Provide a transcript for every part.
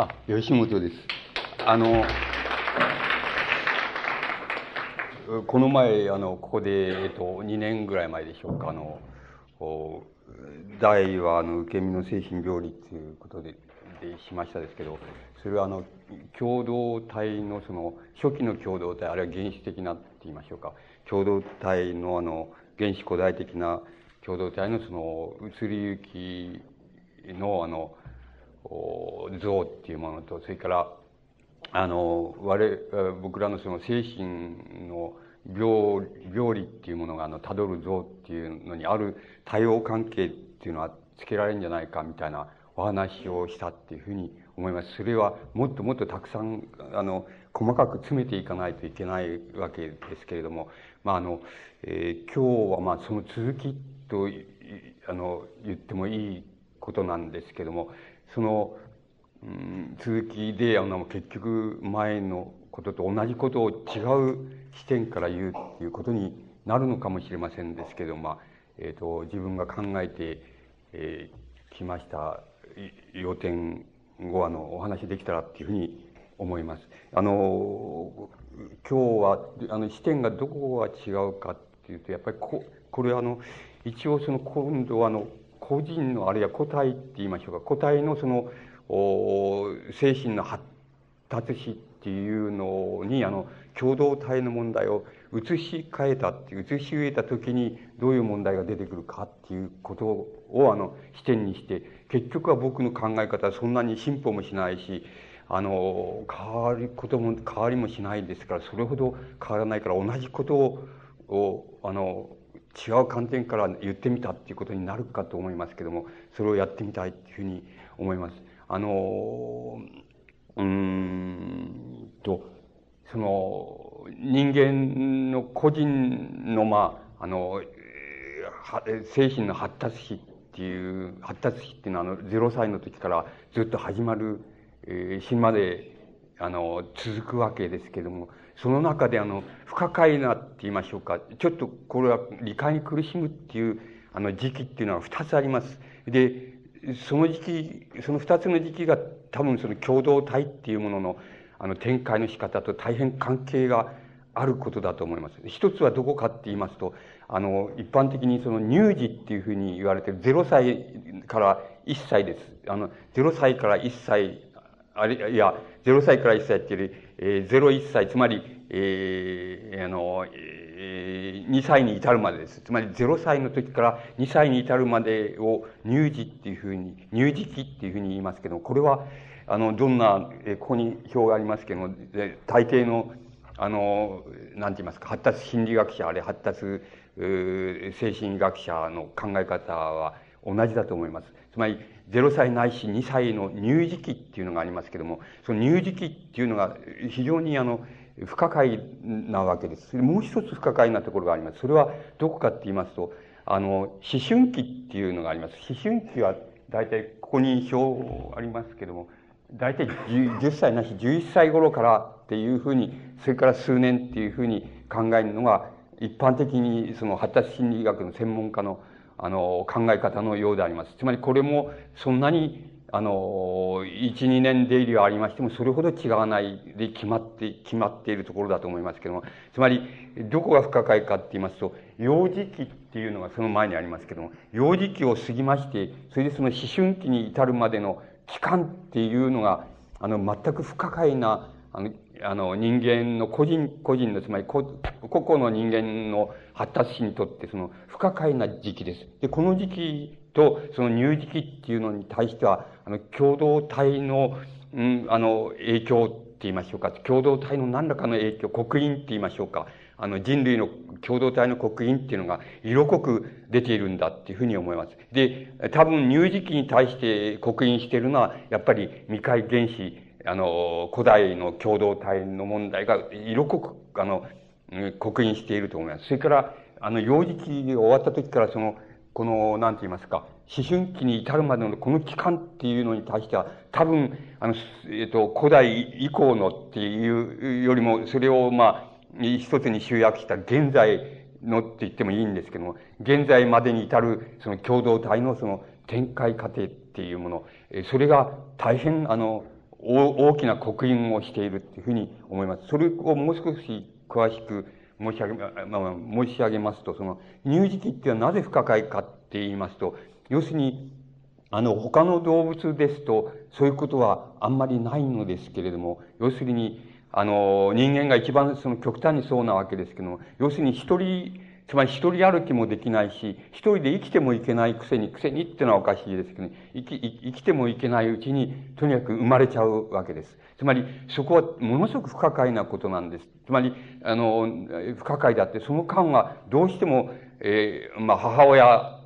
あ、吉本です。あの、この前、あの、ここで、えっと、2年ぐらい前でしょうか、あの、大は、あの、受け身の精神病理ということで、でしましたですけど、それは、あの、共同体の、その、初期の共同体、あるいは原始的なって言いましょうか、共同体の、あの、原始古代的な共同体の、その、移り行きの、あの、像っていうものと、それから、あの、我、僕らのその精神の病、病理っていうものが、あの、辿る像っていうのにある対応関係っていうのはつけられるんじゃないかみたいなお話をしたっていうふうに思います。それはもっともっとたくさん、あの、細かく詰めていかないといけないわけですけれども、まあ、あの、えー、今日はまあその続きと、あの、言ってもいいことなんですけども、その、うん、続きで、あの、結局前のことと同じことを違う視点から言うっていうことになるのかもしれませんですけど、まあ、えっ、ー、と、自分が考えて、えー、きました要点を、あの、お話できたらっていうふうに思います。あの、今日は、あの、視点がどこが違うかっていうと、やっぱりこ、これはあの、一応その、今度はあの、個人のあるいは個体って言いましょうか個体のその精神の発達史っていうのにあの共同体の問題を移し替えたって移し植えた時にどういう問題が出てくるかっていうことをあの視点にして結局は僕の考え方はそんなに進歩もしないしあの変わることも変わりもしないですからそれほど変わらないから同じことをあの違う観点から言ってみたっていうことになるかと思いますけどもそれをやってみたいっていうふうに思います。あのうんとその人間の個人のまああの精神の発達史っていう発達史っていうのはあの0歳の時からずっと始まる、えー、死ぬまであの続くわけですけどもその中であの、不可解なって言いましょうか。ちょっとこれは理解に苦しむっていう、あの時期っていうのは二つあります。で、その時期、その二つの時期が多分その共同体っていうものの、あの展開の仕方と大変関係があることだと思います。一つはどこかって言いますと、あの、一般的にその乳児っていうふうに言われてる0歳から1歳です。あの、0歳から1歳、あるいや、0歳から1歳っていうより、えー、0、1歳、つまり、えー、あの、えー、2歳に至るまでです。つまり0歳の時から2歳に至るまでを乳児っていうふうに、乳児期っていうふうに言いますけど、これは、あの、どんな、えー、ここに表がありますけども、大抵の、あの、なんて言いますか、発達心理学者、あれ発達、精神学者の考え方は同じだと思います。つまり、0歳ないし2歳の乳児期っていうのがありますけども、その乳児期っていうのが非常にあの、不可解なわけです。もう一つ不可解なところがあります。それはどこかって言いますと、あの、思春期っていうのがあります。思春期は大体ここに表ありますけども、大体 10, 10歳なし11歳頃からっていうふうに、それから数年っていうふうに考えるのが、一般的にその発達心理学の専門家のあの、考え方のようであります。つまりこれもそんなに、あの、一、二年出入りはありましても、それほど違わないで決まって、決まっているところだと思いますけども、つまり、どこが不可解かって言いますと、幼児期っていうのがその前にありますけども、幼児期を過ぎまして、それでその思春期に至るまでの期間っていうのが、あの、全く不可解な、あの、あの、人間の個人、個人の、つまり個、個々の人間の発達史にとって、その、不可解な時期です。で、この時期と、その乳児期っていうのに対しては、あの、共同体の、うん、あの、影響って言いましょうか、共同体の何らかの影響、刻印って言いましょうか、あの、人類の共同体の刻印っていうのが色濃く出ているんだっていうふうに思います。で、多分乳児期に対して刻印しているのは、やっぱり未開原子、あの、古代の共同体の問題が色濃く、あの、刻印していると思います。それから、あの、幼児期が終わった時から、その、この、なんて言いますか、思春期に至るまでのこの期間っていうのに対しては、多分、あの、えっと、古代以降のっていうよりも、それを、まあ、一つに集約した現在のって言ってもいいんですけども、現在までに至る、その共同体のその展開過程っていうもの、それが大変、あの、大きな刻印をしているっていうふうに思います。それをもう少し詳しく申し上げ、まあ、申し上げますと、その乳児期っていうのはなぜ不可解かって言いますと、要するに、あの、他の動物ですと、そういうことはあんまりないのですけれども、要するに、あの、人間が一番その極端にそうなわけですけども、要するに一人、つまり一人歩きもできないし、一人で生きてもいけないくせに、くせにってのはおかしいですけどね、生き、生きてもいけないうちに、とにかく生まれちゃうわけです。つまり、そこはものすごく不可解なことなんです。つまり、あの、不可解だって、その間はどうしても、えー、まあ、母親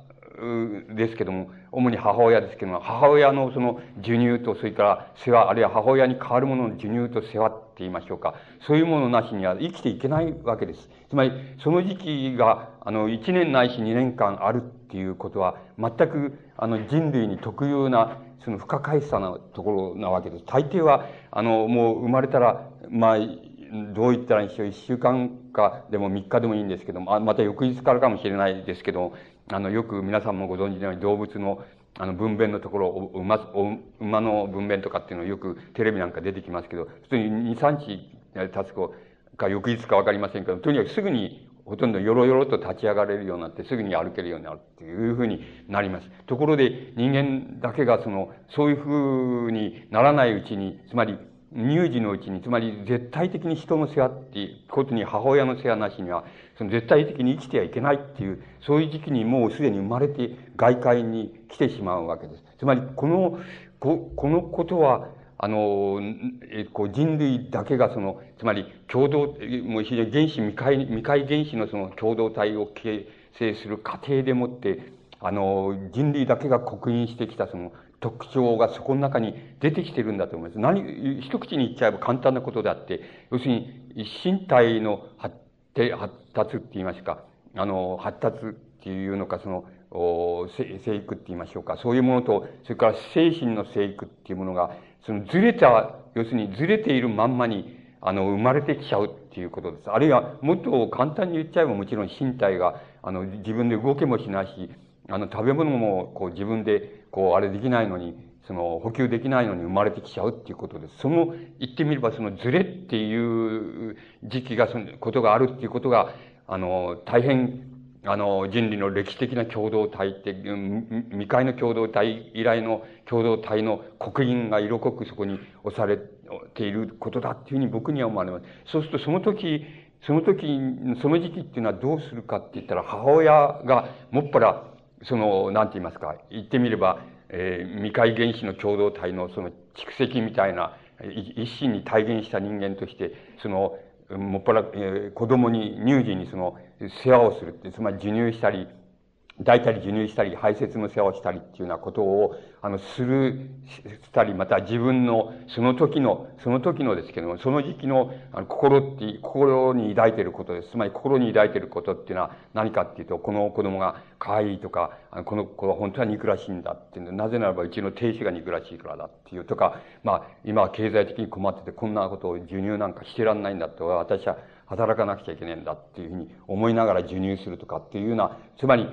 ですけども、主に母親ですけども、母親のその授乳と、それから世話、あるいは母親に代わるものの授乳と世話って言いましょうか。そういうものなしには生きていけないわけです。つまり、その時期が、あの、1年ないし2年間あるっていうことは、全く、あの、人類に特有な、その不可解さなところなわけです。大抵は、あの、もう生まれたら、まあ、どう言ったらいいんでしょう、一週間かでも三日でもいいんですけども、また翌日からかもしれないですけど、あの、よく皆さんもご存知のように動物のあの分娩のところ、馬、馬の分娩とかっていうのをよくテレビなんか出てきますけど、普通に2、3日経つか翌日かわかりませんけど、とにかくすぐにほとんどよろよろと立ち上がれるようになって、すぐに歩けるようになるっていうふうになります。ところで、人間だけがその、そういうふうにならないうちに、つまり、乳児のうちに、つまり絶対的に人の世話っていうことに母親の世話なしには、その絶対的に生きてはいけないっていう、そういう時期にもうすでに生まれて外界に来てしまうわけです。つまり、この、ここのことは、あの、えこう人類だけがその、つまり共同、もう非常に原子、未開、未開原子のその共同体を形成する過程でもって、あの、人類だけが刻印してきたその特徴がそこの中に出てきてるんだと思います。何、一口に言っちゃえば簡単なことであって、要するに身体の発発達って言いますか、あの、発達っていうのか、その、生育って言いましょうか、そういうものと、それから精神の生育っていうものが、そのずれた、要するにずれているまんまに、あの、生まれてきちゃうっていうことです。あるいは、もっと簡単に言っちゃえばもちろん身体が、あの、自分で動けもしないし、あの、食べ物も、こう、自分で、こう、あれできないのに、その、補給できないのに生まれてきちゃうっていうことです。その、言ってみれば、そのズレっていう時期が、その、ことがあるっていうことが、あの、大変、あの、人類の歴史的な共同体って、未開の共同体以来の共同体の刻印が色濃くそこに押されていることだっていうふうに僕には思われます。そうすると、その時、その時、その時期っていうのはどうするかって言ったら、母親がもっぱら、その、なんて言いますか、言ってみれば、えー、未開原子の共同体のその蓄積みたいな、一心に体現した人間として、その、もっぱら、えー、子供に、乳児にその、世話をするって、つまり授乳したり、抱いたり授乳したり、排泄の世話をしたりっていうようなことを、あの、する、したり、また自分の、その時の、その時のですけども、その時期の、あの、心って、心に抱いていることです。つまり、心に抱いていることっていうのは何かっていうと、この子供が可愛いとか、あのこの子は本当は憎らしいんだっていうなぜならばうちの亭主が憎らしいからだっていうとか、まあ、今は経済的に困ってて、こんなことを授乳なんかしてらんないんだって、私は働かなくちゃいけないんだっていうふうに思いながら授乳するとかっていうような、つまり、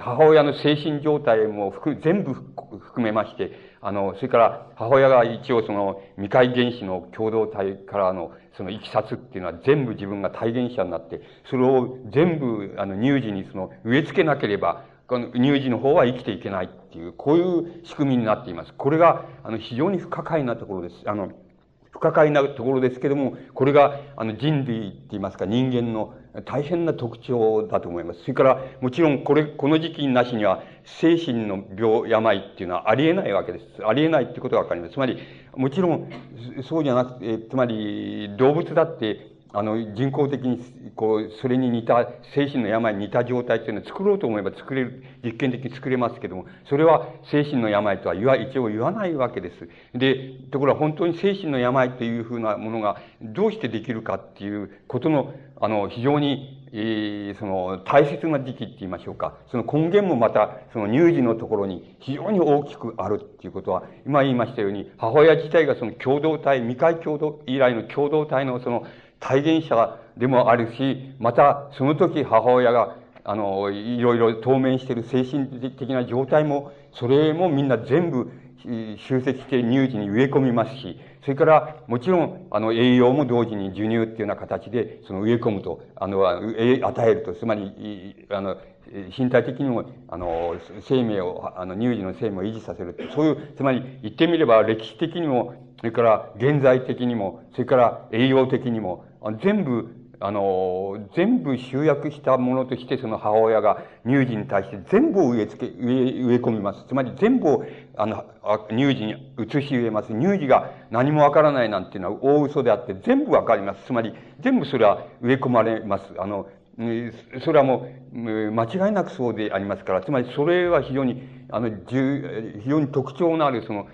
母親の精神状態も含、全部含めまして、あの、それから母親が一応その未開原子の共同体からのそのいきさつっていうのは全部自分が体現者になって、それを全部あの乳児にその植え付けなければ、この乳児の方は生きていけないっていう、こういう仕組みになっています。これが、あの、非常に不可解なところです。あの、不可解なところですけども、これが、あの、人類って言いますか、人間の大変な特徴だと思います。それから、もちろん、これ、この時期なしには、精神の病、病っていうのはありえないわけです。ありえないってことがわかります。つまり、もちろん、そうじゃなくて、つまり、動物だって、あの、人工的に、こう、それに似た、精神の病に似た状態っていうのを作ろうと思えば作れる、実験的に作れますけども、それは精神の病とは言わ、一応言わないわけです。で、ところが本当に精神の病というふうなものがどうしてできるかっていうことの、あの、非常に、えー、その、大切な時期って言いましょうか。その根源もまた、その乳児のところに非常に大きくあるっていうことは、今言いましたように、母親自体がその共同体、未開共同以来の共同体のその、体現者でもあるし、また、その時母親が、あの、いろいろ当面している精神的な状態も、それもみんな全部、集積して乳児に植え込みますし、それから、もちろん、あの、栄養も同時に授乳っていうような形で、その植え込むと、あの、与えると、つまり、あの、身体的にも、あの、生命を、あの、乳児の生命を維持させる。そういう、つまり、言ってみれば、歴史的にも、それから、現在的にも、それから栄養的にも、全部、あの、全部集約したものとして、その母親が乳児に対して全部を植え付け、植え、植え込みます。つまり全部を、あの、乳児に移し植えます。乳児が何もわからないなんていうのは大嘘であって、全部わかります。つまり、全部それは植え込まれます。あの、それはもう、間違いなくそうでありますから、つまりそれは非常に、あの、非常に特徴のある、その、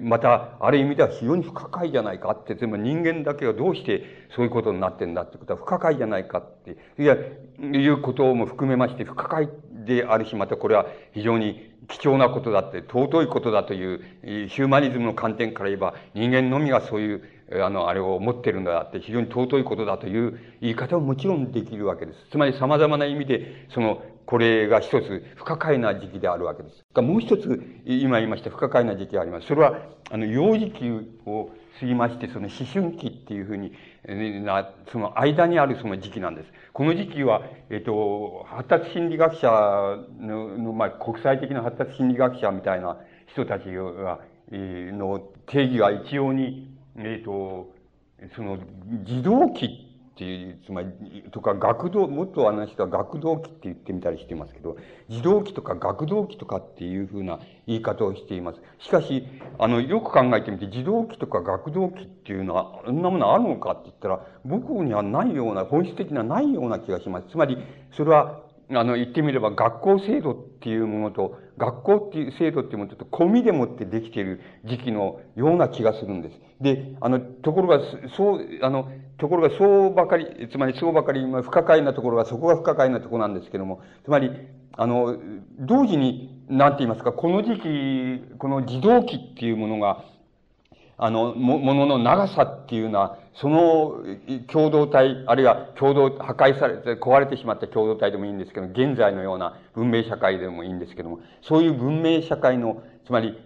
また、ある意味では非常に不可解じゃないかって、つまり人間だけがどうしてそういうことになってんだってことは不可解じゃないかって、いや、いうことも含めまして不可解であるし、またこれは非常に貴重なことだって、尊いことだという、ヒューマニズムの観点から言えば、人間のみがそういう、あの、あれを持ってるんだって、非常に尊いことだという言い方ももちろんできるわけです。つまり様々な意味で、その、これが一つ不可解な時期であるわけです。もう一つ、今言いました不可解な時期があります。それは、あの、幼児期を過ぎまして、その思春期っていうふうに、な、その間にあるその時期なんです。この時期は、えっと、発達心理学者の、のまあ、国際的な発達心理学者みたいな人たちが、の定義は一様に、えっと、その、児童期っていう、つまり、とか学童、もっとあの人は学童期って言ってみたりしてますけど、児童期とか学童期とかっていうふうな言い方をしています。しかし、あの、よく考えてみて、児童期とか学童期っていうのは、あんなものあるのかって言ったら、僕にはないような、本質的なないような気がします。つまり、それは、あの、言ってみれば学校制度っていうものと、学校っていう制度っていうものと込みでもってできている時期のような気がするんです。で、あの、ところが、そう、あの、ところがそうばかり、つまりそうばかり、まあ、不可解なところが、そこが不可解なところなんですけども、つまり、あの、同時に、なんて言いますか、この時期、この児童期っていうものが、あの、も、ものの長さっていうのは、その共同体、あるいは共同、破壊されて、壊れてしまった共同体でもいいんですけど、現在のような文明社会でもいいんですけども、そういう文明社会の、つまり、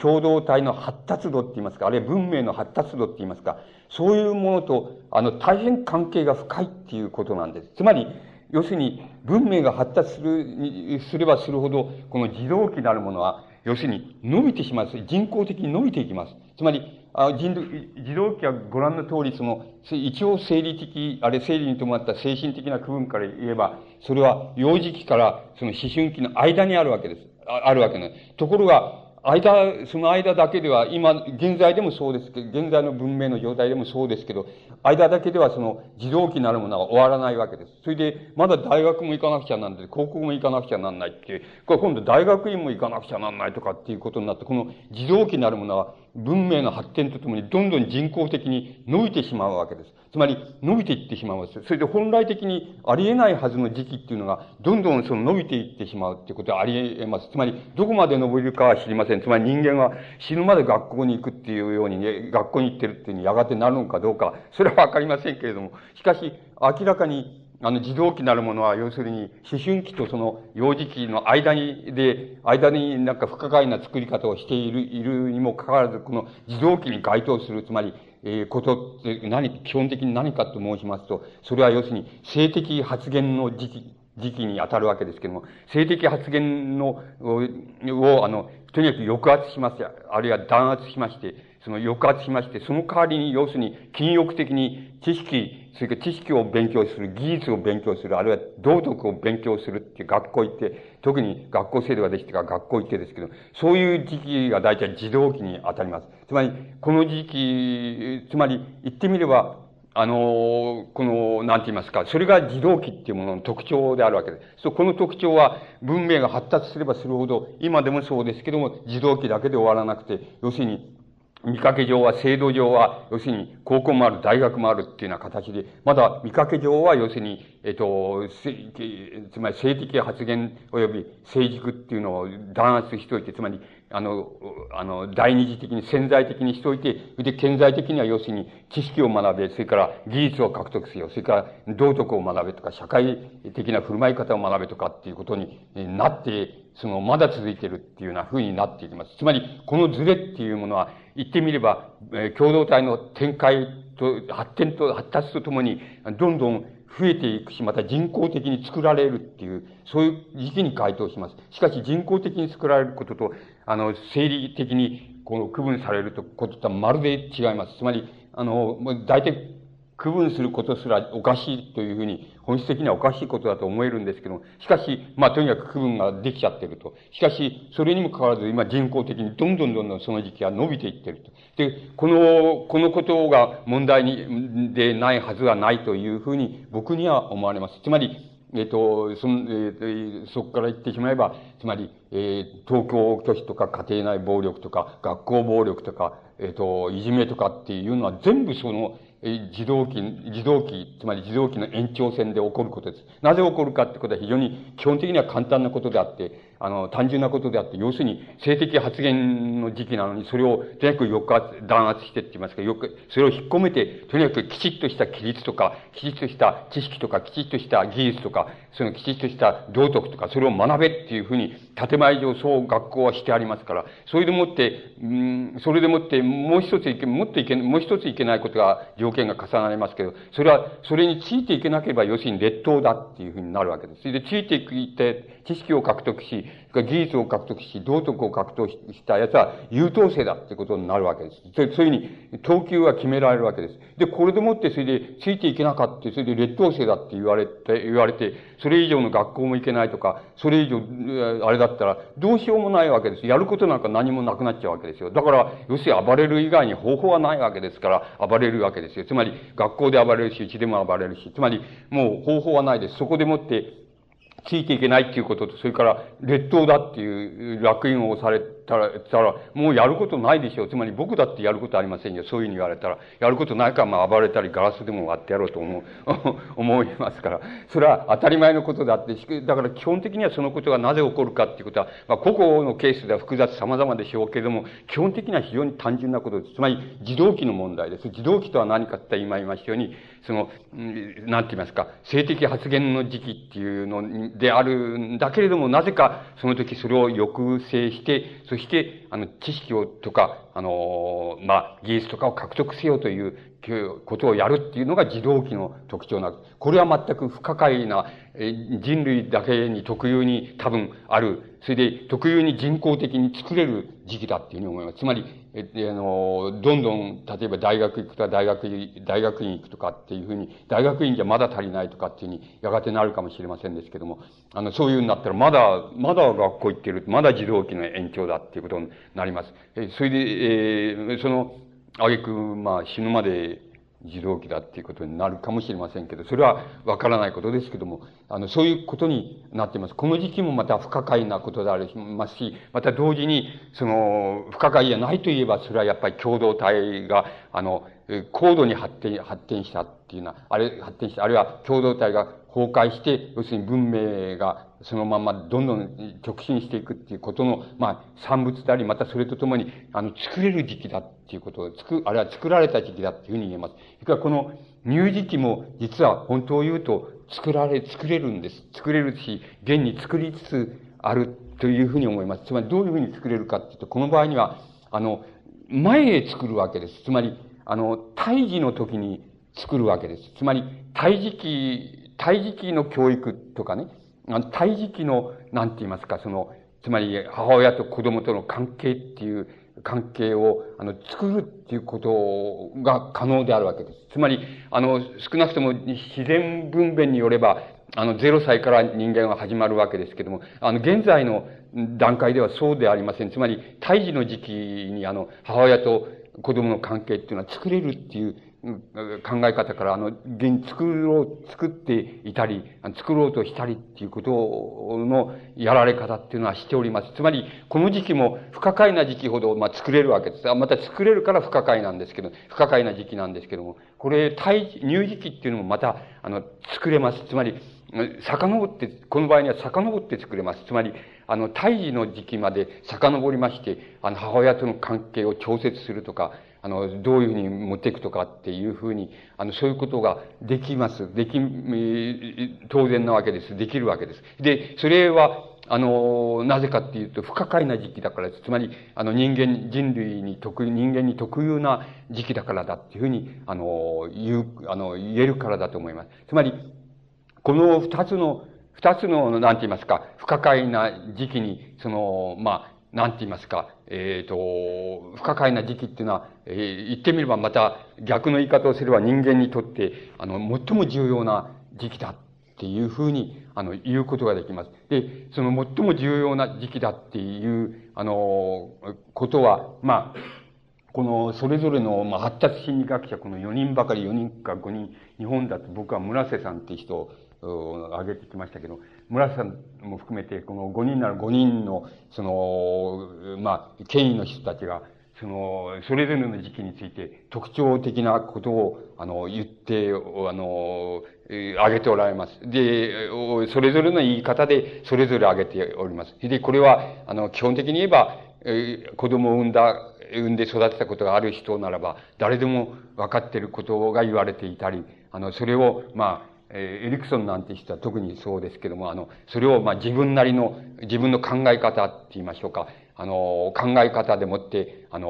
共同体の発達度って言いますか、あるいは文明の発達度って言いますか、そういうものと、あの、大変関係が深いっていうことなんです。つまり、要するに、文明が発達する、すればするほど、この自動機なるものは、要するに伸びてしまう。人工的に伸びていきます。つまり、あ人自動機はご覧の通り、その、一応生理的、あれ生理に伴った精神的な区分から言えば、それは幼児期からその思春期の間にあるわけです。ああるわけね。ところが、間、その間だけでは、今、現在でもそうですけど、現在の文明の状態でもそうですけど、間だけではその自動機なるものは終わらないわけです。それで、まだ大学も行かなくちゃなんない、高校も行かなくちゃなんないって、これ今度大学院も行かなくちゃなんないとかっていうことになって、この自動機なるものは文明の発展とともにどんどん人工的に伸びてしまうわけです。つまり、伸びていってしまいます。それで本来的にありえないはずの時期っていうのが、どんどんその伸びていってしまうっていうことはあり得ます。つまり、どこまで伸びるかは知りません。つまり人間は死ぬまで学校に行くっていうようにね、学校に行ってるっていうにやがてなるのかどうか、それはわかりませんけれども、しかし、明らかに、あの、児童期なるものは、要するに、思春期とその幼児期の間に、で、間になんか不可解な作り方をしている、いるにもかかわらず、この児童期に該当する、つまり、え、ことって何、基本的に何かと申しますと、それは要するに性的発言の時期、時期に当たるわけですけども、性的発言の、を、あの、とにかく抑圧します。あるいは弾圧しまして、その抑圧しまして、その代わりに、要するに、禁欲的に知識、それから知識を勉強する、技術を勉強する、あるいは道徳を勉強するっていう学校行って、特に学校制度ができてから学校行ってですけど、そういう時期が大体児童期に当たります。つまり、この時期、つまり、言ってみれば、あの、この、なんて言いますか、それが自動機っていうものの特徴であるわけです。そう、この特徴は文明が発達すればするほど、今でもそうですけども、自動機だけで終わらなくて、要するに、見かけ上は、制度上は、要するに、高校もある、大学もあるっていうような形で、まだ見かけ上は、要するに、えっと、つまり性的発言及び成熟っていうのを弾圧しておいて、つまり、あの、あの、第二次的に潜在的にしておいて、で、顕在的には要するに知識を学べ、それから技術を獲得せよ、それから道徳を学べとか、社会的な振る舞い方を学べとかっていうことになって、その、まだ続いてるっていうような風になっていきます。つまり、このズレっていうものは、言ってみれば、え共同体の展開と、発展と、発達とともに、どんどん増えていくし、また人工的に作られるっていう、そういう時期に該当します。しかし人工的に作られることと、あの、生理的に、この区分されるとこととはまるで違います。つまり、あの、大体、区分することすらおかしいというふうに、本質的にはおかしいことだと思えるんですけども、しかし、まあ、とにかく区分ができちゃってると。しかし、それにもかかわらず、今人工的にどんどんどんどんその時期が伸びていってると。で、この、このことが問題に、でないはずはないというふうに僕には思われます。つまり、えっ、と、その、えー、そこから言ってしまえば、つまり、えー、東京都市とか家庭内暴力とか、学校暴力とか、えっ、ー、と、いじめとかっていうのは全部その、自動機、自動機、つまり自動機の延長線で起こることです。なぜ起こるかってことは非常に基本的には簡単なことであって、あの、単純なことであって、要するに性的発言の時期なのに、それをとにかく抑圧、弾圧してって言いますか、よく、それを引っ込めて、とにかくきちっとした規律とか、きちっとした知識とか、きちっとした技術とか、そのきちっとした道徳とか、それを学べっていうふうに、建前上そう学校はしてありますから、それでもって、うん、それでもって、もう一ついけ、もっといけ、もう一ついけないことが、条件が重なりますけど、それは、それについていけなければ、要するに劣等だっていうふうになるわけです。それで、ついていって、知識を獲得し、技術を獲得し、道徳を獲得した奴は優等生だってことになるわけです。そういうふうに、等級は決められるわけです。で、これでもってそれでついていけなかった、それで劣等生だって言われて、言われて、それ以上の学校も行けないとか、それ以上、あれだったら、どうしようもないわけです。やることなんか何もなくなっちゃうわけですよ。だから、要するに暴れる以外に方法はないわけですから、暴れるわけですよ。つまり、学校で暴れるし、うちでも暴れるし、つまり、もう方法はないです。そこでもって、ついていけないっていうことと、それから劣等だっていう楽印をされたら、たら、もうやることないでしょう。つまり僕だってやることありませんよ。そういうふうに言われたら、やることないから、まあ暴れたりガラスでも割ってやろうと思う、思いますから。それは当たり前のことであって、だから基本的にはそのことがなぜ起こるかっていうことは、まあ個々のケースでは複雑様々でしょうけれども、基本的には非常に単純なことです。つまり自動機の問題です。自動機とは何かって今言いましたように、その、なんて言いますか、性的発言の時期っていうのであるんだけれども、なぜかその時それを抑制して、そして、あの、知識をとか、あの、まあ、技術とかを獲得せよということをやるっていうのが自動機の特徴なんです。これは全く不可解な、人類だけに特有に多分ある、それで特有に人工的に作れる時期だっていうふうに思います。つまり、え、あの、どんどん、例えば大学行くとか大学、大学院行くとかっていうふうに、大学院じゃまだ足りないとかっていうふうに、やがてなるかもしれませんですけども、あの、そういうになったら、まだ、まだ学校行ってる、まだ児童期の延長だっていうことになります。え、それで、えー、その、あげく、まあ、死ぬまで自動機だっていうことになるかもしれませんけど、それはわからないことですけども、あの、そういうことになっています。この時期もまた不可解なことでありますし、また同時に、その、不可解じゃないといえば、それはやっぱり共同体が、あの、高度に発展、発展したっていうのは、あれ、発展した、あるいは共同体が崩壊して、要するに文明がそのままどんどん直進していくっていうことの、まあ、産物であり、またそれとともに、あの、作れる時期だっていうことを、つく、あるいは作られた時期だっていうふうに言えます。それからこの乳児期も、実は本当を言うと、作られ、作れるんです。作れるし、現に作りつつあるというふうに思います。つまりどういうふうに作れるかっていうと、この場合には、あの、前へ作るわけです。つまり、あの、胎児の時に作るわけです。つまり、胎児期、胎児期の教育とかね、あの胎児期の、なんて言いますか、その、つまり母親と子供との関係っていう関係を、あの、作るっていうことが可能であるわけです。つまり、あの、少なくとも自然分娩によれば、あの、0歳から人間は始まるわけですけども、あの、現在の段階ではそうでありません。つまり、胎児の時期に、あの、母親と子供の関係っていうのは作れるっていう考え方から、あの、現、作ろう、作っていたり、作ろうとしたりっていうことのやられ方っていうのはしております。つまり、この時期も不可解な時期ほど、まあ、作れるわけです。また作れるから不可解なんですけど、不可解な時期なんですけども、これ、退、入時期っていうのもまた、あの、作れます。つまり、遡って、この場合には遡って作れます。つまり、あの、胎児の時期まで遡りまして、あの、母親との関係を調節するとか、あの、どういうふうに持っていくとかっていうふうに、あの、そういうことができます。でき、当然なわけです。できるわけです。で、それは、あの、なぜかっていうと、不可解な時期だからです。つまり、あの、人間、人類に特、人間に特有な時期だからだっていうふうに、あの、言う、あの、言えるからだと思います。つまり、この二つの、二つの、なんて言いますか、不可解な時期に、その、まあ、なんて言いますか、えっ、ー、と、不可解な時期っていうのは、えー、言ってみればまた逆の言い方をすれば人間にとって、あの、最も重要な時期だっていうふうに、あの、言うことができます。で、その最も重要な時期だっていう、あの、ことは、まあ、この、それぞれの、まあ、発達心理学者、この4人ばかり、4人か5人、日本だと僕は村瀬さんって人を挙げてきましたけど、村瀬さんも含めて、この5人なら5人の、その、まあ、権威の人たちが、その、それぞれの時期について特徴的なことを、あの、言って、あの、挙げておられます。で、それぞれの言い方で、それぞれ挙げております。で、これは、あの、基本的に言えば、子供を産んだ、産んで育てたことがある人ならば、誰でも分かっていることが言われていたり、あの、それを、まあ、えー、エリクソンなんて人は特にそうですけども、あの、それを、まあ、自分なりの、自分の考え方って言いましょうか、あの、考え方でもって、あの、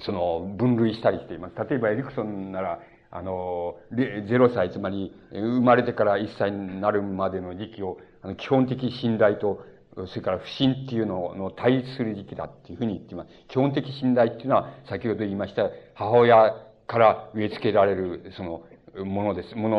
その、分類したりしています。例えば、エリクソンなら、あの、0歳、つまり、生まれてから1歳になるまでの時期を、あの基本的信頼と、それから不信っていうのの対立する時期だっていうふうに言っています。基本的信頼っていうのは、先ほど言いました、母親から植え付けられる、その、ものです。もの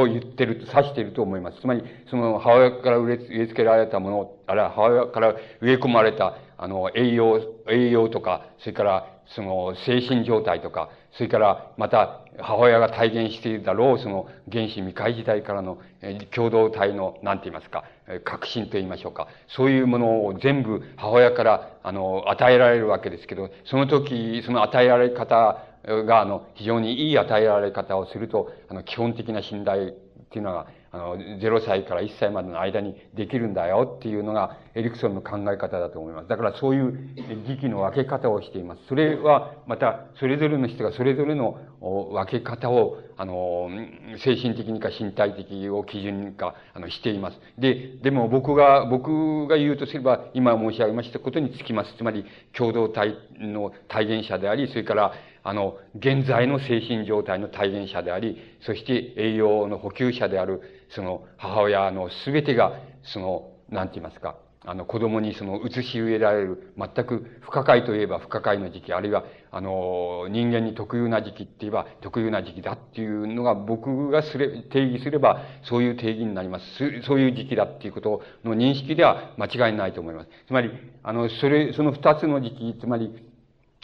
を言ってる、指していると思います。つまり、その母親から植え付けられたもの、あるいは母親から植え込まれた、あの、栄養、栄養とか、それから、その、精神状態とか、それから、また、母親が体現しているだろう、その、原始未開時代からの、共同体の、なんて言いますか、革新と言いましょうか。そういうものを全部母親から、あの、与えられるわけですけど、その時、その与えられ方が、あの、非常にいい与えられ方をすると、あの、基本的な信頼っていうのが、あの、0歳から1歳までの間にできるんだよっていうのが、エリクソンの考え方だと思います。だからそういう時期の分け方をしています。それは、また、それぞれの人がそれぞれの分け方を、あの、精神的にか身体的を基準にか、あの、しています。で、でも僕が、僕が言うとすれば、今申し上げましたことにつきます。つまり、共同体の体現者であり、それから、あの、現在の精神状態の体現者であり、そして栄養の補給者である、その母親のすべてが、その、なんて言いますか、あの、子供にその移し植えられる、全く不可解といえば不可解な時期、あるいは、あの、人間に特有な時期って言えば特有な時期だっていうのが僕がすれ、定義すればそういう定義になります。そういう時期だっていうことの認識では間違いないと思います。つまり、あの、それ、その二つの時期、つまり、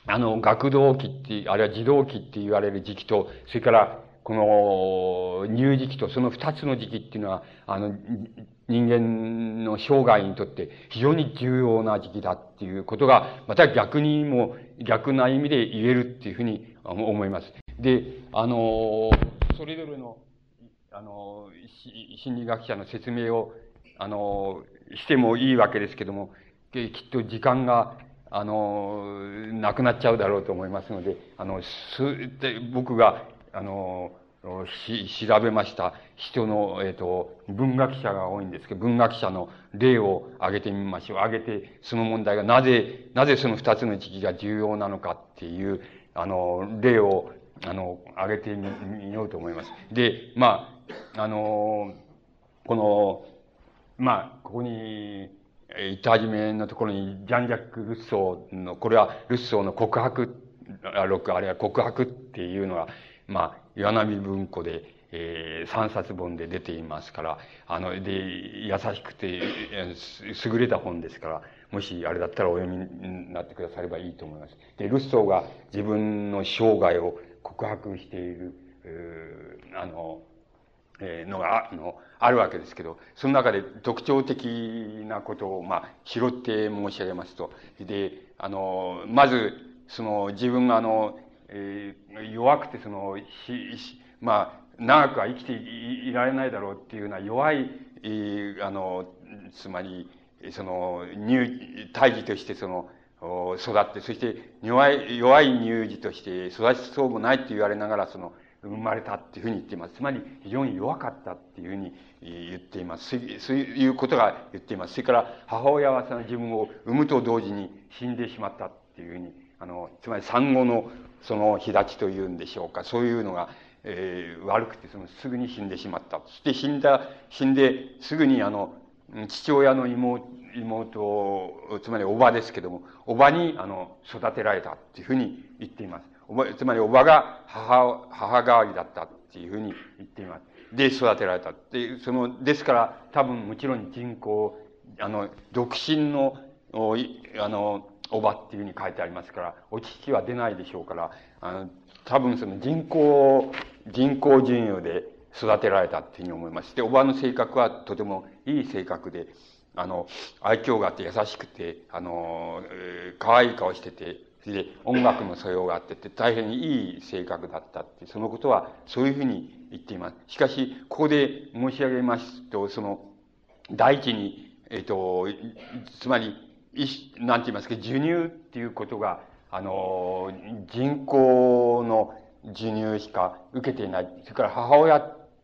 あの、学童期って、あるいは児童期って言われる時期と、それから、この、乳児期と、その二つの時期っていうのは、あの、人間の生涯にとって非常に重要な時期だっていうことが、また逆にも、逆な意味で言えるっていうふうに思います。で、あの、それぞれの、あの、心理学者の説明を、あの、してもいいわけですけども、きっと時間があの、なくなっちゃうだろうと思いますので、あの、す、で、僕が、あの、し、調べました人の、えっ、ー、と、文学者が多いんですけど、文学者の例を挙げてみましょう。挙げて、その問題がなぜ、なぜその二つの時期が重要なのかっていう、あの、例を、あの、挙げてみようと思います。で、まあ、あの、この、まあ、ここに、言ったじめのところに、ジャン・ジャック・ルッソーの、これはルッソーの告白、録、あるいは告白っていうのが、まあ、岩波文庫で、えー、3冊本で出ていますから、あの、で、優しくて、優れた本ですから、もしあれだったらお読みになってくださればいいと思います。で、ルッソーが自分の生涯を告白している、あの、えー、のが、あの、あるわけですけど、その中で特徴的なことを、まあ、拾って申し上げますと、で、あの、まず、その、自分があの、えー、弱くて、その、し、しまあ、長くは生きていられないだろうっていうような弱い、えー、あの、つまり、その、乳、胎児としてその、育って、そして弱い、弱い乳児として育ちそうもないって言われながら、その、生まれたっていうふうに言っています。つまり、非常に弱かったっていうふうに言っています。そういうことが言っています。それから、母親はその自分を産むと同時に死んでしまったっていうふうに、あの、つまり産後のその日立ちというんでしょうか。そういうのが、えー、悪くて、その、すぐに死んでしまった。そして死んだ、死んで、すぐにあの、父親の妹、妹、つまりおばですけども、おばに、あの、育てられたっていうふうに言っています。お、つまりおばが母、母代わりだったっていうふうに言っています。で、育てられた。で、その、ですから、多分もちろん人口、あの、独身の、おあの、おばっていうふうに書いてありますから、お乳は出ないでしょうから、あの、多分その人口、人口順位で育てられたっていうふうに思います。で、おばの性格はとてもいい性格で、あの、愛嬌があって優しくて、あの、えー、可愛い顔してて、で音楽の素養があってて、大変いい性格だったって、そのことはそういうふうに言っています。しかし、ここで申し上げますと、その、第一に、えっ、と、つまり、なんて言いますか、授乳っていうことが、あの、人口の授乳しか受けていない。それから母親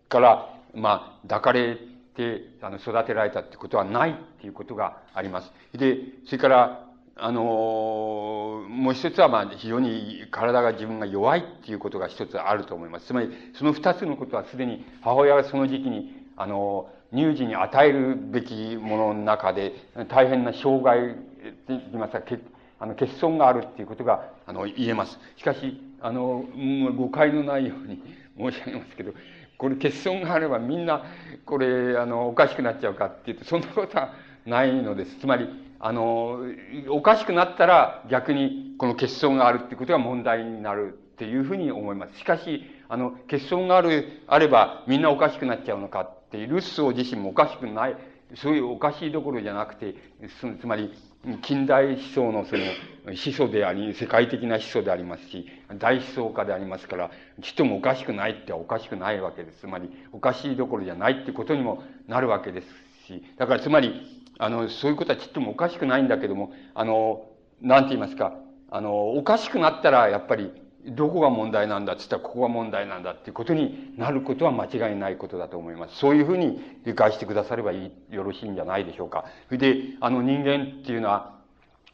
から、まあ、抱かれて、あの、育てられたってことはないっていうことがあります。で、それから、あの、もう一つは、まあ、非常に体が自分が弱いっていうことが一つあると思います。つまり、その二つのことはすでに母親がその時期に、あの、乳児に与えるべきものの中で、大変な障害、といいますか、あの、欠損があるっていうことが、あの、言えます。しかし、あの、誤解のないように 申し上げますけど、これ欠損があればみんな、これ、あの、おかしくなっちゃうかっていうと、そんなことはないのです。つまり、あの、おかしくなったら逆にこの欠損があるっていうことが問題になるっていうふうに思います。しかし、あの、欠損がある、あればみんなおかしくなっちゃうのかっていう、ルッソー自身もおかしくない、そういうおかしいどころじゃなくて、つまり、近代思想のその思想であり、世界的な思想でありますし、大思想家でありますから、ちっともおかしくないっておかしくないわけです。つまり、おかしいどころじゃないってことにもなるわけですし、だからつまり、あの、そういうことはちっともおかしくないんだけども、あの、なんて言いますか、あの、おかしくなったら、やっぱり、どこが問題なんだって言ったら、ここが問題なんだっていうことになることは間違いないことだと思います。そういうふうに理解してくださればいい、よろしいんじゃないでしょうか。それで、あの人間っていうのは、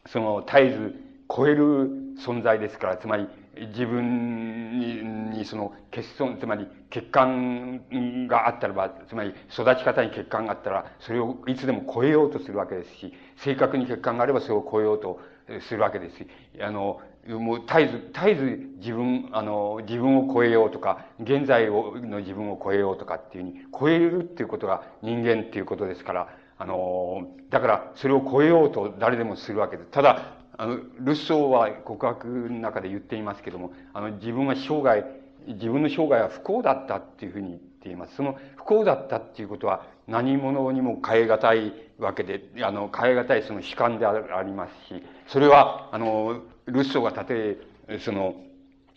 その絶えず超える存在ですから、つまり、自分に、その欠損、つまり欠陥があったらば、つまり育ち方に欠陥があったら、それをいつでも超えようとするわけですし、性格に欠陥があればそれを超えようとするわけですし、あの、もう絶えず、絶えず自分、あの、自分を超えようとか、現在をの自分を超えようとかっていうふうに、超えるっていうことが人間っていうことですから、あの、だからそれを超えようと誰でもするわけです。ただ、あの、ルッソーは告白の中で言っていますけども、あの、自分は生涯、自分の生涯は不幸だったっていうふうに言っています。その不幸だったっていうことは何者にも変え難いわけで、あの、変え難いその主観でありますし、それは、あの、ルッソーがたとえ、その、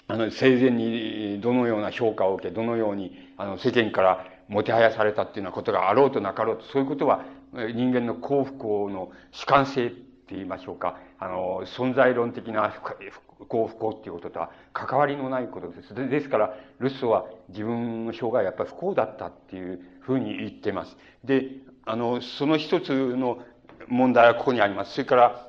あの、生前にどのような評価を受け、どのように、あの、世間からもてはやされたっていうようなことがあろうとなかろうと、そういうことは人間の幸福の主観性って言いましょうか、あの、存在論的な不幸福っていうこととは関わりのないことです。ですから、ルッソは自分の生涯はやっぱり不幸だったっていうふうに言ってます。で、あの、その一つの問題はここにあります。それから、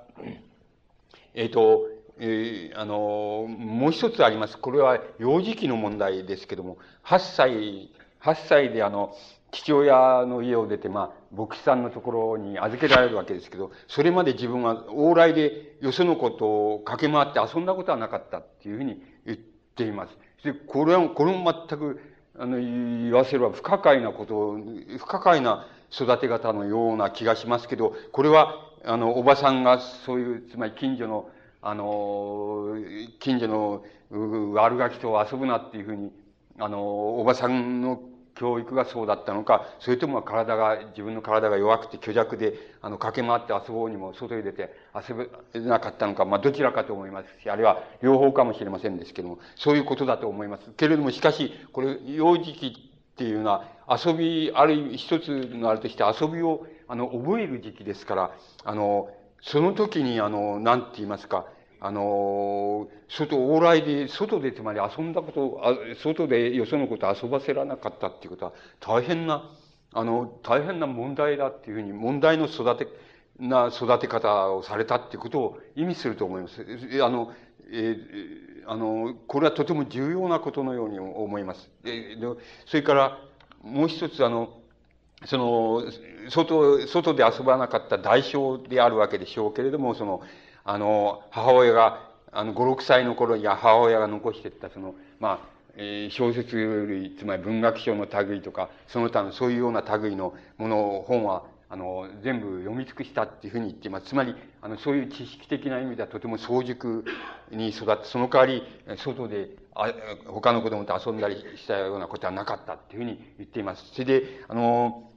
えっ、ー、と、えー、あの、もう一つあります。これは幼児期の問題ですけども、8歳、8歳であの、父親の家を出て、まあ、牧師さんのところに預けられるわけですけど、それまで自分は往来でよそのことを駆け回って遊んだことはなかったっていうふうに言っています。で、これは、これも全く、あの、言わせれば不可解なこと、不可解な育て方のような気がしますけど、これは、あの、おばさんがそういう、つまり近所の、あの、近所の悪ガキと遊ぶなっていうふうに、あの、おばさんの教育がそうだったのか、それとも体が、自分の体が弱くて虚弱で、あの、駆け回って遊ぼうにも外に出て遊べなかったのか、まあ、どちらかと思いますし、あるいは両方かもしれませんですけども、そういうことだと思います。けれども、しかし、これ、幼児期っていうのは、遊び、ある意味一つのあれとして遊びを、あの、覚える時期ですから、あの、その時に、あの、なんて言いますか、あの、外、往来で、外でつまり遊んだこと、あ外でよそのこと遊ばせらなかったっていうことは、大変な、あの、大変な問題だっていうふうに、問題の育て、な育て方をされたっていうことを意味すると思います。あの、えー、あの、これはとても重要なことのように思います。でそれから、もう一つ、あの、その、外、外で遊ばなかった代償であるわけでしょうけれども、その、あの、母親が、あの、5、6歳の頃に母親が残していった、その、まあ、えー、小説類、つまり文学賞の類とか、その他のそういうような類のものを、本は、あの、全部読み尽くしたっていうふうに言っています。つまり、あの、そういう知識的な意味ではとても早熟に育って、その代わり、外で、あ他の子供と遊んだりしたようなことはなかったっていうふうに言っています。それで、あの、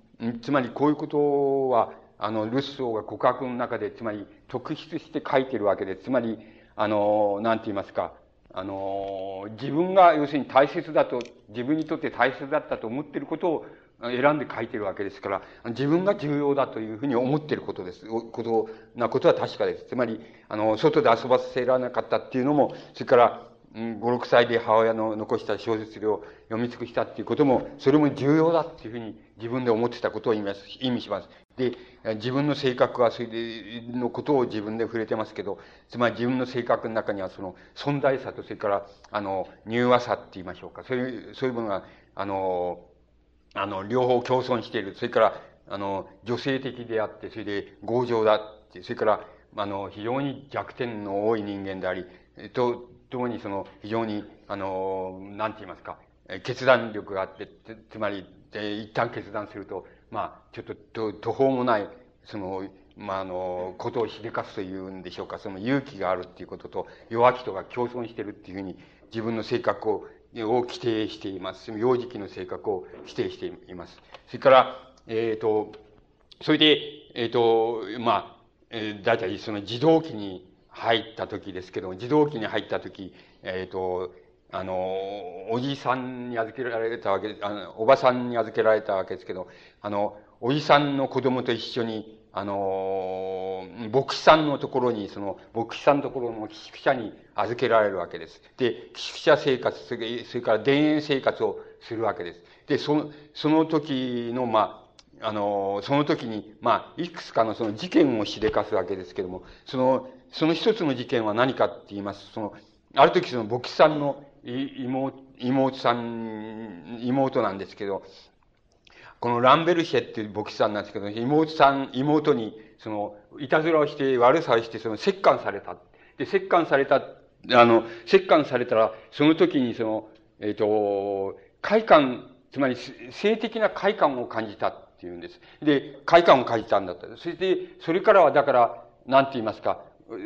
つまりこういうことは、あの、ルッソーが告白の中で、つまり特筆して書いてるわけで。つまり、あの、なんて言いますか、あの、自分が要するに大切だと、自分にとって大切だったと思っていることを選んで書いてるわけですから、自分が重要だというふうに思っていることです。ことなことは確かです。つまり、あの、外で遊ばせられなかったっていうのも、それから、5、6歳で母親の残した小説を読み尽くしたっていうことも、それも重要だっていうふうに自分で思ってたことを意味意味します。で、自分の性格はそれで、のことを自分で触れてますけど、つまり自分の性格の中にはその存在さと、それから、あの、柔和さって言いましょうか。そういう、そういうものが、あの、あの、両方共存している。それから、あの、女性的であって、それで強情だって、それから、あの、非常に弱点の多い人間であり、と、ともにその、非常に、あの、なんて言いますか、決断力があって、つまり、一旦決断すると、まあ、ちょっと途方もない、その、まあ、あの、ことをしでかすというんでしょうか、その勇気があるっていうことと、弱気とが共存してるっていうふうに、自分の性格を、を規定しています。幼児期の性格を規定しています。それから、えっ、ー、と、それで、えっ、ー、と、まあ、えー、だいたいその児童期に入った時ですけども、児童期に入った時、えっ、ー、と、あの、おじさんに預けられたわけ、あの、おばさんに預けられたわけですけど、あの、おじさんの子供と一緒に、あの、牧師さんのところに、その、牧師さんのところの寄宿舎に預けられるわけです。で、寄宿舎生活、それから田園生活をするわけです。で、その、その時の、まあ、あの、その時に、まあ、いくつかのその事件をしでかすわけですけども、その、その一つの事件は何かって言います。その、ある時その牧師さんの妹、妹さん、妹なんですけど、このランベルシェっていう牧師さんなんですけど、妹さん、妹に、その、いたずらをして、悪さをして、その、折檻された。で、折檻された、あの、折檻されたら、その時にその、えっ、ー、と、快感、つまり性的な快感を感じたっていうんです。で、快感を感じたんだった。それで、それからは、だから、なんて言いますか、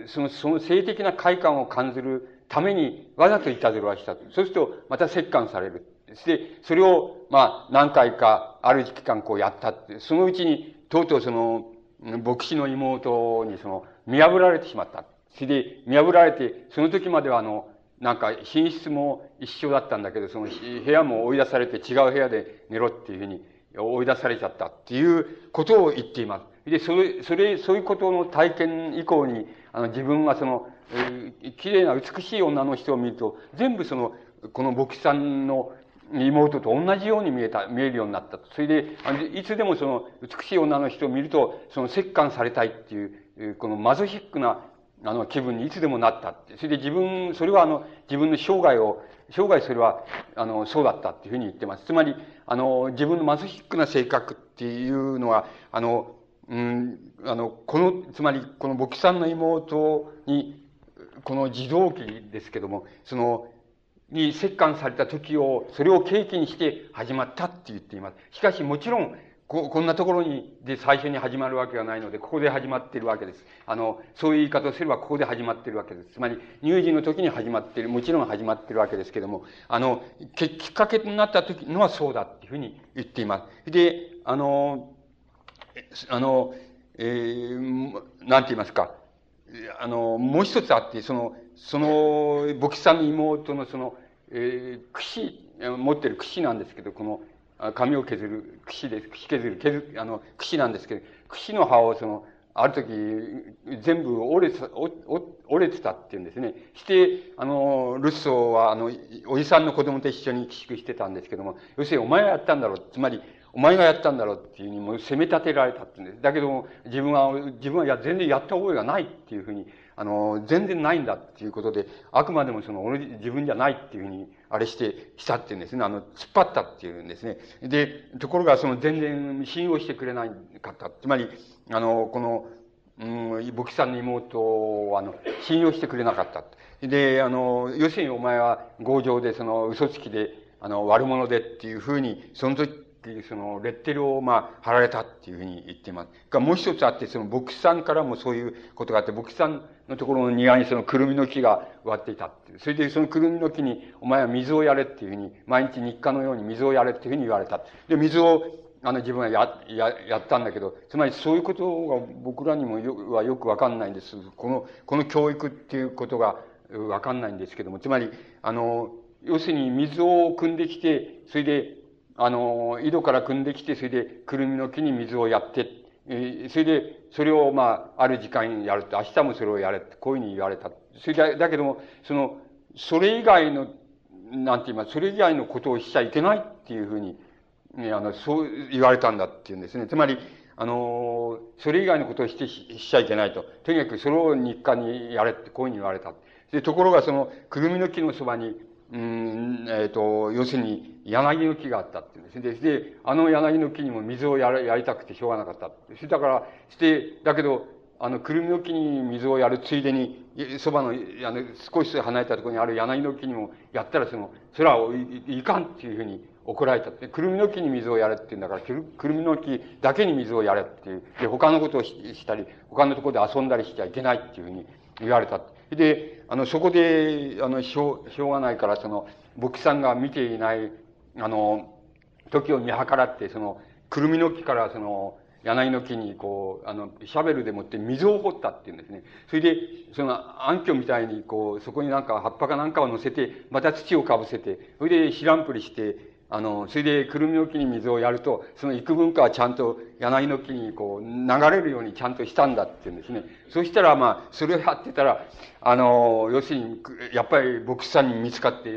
その、その性的な快感を感じるためにわざといたずらした。そうすると、また折檻される。で、それを、まあ、何回か、ある期間こうやったって、そのうちに、とうとうその、牧師の妹にその、見破られてしまった。それで、見破られて、その時まではあの、なんか、寝室も一緒だったんだけど、その部屋も追い出されて違う部屋で寝ろっていうふうに追い出されちゃったっていうことを言っています。で、それ、それ、そういうことの体験以降に、あの、自分はその、えー、綺麗な美しい女の人を見ると、全部その、この牧師さんの妹と同じように見えた、見えるようになった。それで、いつでもその美しい女の人を見ると、その折檻されたいっていう、このマゾヒックな、あの、気分にいつでもなったって。それで自分、それはあの、自分の生涯を、生涯それは、あの、そうだったっていうふうに言ってます。つまり、あの、自分のマゾヒックな性格っていうのは、あの、うん、あの、この、つまり、この牧師さんの妹に、この児童期ですけども、その、に折檻された時を、それを契機にして始まったって言っています。しかしもちろん、こ、こんなところに、で最初に始まるわけがないので、ここで始まっているわけです。あの、そういう言い方をすればここで始まっているわけです。つまり、乳児の時に始まっている、もちろん始まっているわけですけども、あの、きっかけとなった時のはそうだっていうふうに言っています。で、あの、あの、えー、なんて言いますか、あの、もう一つあって、その、その、牧師さんの妹のその、えー、櫛、持ってる櫛なんですけど、この、紙を削る、櫛です。櫛削る、削る、あの、櫛なんですけど、櫛の葉をその、ある時、全部折れてた、折れてたっていうんですね。して、あの、ルッソーは、あの、おじさんの子供と一緒に寄宿してたんですけども、要するにお前がやったんだろう。つまり、お前がやったんだろうっていうふうにもう責め立てられたって言うんです。だけども、自分は、自分は、いや、全然やった覚えがないっていうふうに、あの、全然ないんだっていうことで、あくまでもその、俺、自分じゃないっていうふうに、あれして、したっていうんですね。あの、突っ張ったっていうんですね。で、ところがその、全然信用してくれないかった。つまり、あの、この、うん、牧師さんの妹を、あの、信用してくれなかった。で、あの、要するにお前は強情で、その、嘘つきで、あの、悪者でっていうふうに、その時、その、レッテルを、まあ、貼られたっていうふうに言っています。が、もう一つあって、その、牧師さんからもそういうことがあって、牧師さんのところの庭にその、くるみの木が植わっていたっていう。それで、そのくるみの木に、お前は水をやれっていうふうに、毎日日課のように水をやれっていうふうに言われた。で、水を、あの、自分はや、や、やったんだけど、つまりそういうことが僕らにもよはよくわかんないんです。この、この教育っていうことがわかんないんですけども、つまり、あの、要するに水を汲んできて、それで、あの、井戸から汲んできて、それで、くるみの木に水をやって、え、それで、それを、まあ、ある時間やるって、明日もそれをやれって、こういうふうに言われた。それだ、だけども、その、それ以外の、なんて言います、それ以外のことをしちゃいけないっていうふうに、ね、あの、そう言われたんだっていうんですね。つまり、あの、それ以外のことをしてしちゃいけないと。とにかくそれを日課にやれってこういうふうに言われた。で、ところがその、くるみの木のそばに、うん、えっ、ー、と、要するに、柳の木があったっていうんですね。で、あの柳の木にも水をややりたくてしょうがなかった。それだから、して、だけど、あの、くるみの木に水をやるついでに、そばの、あの、少し離れたところにある柳の木にもやったら、その、それはいかんっていうふうに怒られたって。くるみの木に水をやれって言うんだから、くるみの木だけに水をやれっていう。で、他のことをしたり、他のところで遊んだりしちゃいけないっていうふうに言われた。で、あの、そこで、あの、しょう、しょうがないから、その、牧師さんが見ていない、あの、時を見計らって、その、くるみの木から、その、柳の木に、こう、あの、シャベルでもって水を掘ったっていうんですね。それで、その、暗渠みたいに、こう、そこになんか葉っぱかなんかを乗せて、また土をかぶせて、それで知らんぷりして、あの、それでくるみの木に水をやると、その幾分かはちゃんと柳の木にこう流れるようにちゃんとしたんだって言うんですね。そしたらまあ、それをやってたら、あの、要するに、やっぱり牧師さんに見つかって、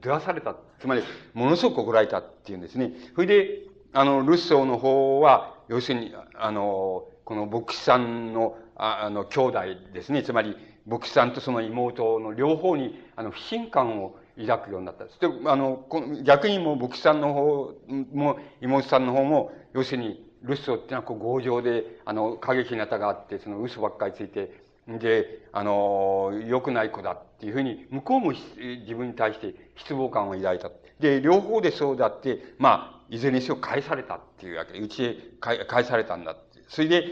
出わされた。つまり、ものすごく怒られたっていうんですね。それで、あの、ルッソーの方は、要するに、あの、この牧師さんの、ああの、兄弟ですね。つまり、牧師さんとその妹の両方に、あの、不信感を抱くようになった。で、あの、逆にも牧師さんの方も、妹さんの方も、要するに、ルッソっていうのはこう強情で、あの、過激なたがあって、その嘘ばっかりついて、で、あの、良くない子だっていうふうに、向こうも自分に対して失望感を抱いた。で、両方でそうだって、まあ、いずれにせよ返されたっていうわけで。うちへ返されたんだって。それで、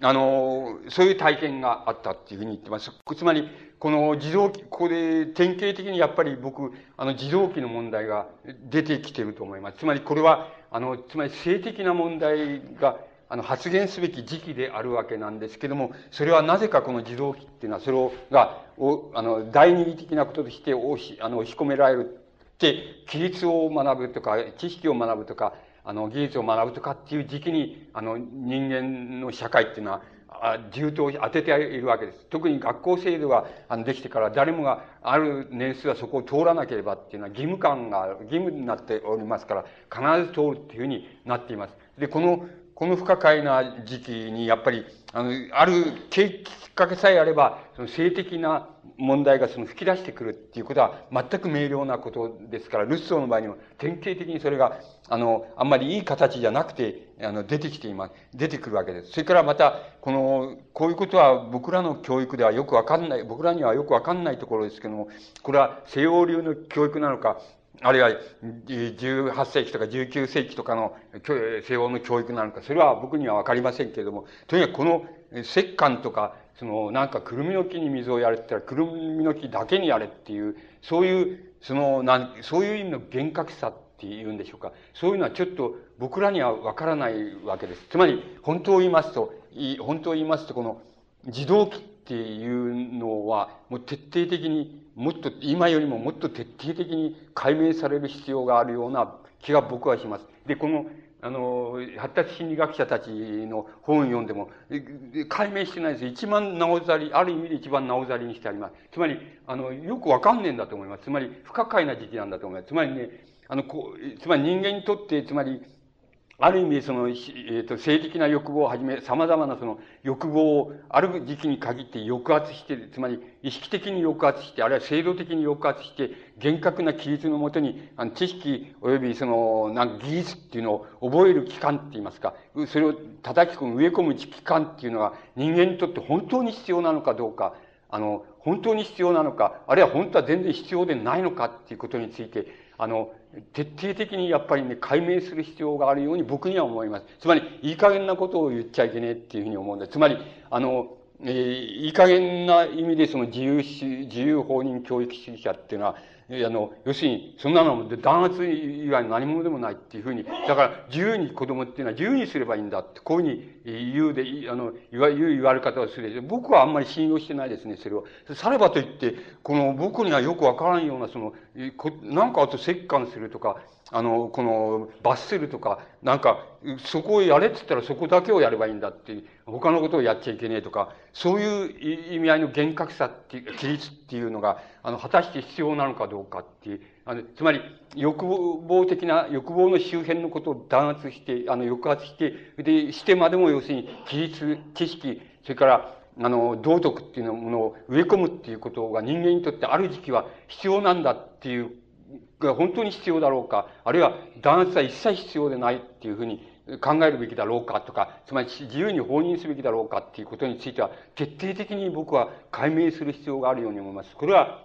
あの、そういう体験があったっていうふうに言ってます。つまり、この自動機、ここで典型的にやっぱり僕、あの自動機の問題が出てきてると思います。つまりこれは、あの、つまり性的な問題が、あの、発言すべき時期であるわけなんですけども、それはなぜかこの自動機っていうのは、それを、が、お、あの、第二義的なこととして押し、あの、押し込められるって、規律を学ぶとか、知識を学ぶとか、あの、技術を学ぶとかっていう時期に、あの、人間の社会っていうのは、重点を当てているわけです。特に学校制度ができてから誰もがある年数はそこを通らなければっていうのは義務感が、義務になっておりますから、必ず通るっていうふうになっています。で、この、この不可解な時期にやっぱり、あの、あるきっかけさえあれば、その性的な問題がその吹き出してくるっていうことは全く明瞭なことですから、ルッソーの場合には典型的にそれが、あの、あんまりいい形じゃなくて、あの、出てきています。出てくるわけです。それからまた、この、こういうことは僕らの教育ではよくわかんない、僕らにはよくわかんないところですけども、これは西欧流の教育なのか、あるいは18世紀とか19世紀とかの西欧の教育なのか、それは僕にはわかりませんけれども、とにかくこの石棺とか、その、なんか、くるみの木に水をやれって言ったら、くるみの木だけにやれっていう、そういう、その、なん、そういう意味の厳格さっていうんでしょうか。そういうのはちょっと僕らにはわからないわけです。つまり、本当を言いますと、本当を言いますと、この、自動機っていうのは、もう徹底的に、もっと、今よりももっと徹底的に解明される必要があるような気が僕はします。で、この、あの、発達心理学者たちの本を読んでも、解明してないです。一番なおざり、ある意味で一番なおざりにしてあります。つまり、あの、よくわかんねえんだと思います。つまり、不可解な時期なんだと思います。つまりね、あの、こう、つまり人間にとって、つまり、ある意味、その、えっ、ー、と、性的な欲望をはじめ、様々なその欲望を、ある時期に限って抑圧して、つまり、意識的に抑圧して、あるいは制度的に抑圧して、厳格な規律のもとに、あの、知識及びその、なん技術っていうのを覚える期間って言いますか、それを叩き込む、植え込む期間っていうのが、人間にとって本当に必要なのかどうか、あの、本当に必要なのか、あるいは本当は全然必要でないのかっていうことについて、あの、徹底的にやっぱりね、解明する必要があるように僕には思います。つまり、いい加減なことを言っちゃいけねえっていうふうに思うんです。つまり、あの、えー、いい加減な意味でその自由自由放任教育主義者っていうのは、いやあの、要するに、そんなの弾圧以外の何者でもないっていうふうに、だから自由に子供っていうのは自由にすればいいんだって、こういうふうに言うで、あの、言わ、言われ方をする。僕はあんまり信用してないですね、それを。さればといって、この僕にはよくわからんような、その、なんかあと折感するとか、あの、この、罰するとか、なんか、そこをやれって言ったらそこだけをやればいいんだって、他のことをやっちゃいけねえとか、そういう意味合いの厳格さっていう、規律っていうのが、あの、果たして必要なのかどうかっていう、あの、つまり、欲望的な、欲望の周辺のことを弾圧して、あの、抑圧して、で、してまでも要するに、規律、知識、それから、あの、道徳っていうものを植え込むっていうことが人間にとってある時期は必要なんだっていうが本当に必要だろうか、あるいは弾圧は一切必要でないっていうふうに考えるべきだろうかとか、つまり自由に放任すべきだろうかっていうことについては、徹底的に僕は解明する必要があるように思います。これは、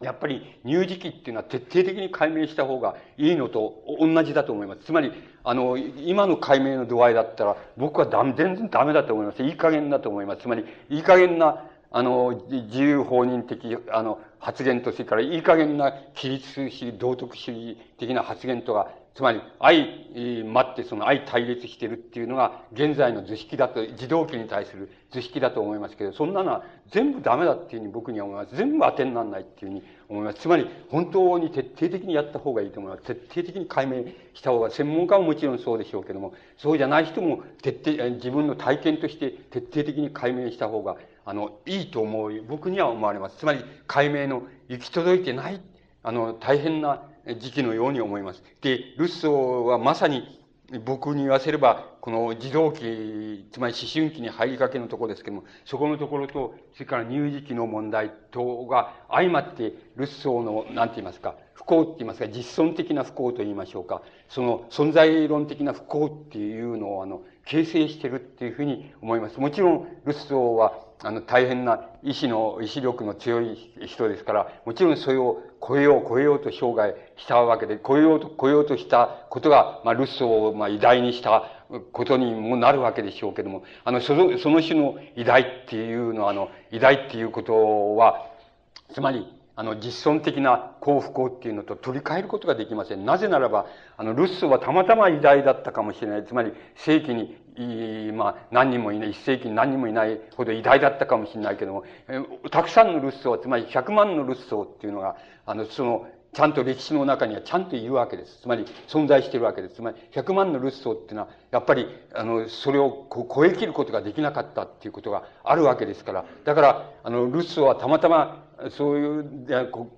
やっぱり乳児期っていうのは徹底的に解明した方がいいのと同じだと思います。つまり、あの、今の解明の度合いだったら、僕は全然ダメだと思います。いい加減だと思います。つまり、いい加減なあの、自由放任的、あの、発言と、それからいい加減な規律主義、道徳主義的な発言とが、つまり、相、待ってその相対立してるっていうのが、現在の図式だと、自動機に対する図式だと思いますけど、そんなのは全部ダメだっていうふうに僕には思います。全部当てにならないっていうふうに思います。つまり、本当に徹底的にやった方がいいと思います。徹底的に解明した方が、専門家ももちろんそうでしょうけども、そうじゃない人も徹底、自分の体験として徹底的に解明した方があの、いいと思う、僕には思われます。つまり、解明の行き届いてない、あの、大変な時期のように思います。で、ルッソーはまさに、僕に言わせれば、この児童期、つまり思春期に入りかけのところですけども、そこのところと、それから乳児期の問題等が相まって、ルッソーの、なんて言いますか、不幸って言いますか、実存的な不幸と言いましょうか、その存在論的な不幸っていうのを、あの、形成してるっていうふうに思います。もちろん、ルッソーは、あの、大変な意志の、意志力の強い人ですから、もちろんそれを超えよう、超えようと生涯したわけで、超えようと、超えようとしたことが、まあ、ルッソを、まあ、偉大にしたことにもなるわけでしょうけども、あの、その、その種の偉大っていうのは、あの、偉大っていうことは、つまり、あの、実存的な幸福っていうのと取り替えることができません。なぜならば、あの、ルッソはたまたま偉大だったかもしれない。つまり、世紀に、まあ、何人もいない、一世紀に何人もいないほど偉大だったかもしれないけども、たくさんのルッソー、つまり100万のルッソっていうのが、あの、その、ちゃんと歴史の中にはちゃんといるわけです。つまり、存在しているわけです。つまり、100万のルッソっていうのは、やっぱり、あの、それを超え切ることができなかったっていうことがあるわけですから、だから、あの、ルッソはたまたま、そういう、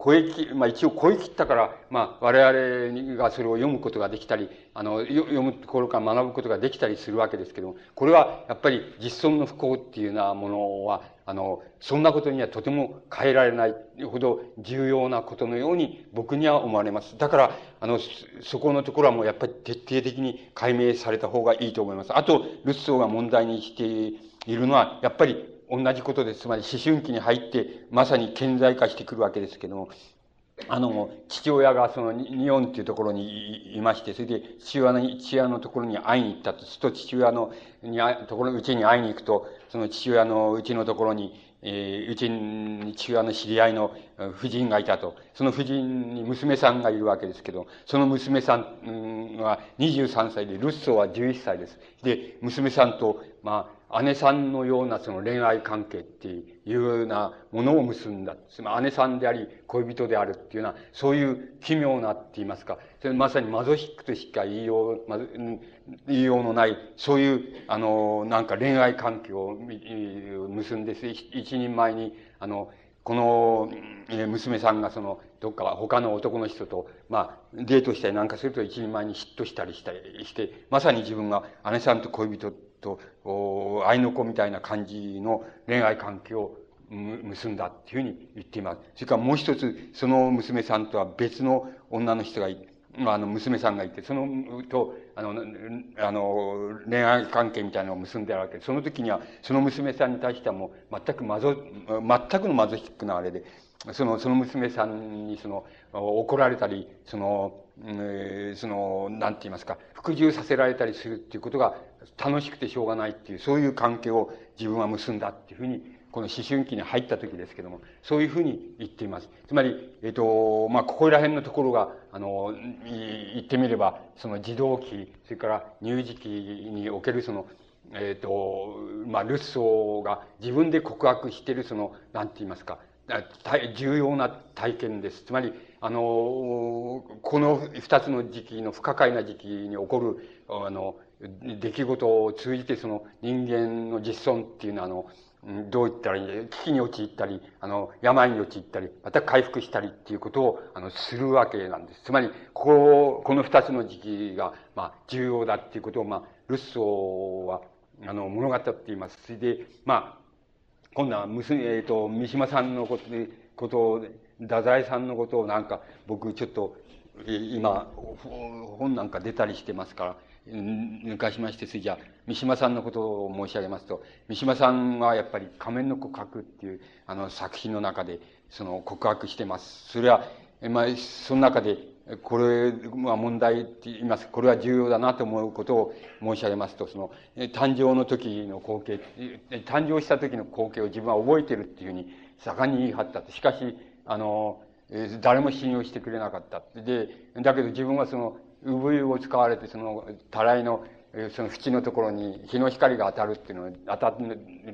超えき、まあ一応超え切ったから、まあ我々がそれを読むことができたり、あの、読むところから学ぶことができたりするわけですけども、これはやっぱり実存の不幸っていうようなものは、あの、そんなことにはとても変えられないほど重要なことのように僕には思われます。だから、あの、そこのところはもうやっぱり徹底的に解明された方がいいと思います。あと、ルッソーが問題にしているのは、やっぱり同じことです。つまり思春期に入って、まさに顕在化してくるわけですけども、あの、父親がその日本っていうところにいまして、それで父親の、父親のところに会いに行ったと。すると父親の、に、ところ、うちに会いに行くと、その父親のうちのところに、えー、うちに父親の知り合いの夫人がいたと。その夫人に娘さんがいるわけですけど、その娘さんは23歳で、ルッソーは11歳です。で、娘さんと、まあ、姉さんのようなその恋愛関係っていうようなものを結んだ。つまり姉さんであり、恋人であるっていうような、そういう奇妙なって言いますか、それまさにマゾヒックとしか言いよう、ま、言いようのない、そういう、あの、なんか恋愛関係を結んで、一人前に、あの、この、娘さんがその、どっか他の男の人と、まあ、デートしたりなんかすると一人前に嫉妬したりしたりして、まさに自分が姉さんと恋人と、愛の子みたいな感じの恋愛関係を結んだっていうふうに言っています。それからもう一つ、その娘さんとは別の女の人がいて、あの、娘さんがいて、その、と、あの、あの、恋愛関係みたいなのを結んであるわけで、その時には、その娘さんに対してはもう、全くマゾ、全くのマゾヒックなあれで、その、その娘さんに、その、怒られたり、その、えー、その、なんて言いますか、服従させられたりするっていうことが楽しくてしょうがないっていう、そういう関係を自分は結んだっていうふうにこの思春期に入った時ですけども、そういうふうに言っています。つまり、えっ、ー、と、まあ、ここら辺のところが、あの、言ってみれば、その児童期、それから乳児期におけるその、えっ、ー、と、まあ、ルッソーが自分で告白してるその、なんて言いますか、重要な体験です。つまり、あの、この二つの時期の不可解な時期に起こる、あの、出来事を通じてその人間の実存っていうのは、あの、どう言ったらいい危機に陥ったり、あの、病に陥ったり、また回復したりっていうことを、あの、するわけなんです。つまり、ここ、この二つの時期が、まあ、重要だっていうことを、まあ、ルッソーは、あの、物語っています。それで、まあ、今度は娘、えっ、ー、と、三島さんのこと、ことを、太宰さんのことをなんか、僕ちょっと、今、本なんか出たりしてますから、抜かしまして、それじゃ三島さんのことを申し上げますと、三島さんはやっぱり仮面の告白っていう、あの作品の中で、その告白してます。それは、まあ、その中で、これは問題って言います。これは重要だなと思うことを申し上げますと、その、誕生の時の光景、誕生した時の光景を自分は覚えてるっていうふうに盛んに言い張ったしかし、あの、誰も信用してくれなかった。で、だけど自分はその、産湯を使われて、その、たらいの、その縁のところに日の光が当たるっていうのを、当たっ、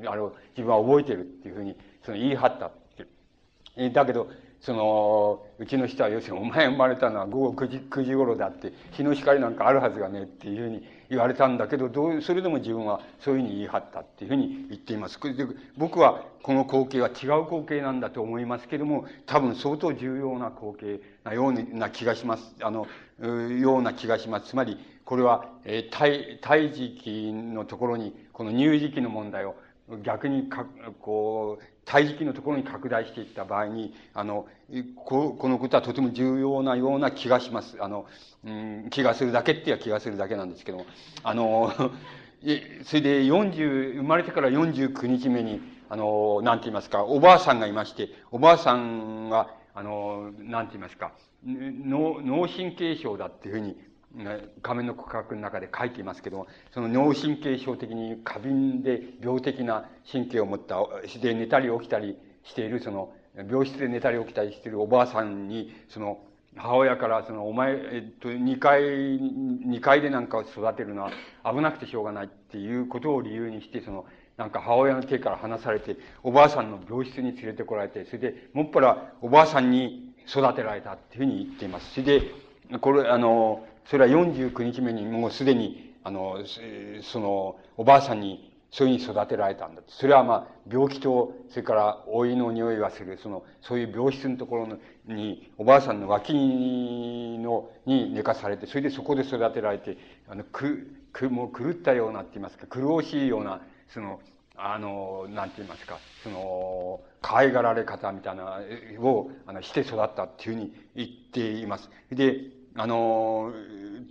あの自分は覚えてるっていうふうに、その言い張ったってだけど、その、うちの人は要するに、お前生まれたのは午後9時、9時頃だって、日の光なんかあるはずがねっていうふうに言われたんだけど、どう、それでも自分はそういうふうに言い張ったっていうふうに言っています。で僕はこの光景は違う光景なんだと思いますけども、多分相当重要な光景なような気がします。あの、ような気がします。つまり、これは、えー、胎児期のところに、この乳児期の問題を逆にか、こう、胎児期のところに拡大していった場合に、あの、ここのことはとても重要なような気がします。あの、うん、気がするだけっていう気がするだけなんですけども、あの、それで40、生まれてから49日目に、あの、なんて言いますか、おばあさんがいまして、おばあさんが、あの、なんて言いますか、脳、脳神経症だっていうふうに、仮面の告白の中で書いていますけども、その脳神経症的に過敏で病的な神経を持った、で寝たり起きたりしている、その、病室で寝たり起きたりしているおばあさんに、その、母親から、その、お前、えっと、二階、二階でなんかを育てるのは危なくてしょうがないっていうことを理由にして、その、なんか母親の手から離されて、おばあさんの病室に連れてこられて、それで、もっぱらおばあさんに育てられたっていうふうに言っています。それで、これ、あの、それは49日目にもうすでに、あの、その、おばあさんにそういうふうに育てられたんだ。それはまあ、病気と、それから老いの匂いがする、その、そういう病室のところに、おばあさんの脇の、に寝かされて、それでそこで育てられて、あの、く、く、もう狂ったようなって言いますか、苦しいような、その、あの、なんて言いますか、その、可愛がられ方みたいな、を、あの、して育ったっていうふうに言っています。で、あの、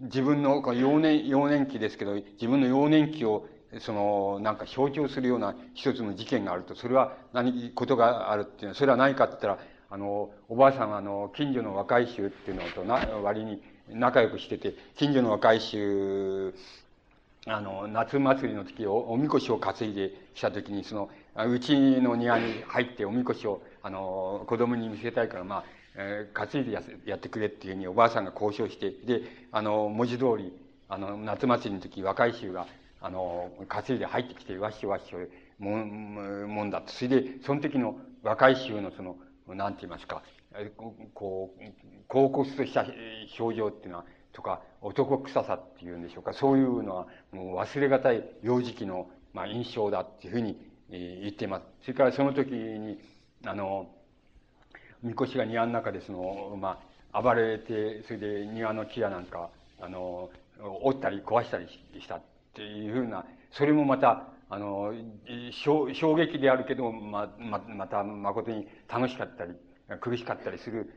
自分の幼年、幼年期ですけど、自分の幼年期を、その、なんか象徴するような一つの事件があると、それは何、ことがあるっていうのは、それは何かって言ったら、あの、おばあさんはあの、近所の若い衆っていうのとな、割に仲良くしてて、近所の若い衆、あの、夏祭りの時お、おみこしを担いできた時に、その、うちの庭に入っておみこしを、あの、子供に見せたいから、まあ、えー、担いでややってくれっていうふうにおばあさんが交渉して、で、あの、文字通り、あの、夏祭りの時、若い衆が、あの、担いで入ってきて、わっしょわっしょ、もん、もんだ。それで、その時の若い衆のその、なんて言いますか、こう、高骨とした表情っていうのは、とか、男臭さっていうんでしょうか、そういうのは、もう忘れがたい幼児期の、まあ、印象だっていうふうに、えー、言っています。それからその時に、あの、みこしが庭の中でその、まあ、暴れて、それで庭の木やなんか、あの、折ったり壊したりしたっていうふうな、それもまた、あの、衝撃であるけど、ま、ま、また誠に楽しかったり、苦しかったりする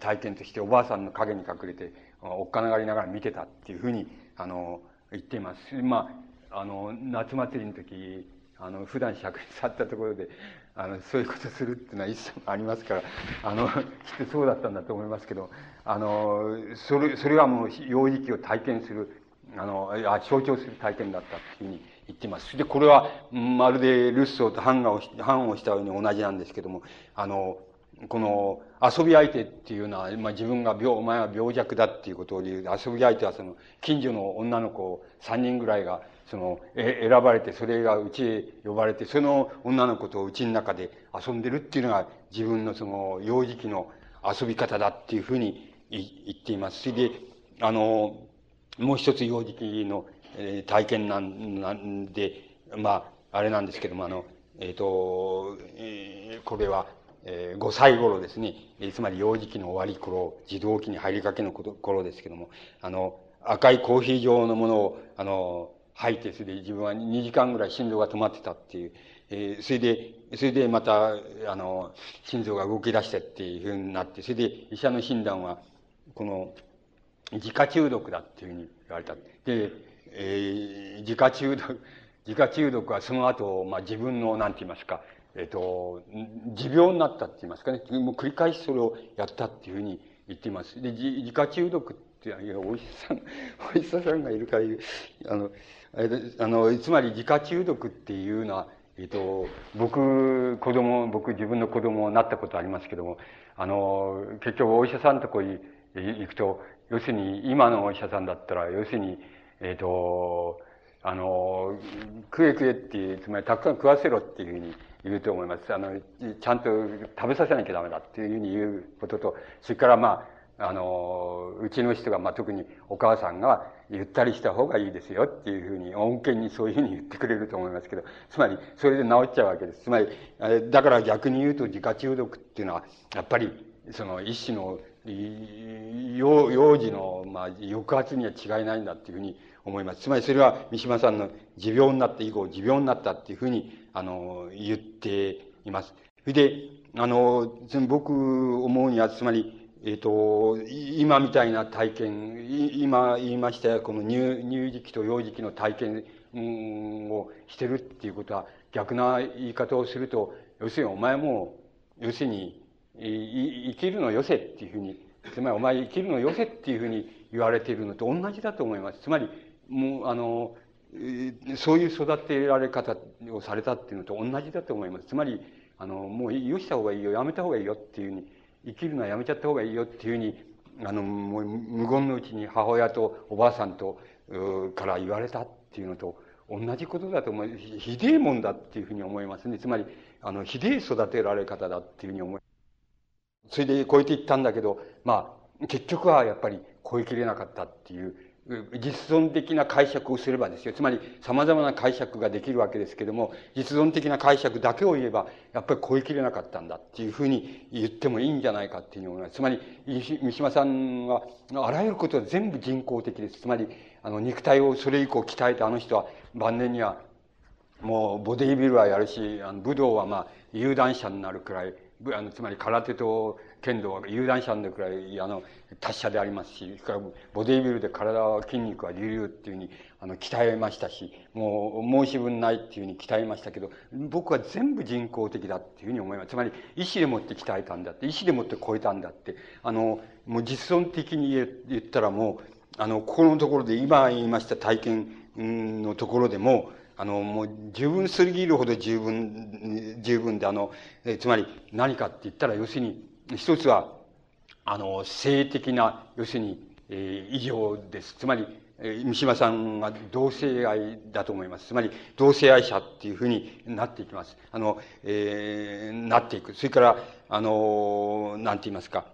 体験としておばあさんの影に隠れて、おっかながりながら見てたっていうふうに、あの、言っています。まあ、あの、夏祭りの時、あの、普段尺に去ったところで、あの、そういうことするっていうのは一切ありますから、あの、きっとそうだったんだと思いますけど、あの、それ、それはもう幼児期を体験する、あの、あ象徴する体験だったっていうふうに言ってます。で、これは、まるでルッソーと反を、をしたように同じなんですけども、あの、この遊び相手っていうのは、まあ、自分が病、お前は病弱だっていうことを言う。遊び相手はその、近所の女の子3人ぐらいが、その、え、選ばれて、それがうちへ呼ばれて、その女の子とうちの中で遊んでるっていうのが自分のその、幼児期の遊び方だっていうふうに言っています。それで、あの、もう一つ幼児期の、えー、体験なんなんで、まあ、あれなんですけども、あの、えっ、ー、と、えー、これは、えー、5歳頃ですね、えつまり幼児期の終わり頃、児童期に入りかけの頃ですけども、あの、赤いコーヒー状のものを、あの、吐いて、それで自分は2時間ぐらい心臓が止まってたっていう、えー、それで、それでまた、あの、心臓が動き出してっていうふうになって、それで医者の診断は、この、自家中毒だっていうふうに言われた。で、えー、自家中毒、自家中毒はその後、まあ自分の、なんて言いますか、えっ、ー、と、持病になったって言いますかね。もう繰り返しそれをやったっていうふうに言っています。で、自家中毒って、いや、お医者さん、お医者さんがいるから言う、あの、あの、つまり自家中毒っていうのは、えっ、と、僕、子供、僕自分の子供になったことありますけども、あの、結局お医者さんのとこに行くと、要するに今のお医者さんだったら、要するに、えっ、と、あの、食え食えっていう、つまりたくさん食わせろっていうふうに言うと思います。あの、ちゃんと食べさせなきゃダメだっていうふうに言うことと、それからまあ、あの、うちの人が、まあ、特にお母さんがゆったりした方がいいですよっていうふうに、恩恵にそういうふうに言ってくれると思いますけど、つまり、それで治っちゃうわけです。つまり、だから逆に言うと自家中毒っていうのは、やっぱり、その一種の幼幼児の、まあ、抑圧には違いないんだっていうふうに思います。つまりそれは三島さんの持病になって以降、持病になったっていうふうに、あの、言っています。で、あの、僕思うには、つまり、えっ、ー、と、今みたいな体験、今言いましたこの乳乳児期と幼児期の体験をしてるっていうことは、逆な言い方をすると、要するにお前も、要するに、生きるのよせっていうふうに、つまりお前生きるのよせっていうふうに言われているのと同じだと思います。つまり、もう、あの、そういう育てられ方をされたっていうのと同じだと思います。つまり、あの、もうよした方がいいよ、やめた方がいいよっていうふうに、生きるのはやめちゃった方がいいよっていうふうに、あの、もう無言のうちに母親とおばあさんと、から言われたっていうのと同じことだと思う、ひでえもんだっていうふうに思いますね。つまり、あの、ひでえ育てられ方だっていうふうに思い、それで超えていったんだけど、まあ、結局はやっぱり超えきれなかったっていう、実存的な解釈をすればですよ。つまり、様々な解釈ができるわけですけども、実存的な解釈だけを言えば、やっぱり超えきれなかったんだっていうふうに言ってもいいんじゃないかっていうふうに思います。つまり、三島さんは、あらゆることは全部人工的です。つまり、あの、肉体をそれ以降鍛えたあの人は、晩年には、もう、ボディービルはやるし、あの武道はまあ、有段者になるくらい、あの、つまり空手と剣道は有段者のくらい、あの、達者でありますし、それからボディービルで体は筋肉は隆々っていうふうに、あの、鍛えましたし、もう申し分ないっていうふうに鍛えましたけど、僕は全部人工的だっていうふうに思います。つまり、意志でもって鍛えたんだって、意志でもって超えたんだって、あの、もう実存的に言ったらもう、あの、ここのところで今言いました体験のところでも、あの、もう十分すぎるほど十分、十分で、あの、えつまり何かって言ったら、要するに、一つは、あの、性的な、要するに、えー、異常です。つまり、三島さんは同性愛だと思います。つまり、同性愛者っていうふうになっていきます。あの、えー、なっていく。それから、あの、なんて言いますか。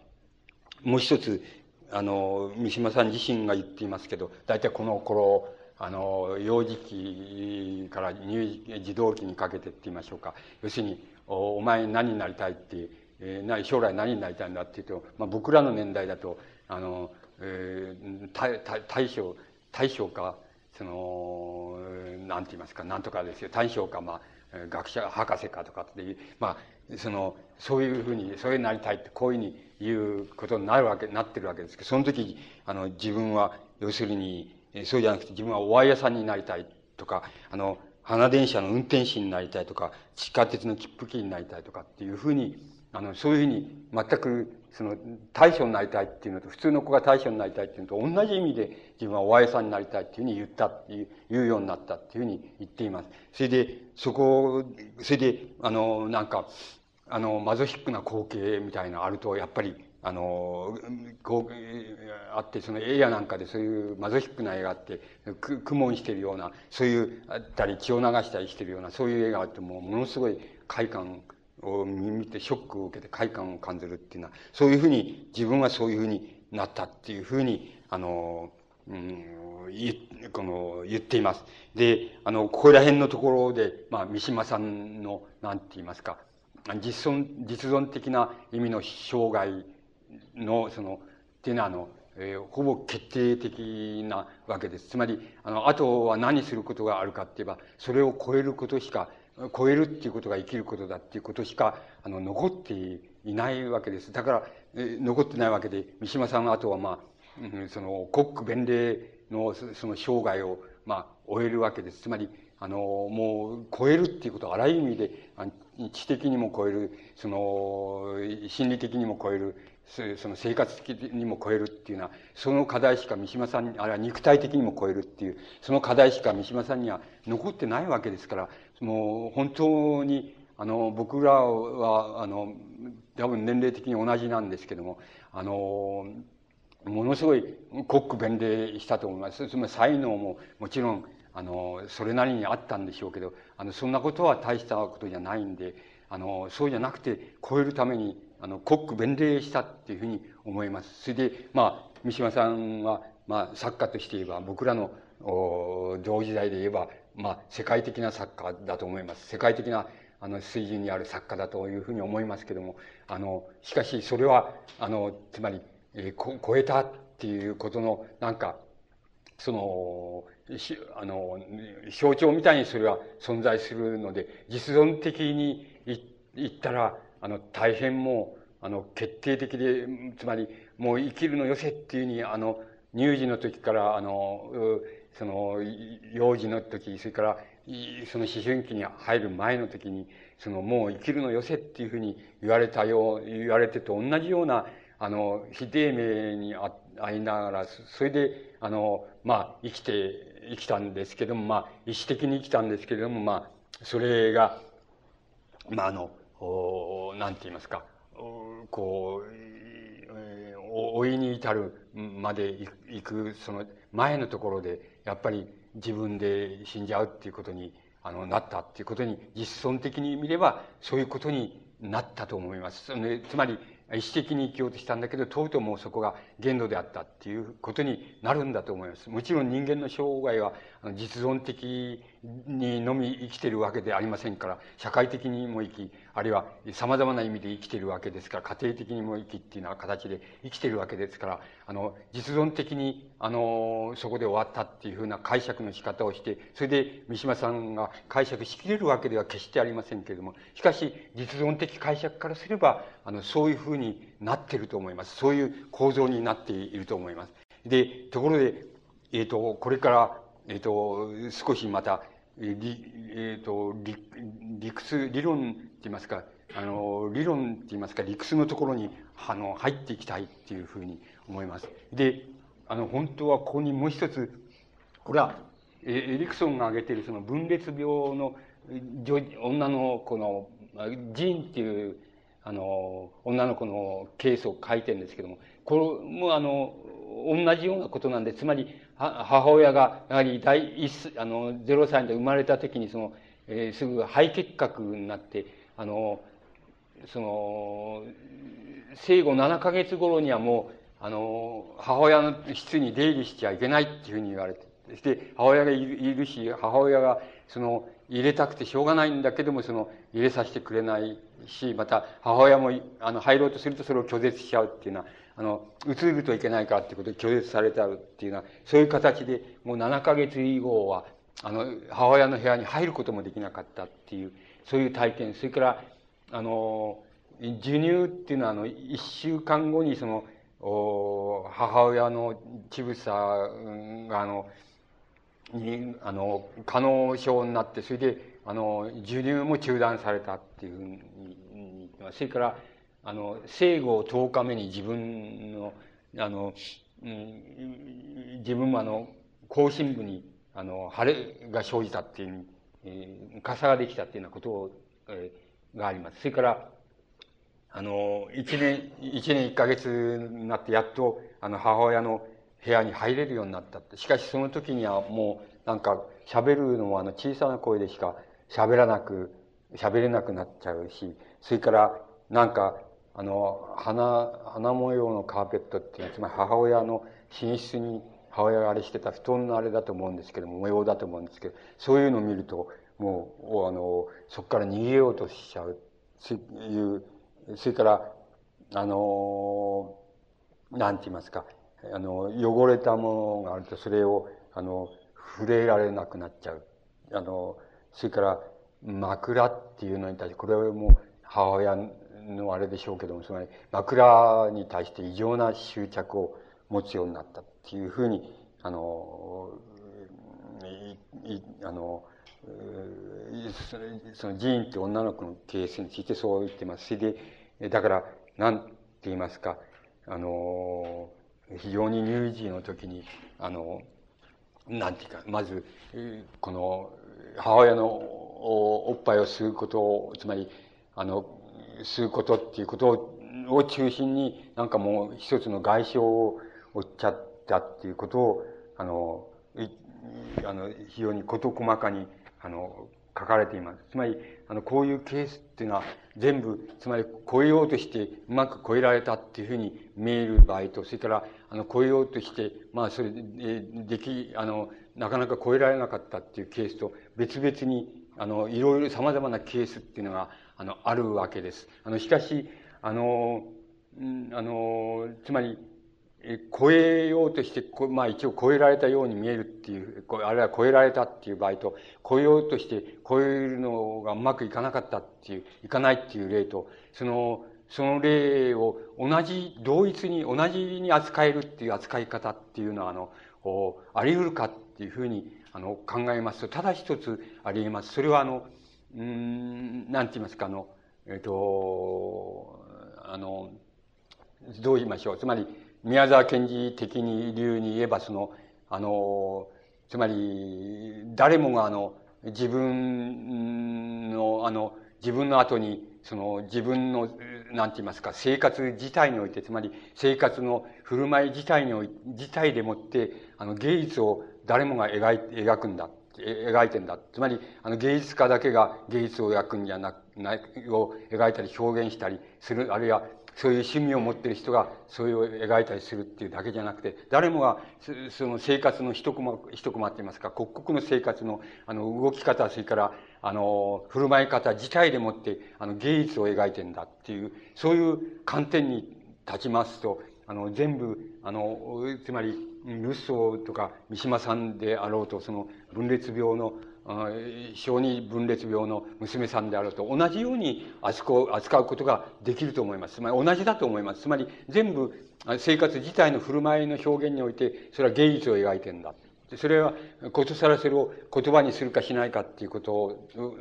もう一つ、あの、三島さん自身が言っていますけど、大体この頃、あの、幼児期から乳児童期にかけてって言いましょうか。要するに、おお前何になりたいって、えー、将来何になりたいんだって言うと、まあ、僕らの年代だと、あの、えー、大大将、大将か、その、なんて言いますか、なんとかですよ。大将か、まあ、学者、博士かとかっていう、まあ、その、そういうふうに、そういうなりたいって、こういうふうに言うことになるわけ、なってるわけですけど、その時、あの、自分は、要するに、そうじゃなくて自分はおわい屋さんになりたいとか、あの、花電車の運転士になりたいとか、地下鉄の切符機になりたいとかっていうふうに、あの、そういうふうに全く、その、大将になりたいっていうのと、普通の子が大将になりたいっていうのと同じ意味で自分はおわいさんになりたいっていうふうに言ったっていう、言うようになったっていうふうに言っています。それで、そこ、それで、あの、なんか、あの、マゾヒックな光景みたいなあると、やっぱり、あの、こう、あって、その映画なんかでそういうマゾヒックな映画って、く、苦悶してるような、そういう、あったり血を流したりしてるような、そういう映画があってもうものすごい快感を見てショックを受けて快感を感じるっていうのは、そういうふうに、自分はそういうふうになったっていうふうに、あの、うん、この、言っています。で、あの、ここら辺のところで、まあ、三島さんの、なんて言いますか、実存、実存的な意味の障害の、その、っていうのは、あの、えー、ほぼ決定的なわけです。つまり、あの、あとは何することがあるかって言えば、それを超えることしか、超えるっていうことが生きることだっていうことしか、あの、残っていないわけです。だから、え、残ってないわけで、三島さんの後は、まあ、うん、その、国区弁礼の、その生涯を、まあ、終えるわけです。つまり、あの、もう、超えるっていうことは、あらゆる意味で、知的にも超える、その、心理的にも超える、その生活的にも超えるっていうのは、その課題しか三島さんに、あるいは肉体的にも超えるっていう、その課題しか三島さんには残ってないわけですから、もう本当に、あの、僕らは、あの、多分年齢的に同じなんですけども、あの、ものすごいコック弁礼したと思います。つまり才能ももちろん、あの、それなりにあったんでしょうけど、あの、そんなことは大したことじゃないんで、あの、そうじゃなくて、超えるために、あの、国区弁礼したっていうふうに思います。それで、まあ、三島さんは、まあ、作家として言えば、僕らの、同時代で言えば、まあ、世界的な作家だと思います。世界的な、あの、水準にある作家だというふうに思いますけども、あの、しかし、それは、あの、つまり、えー、超えたっていうことの、なんか、その、あの、象徴みたいにそれは存在するので、実存的に言ったら、あの、大変もう、あの、決定的で、つまり、もう生きるのよせっていうふうに、あの、乳児の時から、あの、その、幼児の時、それから、その思春期に入る前の時に、その、もう生きるのよせっていうふうに言われたよう、言われてと同じような、あの、非低迷にあいながら、それで、あの、まあ、生きて、生きたんですけども、まあ、意思的に生きたんですけれども、まあ、それが、まあ、あの、おなんて言いますか、こう、老いに至るまで行く、その前のところで、やっぱり自分で死んじゃうっていうことに、あの、なったっていうことに、実存的に見れば、そういうことになったと思います。つまり、意思的に生きようとしたんだけど、とうとうもうそこが限度であったっていうことになるんだと思います。もちろん人間の生涯は実存的にのみ生きているわけでありませんから、社会的にも生き、あるいは様々な意味で生きているわけですから、家庭的にも生きっていうような形で生きているわけですから、あの、実存的に、あの、そこで終わったっていうふうな解釈の仕方をして、それで三島さんが解釈しきれるわけでは決してありませんけれども、しかし、実存的解釈からすれば、あの、そういうふうになっていると思います。そういう構造になっていると思います。で、ところで、えっ、ー、と、これから、えっ、ー、と、少しまた、理、えっ、ー、と、理、理屈、理論って言いますか、あの、理論って言いますか、理屈のところに、あの、入っていきたいっていうふうに思います。で、あの、本当はここにもう一つ、これは、エリクソンが挙げているその分裂病の女の子の、ジーンっていう、あの、女の子のケースを書いてるんですけども、これもあの、同じようなことなんで、つまり、母親が、やはり第一、あの、0歳で生まれた時に、その、えー、すぐ肺結核になって、あの、その、生後7ヶ月頃にはもう、あの、母親の室に出入りしちゃいけないっていうふうに言われて、そして母親がいるし、母親が、その、入れたくてしょうがないんだけども、その、入れさせてくれないし、また、母親も、あの、入ろうとするとそれを拒絶しちゃうっていうのは、あの、移るといけないかっていうことで拒絶されたっていうのは、そういう形で、もう7ヶ月以後は、あの、母親の部屋に入ることもできなかったっていう、そういう体験。それから、あの、授乳っていうのは、あの、一週間後にその、お母親の乳房が、あの、に、あの、可能症になって、それで、あの、授乳も中断されたっていうふうに、それから、あの、生後10日目に自分の、あの、うん、自分もあの、後心部に、あの、腫れが生じたっていう、えー、傘ができたっていうようなことを、えー、があります。それから、あの、一年、一年一ヶ月になってやっと、あの、母親の部屋に入れるようになったって。しかしその時にはもう、なんか、喋るのもあの、小さな声でしか喋らなく、喋れなくなっちゃうし、それから、なんか、あの、花、花模様のカーペットっていうのは、つまり母親の寝室に母親があれしてた布団のあれだと思うんですけども、模様だと思うんですけど、そういうのを見ると、もう、あの、そこから逃げようとしちゃう、そういう、それから、あの、なんて言いますか、あの、汚れたものがあると、それを、あの、触れられなくなっちゃう。あの、それから、枕っていうのに対して、これはもう母親のあれでしょうけども、つまり枕に対して異常な執着を持つようになったっていうふうに、あの、い、あの、その寺院って女の子のケースについてそう言ってます。それで、だから、なんて言いますか、あの、非常に乳児の時に、あの、なんていうか、まず、この、母親のおっぱいを吸うことを、つまり、あの、することっていうことを中心に、なんかもう一つの外傷を負っちゃったっていうことを、あの、あの、非常に事細かに、あの、書かれています。つまり、あの、こういうケースっていうのは、全部、つまり、超えようとして、うまく超えられたっていうふうに見える場合と、それから、あの、超えようとして、まあ、それで、でき、あの、なかなか超えられなかったっていうケースと、別々に、あの、いろいろ様々なケースっていうのが、あの、あるわけです。あの、しかし、あの、あの、つまり、超えようとして、まあ一応超えられたように見えるっていう、あるいは超えられたっていう場合と、超えようとして超えるのがうまくいかなかったっていう、いかないっていう例と、その、その例を同じ、同一に、同じに扱えるっていう扱い方っていうのは、あの、あり得るかっていうふうに、あの、考えますと、ただ一つあり得ます。それは、あの、うん、なんて言いますか、あの、えっ、と、あの、どう言いましょう。つまり、宮沢賢治的に流に言えば、その、あの、つまり、誰もがあの、自分の、あの、自分の後に、その自分の、なんて言いますか、生活自体において、つまり生活の振る舞い自体において、自体でもって、あの芸術を誰もが描い描くんだ。描いてんだ。つまり、あの芸術家だけが芸術を描くんじゃなく、なを描いたり表現したりする、あるいはそういう趣味を持ってる人がそれを描いたりするっていうだけじゃなくて、誰もがその生活の一コマ、一コマって言いますか、刻々の生活のあの動き方、それからあの、振る舞い方自体でもって、あの、芸術を描いてんだっていう、そういう観点に立ちますと、あの、全部、あの、つまり、ルッソーとか三島さんであろうと、その分裂病の小児分裂病の娘さんであると同じように扱うことができると思います。つまり同じだと思います。つまり全部生活自体の振る舞いの表現において、それは芸術を描いてんだ。それは、ことさらそれを言葉にするかしないかっていうこと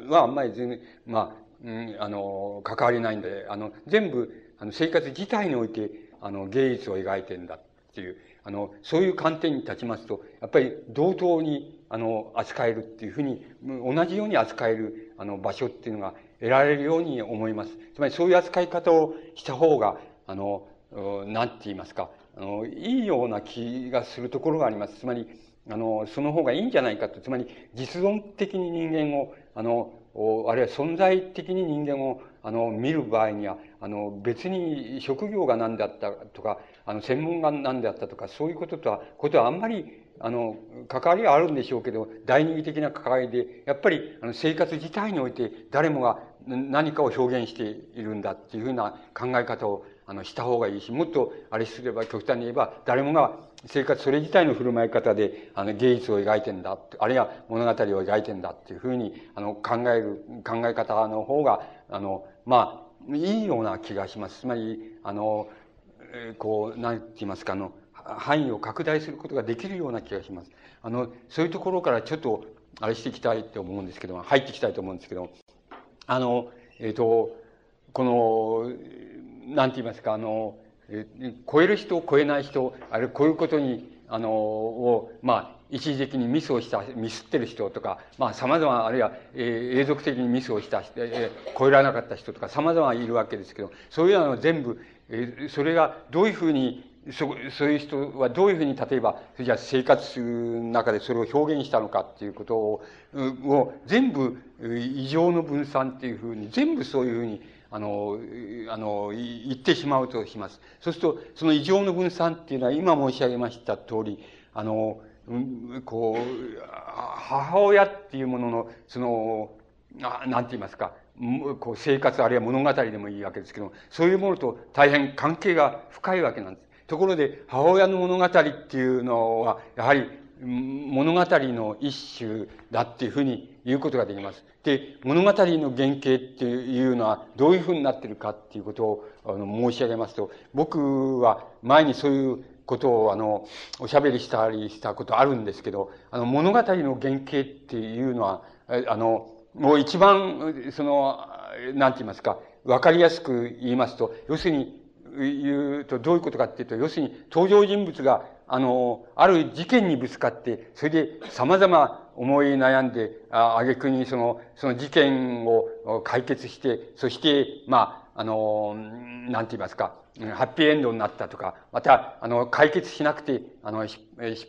はあんまり全然、まあ、うん、あの、関わりないんで、あの、全部、あの、生活自体において、あの、芸術を描いてんだっていう、あの、そういう観点に立ちますと、やっぱり同等に、あの、扱えるっていうふうに、同じように扱える、あの、場所っていうのが得られるように思います。つまりそういう扱い方をした方が、あの、なんて言いますか、あの、いいような気がするところがあります。つまり、あの、その方がいいんじゃないかと。つまり、実存的に人間を、あの、あるいは存在的に人間を、あの、見る場合には、あの、別に職業が何であったとか、あの、専門が何であったとか、そういうこととは、ことはあんまり、あの、関わりはあるんでしょうけど、第二義的な関わりで、やっぱり、あの、生活自体において誰もが何かを表現しているんだっていうふうな考え方を、あの、した方がいいし、もっと、あれすれば、極端に言えば、誰もが生活それ自体の振る舞い方で、あの、芸術を描いてんだ、あるいは物語を描いてんだっていうふうに、あの、考える、考え方の方が、あの、まあ、いいような気がします。つまり、あの、こう、なんて言いますか、あの、範囲を拡大することができるような気がします。あの、そういうところからちょっと、あれしていきたいと思うんですけど、入っていきたいと思うんですけど、あの、えっ、ー、と、この、なんて言いますか、あの、え超える人、超えない人、あるいはこういうことに、あの、を、まあ、一時的にミスをした、ミスってる人とか、まあ、様々、あるいは、えー、永続的にミスをした人、えー、超えられなかった人とか、様々いるわけですけど、そういうのを全部、それがどういうふうに、そそういう人はどういうふうに、例えば、じゃあ生活の中でそれを表現したのかっていうことを、を全部、異常の分散っていうふうに、全部そういうふうに、あの、あの、言ってしまうとします。そうすると、その異常の分散っていうのは、今申し上げました通り、あの、こう、母親っていうものの、その、なんて言いますか、こう生活あるいは物語でもいいわけですけど、そういうものと大変関係が深いわけなんです。ところで、母親の物語っていうのは、やはり物語の一種だっていうふうに言うことができます。で、物語の原型っていうのはどういうふうになってるかっていうことをあの申し上げますと、僕は前にそういうことをあの、おしゃべりしたりしたことあるんですけど、あの物語の原型っていうのは、あの、もう一番、その、なんて言いますか、わかりやすく言いますと、要するに、言うとどういうことかっていうと、要するに登場人物があの、ある事件にぶつかって、それで様々思い悩んで、あ、あげくにその、その事件を解決して、そして、まあ、あの、なんて言いますか、ハッピーエンドになったとか、また、あの、解決しなくて、あの、失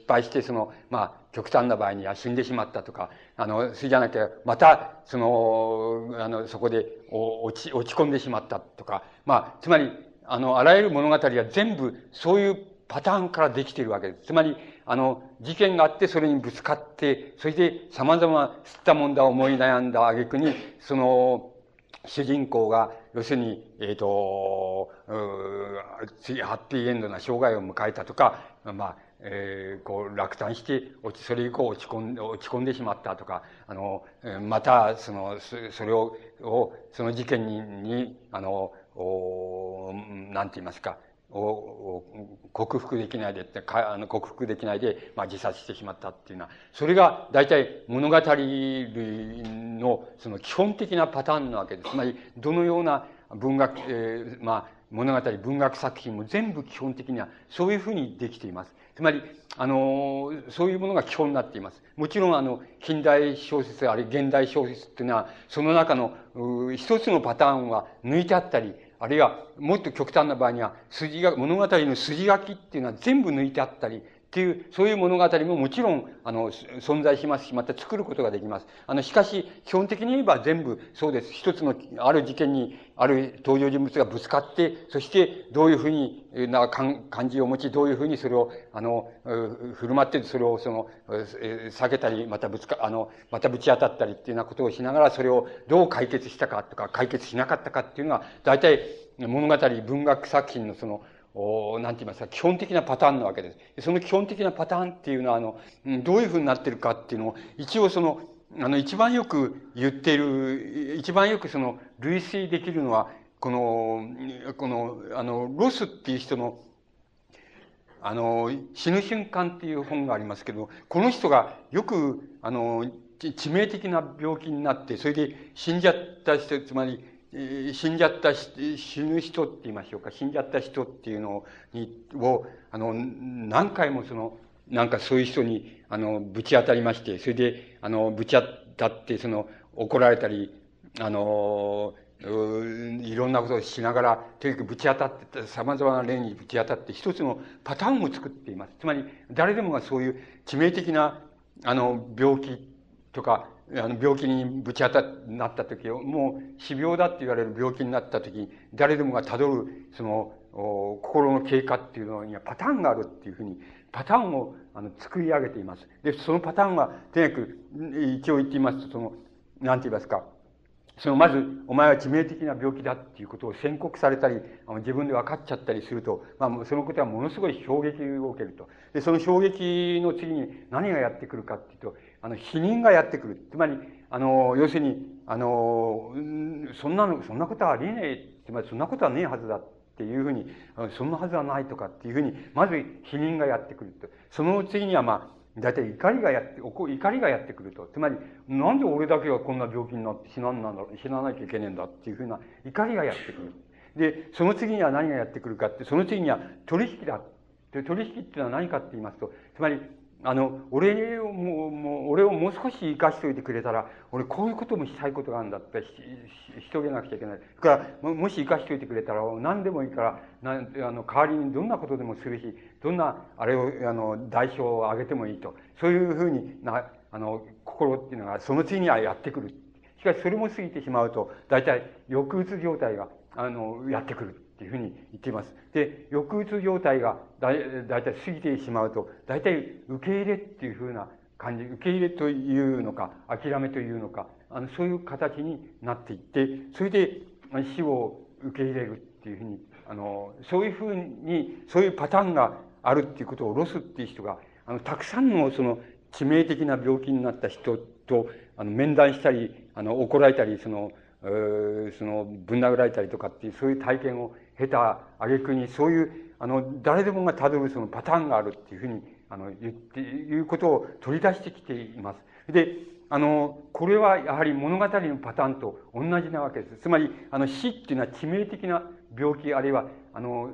敗して、その、まあ、極端な場合には死んでしまったとか、あの、それじゃなきゃ、また、その、あの、そこで落ち、落ち込んでしまったとか、まあ、つまり、あの、あらゆる物語は全部、そういうパターンからできているわけです。つまり、あの、事件があって、それにぶつかって、それで様々吸ったもんだ思い悩んだ挙句に、その、主人公が、要するに、えっ、ー、と、次、ハッピーエンドな生涯を迎えたとか、まあ、えー、こう、落胆して、落ち、それ以降落ち込んで、落ち込んでしまったとか、あの、また、その、それを、をその事件に、にあの、おなんて言いますか、を克服できないでって、かあの克服できないで、まあ、自殺してしまったっていうのは、それが大体物語類のその基本的なパターンなわけです。つまり、どのような文学、えー、まあ、物語、文学作品も全部基本的にはそういうふうにできています。つまり、あの、そういうものが基本になっています。もちろん、あの、近代小説、あるいは現代小説っていうのは、その中の一つのパターンは抜いてあったり、あるいは、もっと極端な場合には、筋が、物語の筋書きっていうのは全部抜いてあったり、っていう、そういう物語ももちろん、あの、存在しますし、また作ることができます。あの、しかし、基本的に言えば全部そうです。一つの、ある事件に、ある登場人物がぶつかって、そしてどういうふうにな感じを持ち、どういうふうにそれを、あの、振る舞って、それをその、避けたり、またぶつか、あの、またぶち当たったりっていうようなことをしながら、それをどう解決したかとか、解決しなかったかっていうのは、大体物語、文学作品のその、おなんて言いますか、基本的なパターンなわけです。その基本的なパターンっていうのは、あの、どういうふうになってるかっていうのを、一応その、あの、一番よく言っている、一番よくその、類推できるのは、この、この、あの、ロスっていう人の、あの、死ぬ瞬間っていう本がありますけど、この人がよく、あの、致命的な病気になって、それで死んじゃった人、つまり、死んじゃった死ぬ人って言いましょうか、死んじゃった人っていうのに、を、あの、何回もその、なんかそういう人に、あの、ぶち当たりまして、それで、あの、ぶち当たって、その、怒られたり、あの、いろんなことをしながら、とにかくぶち当たって、様々な例にぶち当たって、一つのパターンを作っています。つまり、誰でもがそういう致命的な、あの、病気とか、あの、病気にぶち当た、なった時、もう死病だって言われる病気になった時、誰でもが辿る、その、心の経過っていうのにはパターンがあるっていうふうに、パターンを、あの、作り上げています。で、そのパターンは、とにかく、一応言ってみますと、その、なんて言いますか、その、まず、お前は致命的な病気だっていうことを宣告されたり、あの自分で分かっちゃったりすると、まあ、そのことはものすごい衝撃を受けると。で、その衝撃の次に何がやってくるかっていうと、あの、否認がやってくる。つまり、あの、要するに、あの、そんなの、そんなことはありえねえ。つまり、そんなことはねえはずだっていうふうに、そんなはずはないとかっていうふうに、まず否認がやってくると。その次には、まあ、大体怒りがやって、怒りがやってくると。つまり、なんで俺だけがこんな病気になって死なんなんだろう死ななきゃいけねえんだっていうふうな怒りがやってくる。で、その次には何がやってくるかって、その次には取引だ。取引っていうのは何かって言いますと、つまり、あの、俺をもう、もう、俺をもう少し生かしておいてくれたら、俺こういうこともしたいことがあるんだってし、し、しとげなくちゃいけない。だから、もし生かしておいてくれたら、何でもいいから、なあの、代わりにどんなことでもするし、どんな、あれを、あの、代償を上げてもいいと。そういうふうにな、あの、心っていうのが、その次にはやってくる。しかし、それも過ぎてしまうと、大体、抑うつ状態が、あの、やってくる。っていうふうに言っています。で、抑うつ状態がだいだいたい過ぎてしまうと、だいたい受け入れっていうふうな感じ、受け入れというのか、諦めというのか、あの、そういう形になっていって、それで死を受け入れるっていうふうに、あの、そういうふうに、そういうパターンがあるっていうことをロスっていう人が、あの、たくさんのその致命的な病気になった人と、あの、面談したり、あの、怒られたり、その、その、ぶん殴られたりとかっていう、そういう体験を経た挙句に、そういう、あの、誰でもがたどるそのパターンがあるっていうふうに、あの、言って、いうことを取り出してきています。で、あの、これはやはり物語のパターンと同じなわけです。つまり、あの、死っていうのは致命的な病気、あるいは、あの、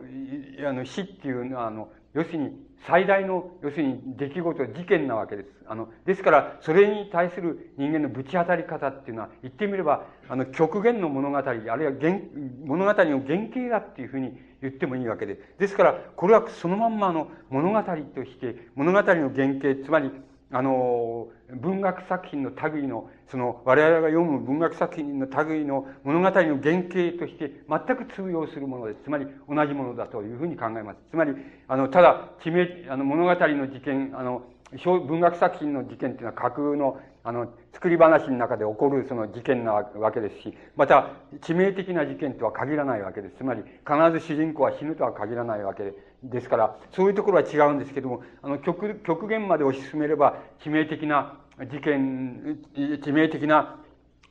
あの死っていうのは、あの、要するに最大の、要するに出来事、事件なわけです。あの、ですから、それに対する人間のぶち当たり方っていうのは、言ってみれば、あの、極限の物語、あるいは原、物語の原型だっていうふうに言ってもいいわけで。ですから、これはそのまんまの物語として、物語の原型、つまり、あの、文学作品の類の、その、我々が読む文学作品の類の物語の原型として全く通用するものです。つまり、同じものだというふうに考えます。つまり、あの、ただ、地名、あの、物語の事件、あの、文学作品の事件っていうのは架空の、あの、作り話の中で起こるその事件なわけですし、また、致命的な事件とは限らないわけです。つまり、必ず主人公は死ぬとは限らないわけで、ですから、そういうところは違うんですけども、あの、極、極限まで推し進めれば、致命的な事件、致命的な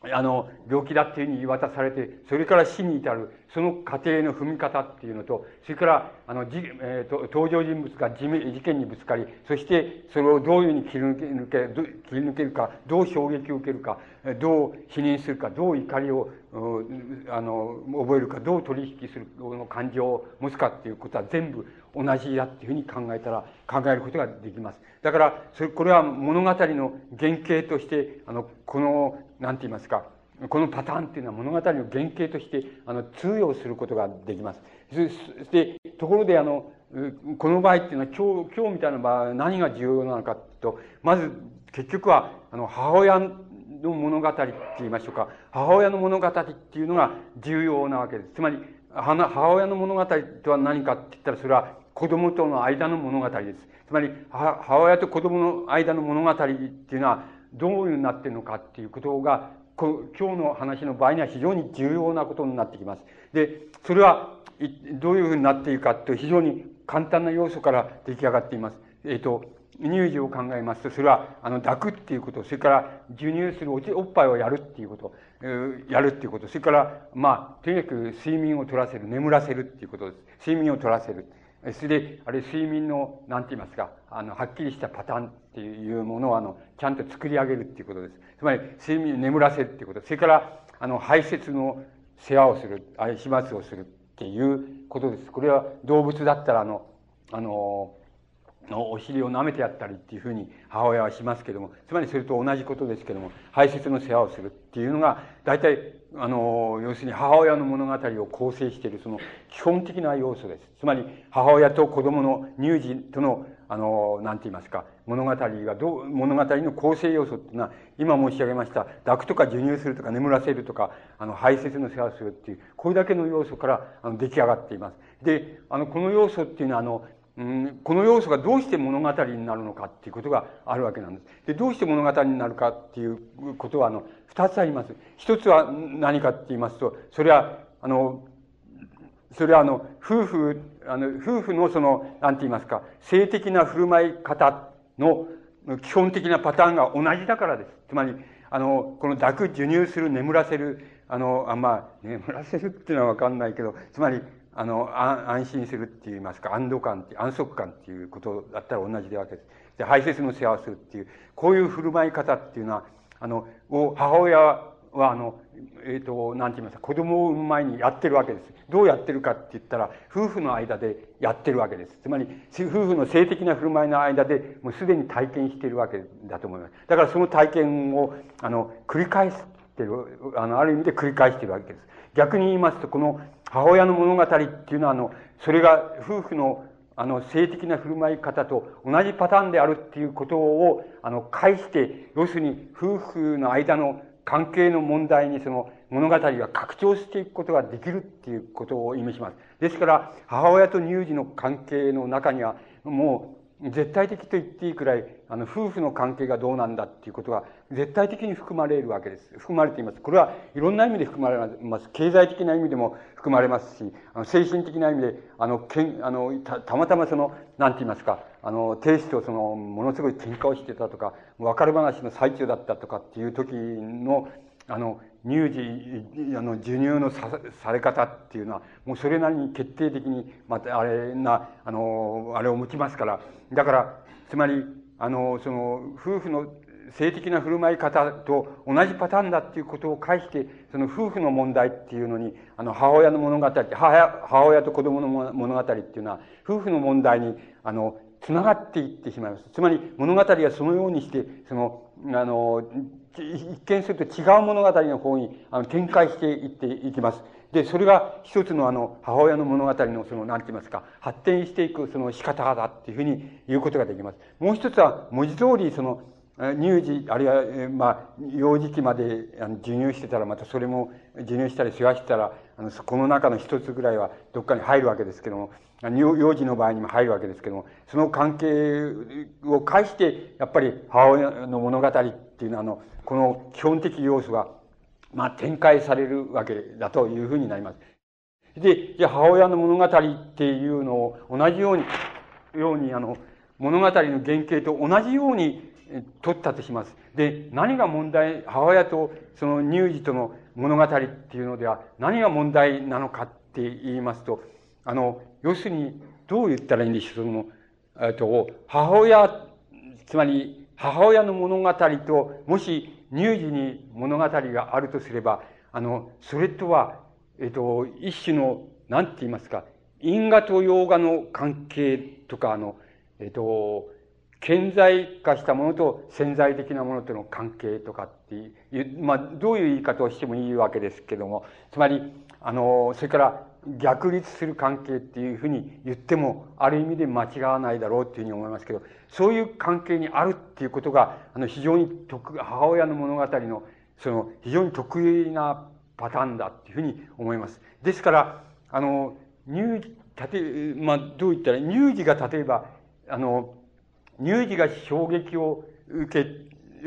あの、病気だっていうふうに言い渡されて、それから死に至る、その過程の踏み方っていうのと、それから、あの、じえー、と登場人物が事件にぶつかり、そしてそれをどういうふうに切り抜け、切り抜けるか、どう衝撃を受けるか、どう否認するか、どう怒りを、あの、覚えるか、どう取引するの感情を持つかっていうことは全部同じだっていうふうに考えたら、考えることができます。だから、それ、これは物語の原型として、あの、この、なんて言いますか、このパターンっていうのは物語の原型として、あの、通用することができます。そして、ところであの、この場合っていうのは今日、今日みたいな場合は何が重要なのかと、まず結局は、あの、母親の物語って言いましょうか。母親の物語っていうのが重要なわけです。つまり、母親の物語とは何かって言ったら、それは子供との間の物語です。つまり、母親と子供の間の物語っていうのは、どういうふうになっているのかっていうことが、今日の話の場合には非常に重要なことになってきます。で、それは、どういうふうになっているかという非常に簡単な要素から出来上がっています。えっ、と、乳児を考えますと、それは、あの、抱くっていうこと、それから授乳するおおっぱいをやるっていうこと、やるっていうこと、それから、まあ、とにかく睡眠を取らせる、眠らせるっていうことです。睡眠を取らせる。それで、あれ、睡眠の、なんて言いますか、あの、はっきりしたパターンっていうものを、あの、ちゃんと作り上げるっていうことです。つまり、睡眠を眠らせるっていうこと。それから、あの、排泄の世話をする、あれ、始末をするっていうことです。これは動物だったら、あの、あの、のお尻を舐めてやったりっていうふうに母親はしますけども、つまりそれと同じことですけども、排泄の世話をするっていうのが、大体、あの、要するに母親の物語を構成しているその基本的な要素です。つまり、母親と子供の乳児との、あの、なんて言いますか、物語がどう、物語の構成要素っていうのは、今申し上げました、抱くとか授乳するとか眠らせるとか、あの、排泄の世話をするっていう、これだけの要素からあの出来上がっています。で、あの、この要素っていうのは、あの、うん、この要素がどうして物語になるのかっていうことがあるわけなんです。で、どうして物語になるかっていうことは、あの、二つあります。一つは何かって言いますと、それは、あの、それはあの、夫婦、あの、夫婦のその、なんて言いますか、性的な振る舞い方の基本的なパターンが同じだからです。つまり、あの、この抱く、授乳する、眠らせる、あの、あまあ、眠らせるっていうのはわかんないけど、つまり、あの、安心するって言いますか、安堵感って、安息感っていうことだったら同じでわけです。で、排泄の世話をするっていう、こういう振る舞い方っていうのは、あの、を母親は、あの、えっ、ー、と、なんて言いますか、子供を産む前にやってるわけです。どうやってるかって言ったら、夫婦の間でやってるわけです。つまり、夫婦の性的な振る舞いの間で、もうすでに体験しているわけだと思います。だからその体験を、あの、繰り返してる、あの、ある意味で繰り返してるわけです。逆に言いますと、この母親の物語っていうのは、あの、それが夫婦のあの、性的な振る舞い方と同じパターンであるっていうことを、あの、返して、要するに夫婦の間の関係の問題にその物語が拡張していくことができるっていうことを意味します。ですから、母親と乳児の関係の中には、もう、絶対的と言っていいくらい、あの、夫婦の関係がどうなんだっていうことが絶対的に含まれるわけです。含まれています。これはいろんな意味で含まれます。経済的な意味でも含まれますし、あの精神的な意味で、あの、けん、あの、た、たまたまその、なんて言いますか、あの、亭主とその、ものすごい喧嘩をしてたとか、別れ話の最中だったとかっていう時の、あの、乳児、あの、授乳のさされ方っていうのは、もうそれなりに決定的に、また、あれな、あの、あれを向きますから、だから、つまり、あの、その、夫婦の性的な振る舞い方と同じパターンだっていうことを介して、その夫婦の問題っていうのに、あの、母親の物語、母母親と子供の物語っていうのは、夫婦の問題に、あの、つながっていってしまいます。つまり、物語がそのようにして、その、あの、一見すると違う物語の方にあの展開していっていきます。で、それが一つのあの、母親の物語のその、なんて言いますか、発展していくその仕方だっていうふうに言うことができます。もう一つは、文字通りその、乳児、あるいは、まあ、幼児期まで授乳してたら、またそれも授乳したり世話したら、あの、この中の一つぐらいはどっかに入るわけですけども、幼児の場合にも入るわけですけども、その関係を介して、やっぱり母親の物語っっていうのは、あの、この基本的要素が、まあ、展開されるわけだというふうになります。で、じゃ母親の物語っていうのを同じように、ように、あの、物語の原型と同じように取ったとします。で、何が問題、母親とその乳児との物語っていうのでは何が問題なのかって言いますと、あの、要するに、どう言ったらいいんでしょう、その、えっと、母親、つまり、母親の物語と、もし乳児に物語があるとすれば、あの、それとは、えっと、一種の、なんて言いますか、因果と洋画の関係とか、あの、えっと、顕在化したものと潜在的なものとの関係とかっていう、まあ、どういう言い方をしてもいいわけですけども、つまり、あの、それから、逆立する関係っていうふうに言っても、ある意味で間違わないだろうっていうふうに思いますけど、そういう関係にあるっていうことが、あの、非常に、母親の物語の、その、非常に得意なパターンだっていうふうに思います。ですから、あの、乳児、たて、まあ、どう言ったら、乳児が例えば、あの、乳児が衝撃を受け、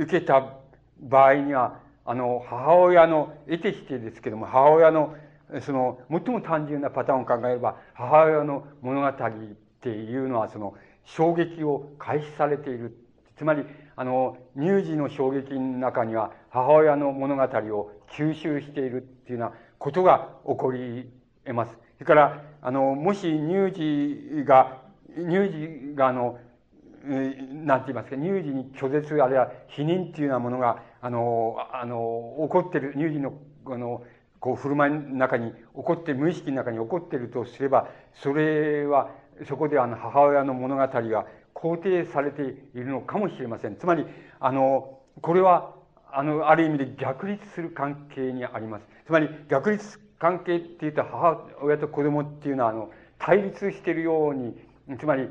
受けた場合には、あの、母親の、得てしてですけども、母親の、その、最も単純なパターンを考えれば、母親の物語っていうのは、その、衝撃を開始されている。つまり、あの、乳児の衝撃の中には、母親の物語を吸収しているっていうようなことが起こり得ます。それから、あの、もし乳児が、乳児が、あの、なんて言いますか、乳児に拒絶、あるいは否認っていうようなものが、あの、あの、起こってる、乳児の、あの、こう、振る舞いの中に起こって、無意識の中に起こっているとすれば、それは、そこであの、母親の物語が肯定されているのかもしれません。つまり、あの、これは、あの、ある意味で逆立する関係にあります。つまり、逆立関係って言うと、母親と子供っていうのは、あの、対立しているように、つまり、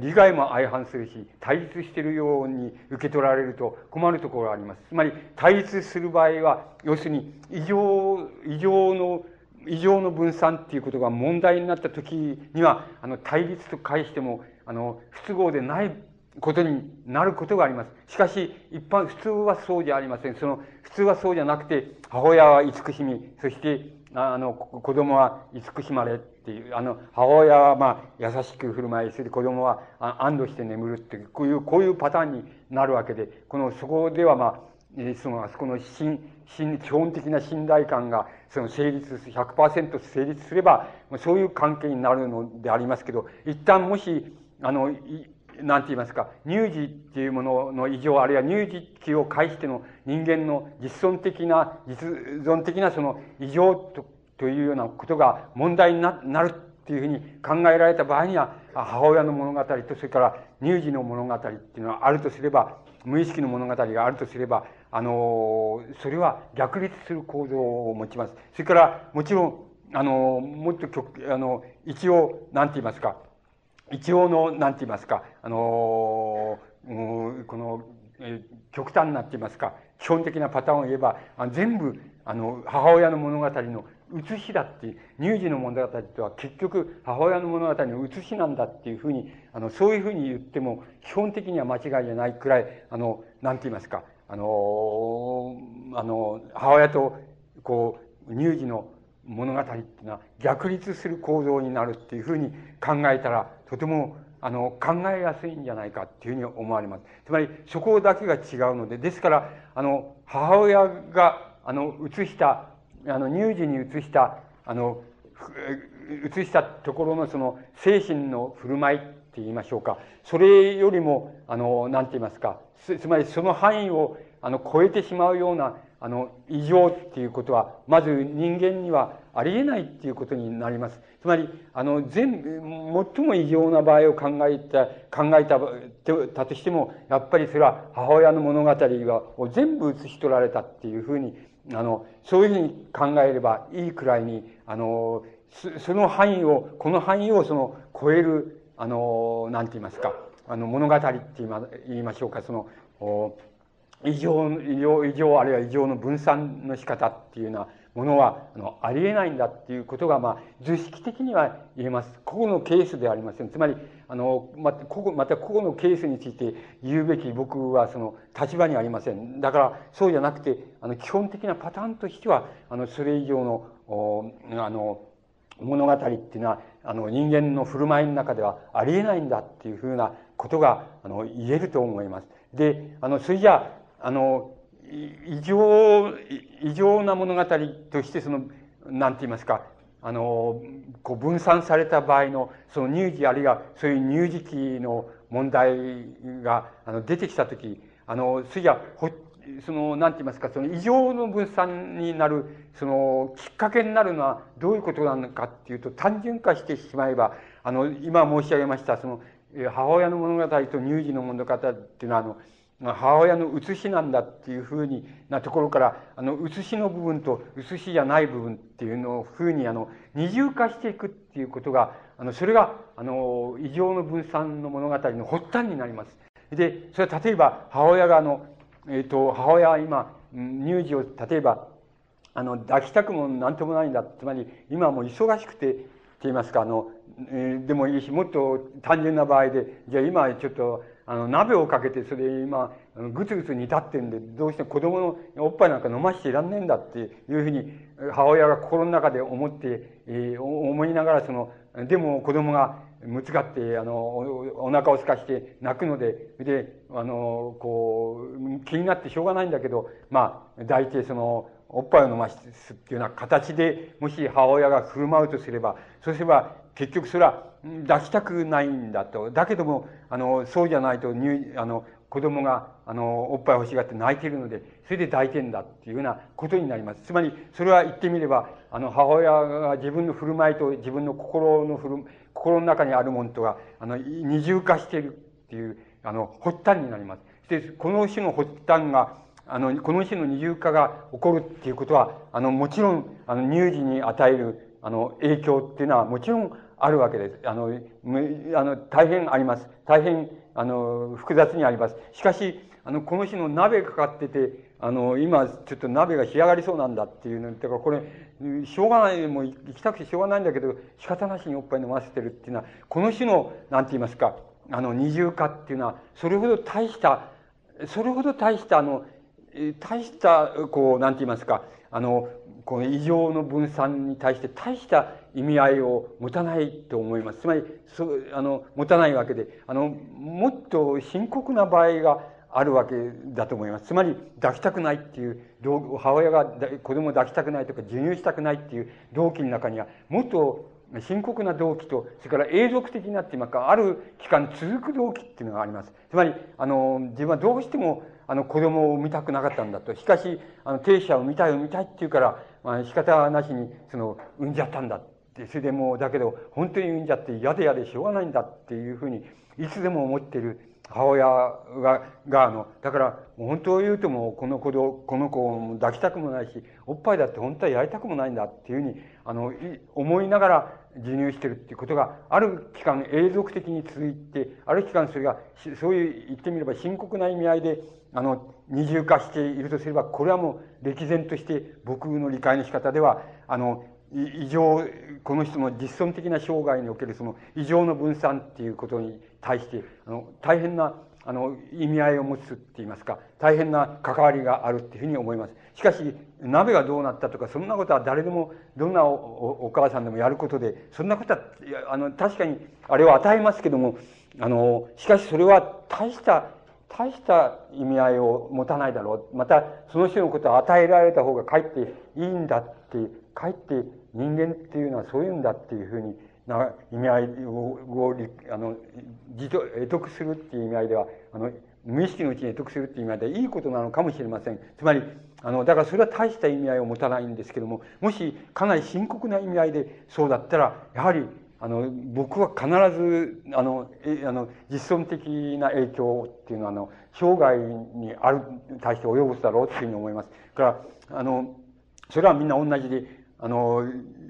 利害も相反するし、対立しているように受け取られると困るところがあります。つまり、対立する場合は、要するに、異常、異常の、異常の分散っていうことが問題になった時には、あの、対立と返しても、あの、不都合でないことになることがあります。しかし、一般、普通はそうじゃありません。その、普通はそうじゃなくて、母親は慈しみ、そして、あの、子供は慈しまれっていう、あの、母親はまあ、優しく振る舞い、する。子供は安堵して眠るっていう、こういう、こういうパターンになるわけで、この、そこではまあ、その、あそこの信、信、基本的な信頼感が、その成立、100%成立すれば、そういう関係になるのでありますけど、一旦もし、あの、なんて言いますか、乳児っていうものの異常、あるいは乳児期を介しての人間の実存的な、実存的なその異常とというようなことが問題になるっていうふうに考えられた場合には、母親の物語と、それから乳児の物語っていうのはあるとすれば、無意識の物語があるとすれば、あの、それは逆立する構造を持ちます。それから、もちろん、あの、もっとあの、一応、なんて言いますか、一応の、なんて言いますか、あの、この、え極端なって言いますか、基本的なパターンを言えば、あ全部、あの、母親の物語の写しだっていう、乳児の物語とは結局母親の物語の写しなんだっていうふうに、あの、そういうふうに言っても、基本的には間違いじゃないくらい、あの、なんて言いますか、あの、あの、母親と、こう、乳児の物語っていうのは逆立する構造になるっていうふうに考えたら、とても、あの、考えやすいんじゃないかっていうふうに思われます。つまり、そこだけが違うので、ですから、あの、母親が、あの、写したあの、乳児に移した、あの、移したところのその精神の振る舞いって言いましょうか。それよりも、あの、なんて言いますか。つまりその範囲を、あの、超えてしまうような、あの、異常っていうことは、まず人間にはありえないっていうことになります。つまり、あの、全、最も異常な場合を考えた、考えた、たとしても、やっぱりそれは母親の物語を全部写し取られたっていうふうにあの、そういうふうに考えればいいくらいに、あの、その範囲を、この範囲をその超える、あの、なんて言いますか、あの、物語って言いましょうか、その、異常、異常、異常、あるいは異常の分散の仕方っていうようなものは、あの、ありえないんだっていうことが、まあ、図式的には言えます。個々のケースではありません。つまり、あの、また、個々、また個々のケースについて言うべき僕はその立場にありません。だから、そうじゃなくて、あの、基本的なパターンとしては、あの、それ以上の、おあの、物語っていうのは、あの、人間の振る舞いの中ではありえないんだっていうふうなことが、あの、言えると思います。で、あの、それじゃあ、あの、異常、異常な物語として、その、なんて言いますか、あの、こう分散された場合の、その乳児あるいはそういう乳児期の問題が、あの、出てきたとき、あの、それじゃ、ほ、その、なんて言いますか、その異常の分散になる、その、きっかけになるのはどういうことなのかっていうと、単純化してしまえば、あの、今申し上げました、その、母親の物語と乳児の物語っていうのは、あの、母親の写しなんだっていうふうになところから、あの、写しの部分と写しじゃない部分っていうのをふうに、あの、二重化していくっていうことが、あの、それが、あの、異常の分散の物語の発端になります。で、それは例えば、母親があの、えっ、ー、と、母親は今、乳児を、例えば、あの、抱きたくもなんともないんだ。つまり、今はもう忙しくて、って言いますか、あの、えー、でもいいし、もっと単純な場合で、じゃあ今ちょっと、あの、鍋をかけて、それ今、ぐつぐつ煮立ってんで、どうして子供のおっぱいなんか飲ましていらんねえんだっていうふうに、母親が心の中で思って、えー、思いながら、その、でも子供がむつがって、あの、お腹をすかして泣くので、で、あの、こう、気になってしょうがないんだけど、まあ、大体その、おっぱいを飲ますっていうような形で、もし母親が振る舞うとすれば、そうすれば、結局それは抱きたくないんだと。だけども、あの、そうじゃないと、乳、あの、子供が、あの、おっぱい欲しがって泣いているので、それで抱いてんだっていうようなことになります。つまり、それは言ってみれば、あの、母親が自分の振る舞いと自分の心の振る、心の中にあるものとが、あの、二重化しているっていう、あの、発端になります。で、この種の発端が、あの、この種の二重化が起こるっていうことは、あの、もちろん、あの、乳児に与える、あの、影響っていうのは、もちろんあるわけです。あの、あの、大変あります。大変、あの、複雑にあります。しかし、あの、この日の鍋かかってて、あの、今、ちょっと鍋が仕上がりそうなんだっていうの、だからこれ、しょうがない、もう行きたくてしょうがないんだけど、仕方なしにおっぱい飲ませてるっていうのは、この種の、なんて言いますか、あの、二重化っていうのは、それほど大した、それほど大した、あの、大した、こう、なんて言いますか、あの、この異常の分散に対して大した意味合いを持たないと思います。つまり、そうあの、持たないわけで、あの、もっと深刻な場合があるわけだと思います。つまり、抱きたくないっていう、母親が子供を抱きたくないとか、授乳したくないっていう動機の中には、もっと深刻な動機と、それから永続的なって言いますか、ある期間続く動機っていうのがあります。つまり、あの、自分はどうしても、あの、子供を産みたくなかったんだと。しかし、あの、停車を産みたい産みたいって言うから、まあ、仕方なしに、その、産んじゃったんだって。それでもう、だけど、本当に産んじゃって嫌で嫌でしょうがないんだっていうふうに、いつでも思っている母親が、が、あの、だから、本当を言うとも、この子ど、この子を抱きたくもないし、おっぱいだって本当はやりたくもないんだっていうふうに、あの、思いながら授乳してるっていうことが、ある期間永続的に続いて、ある期間それが、そういう言ってみれば深刻な意味合いで、あの、二重化しているとすれば、これはもう歴然として僕の理解の仕方では、あの、異常、この人の実存的な生涯におけるその異常の分散っていうことに対して、あの、大変な、あの、意味合いを持つって言いますか、大変な関わりがあるっていうふうに思います。しかし、鍋がどうなったとか、そんなことは誰でも、どんなお母さんでもやることで、そんなことは、あの、確かに、あれを与えますけども、あの、しかしそれは大した、大した意味合いを持たないだろう。また、その人のことを与えられた方がかえっていいんだって、かえって人間っていうのはそういうんだっていうふうにな意味合いをあの得得するっていう意味合いではあの無意識のうちに得得するっていう意味合いではいいことなのかもしれません。つまりあのだからそれは大した意味合いを持たないんですけどももしかなり深刻な意味合いでそうだったらやはりあの僕は必ずあのえあの実存的な影響っていうのはあの生涯にある対して及ぼすだろうっていうふうに思います。からあのそれはみんな同じであの、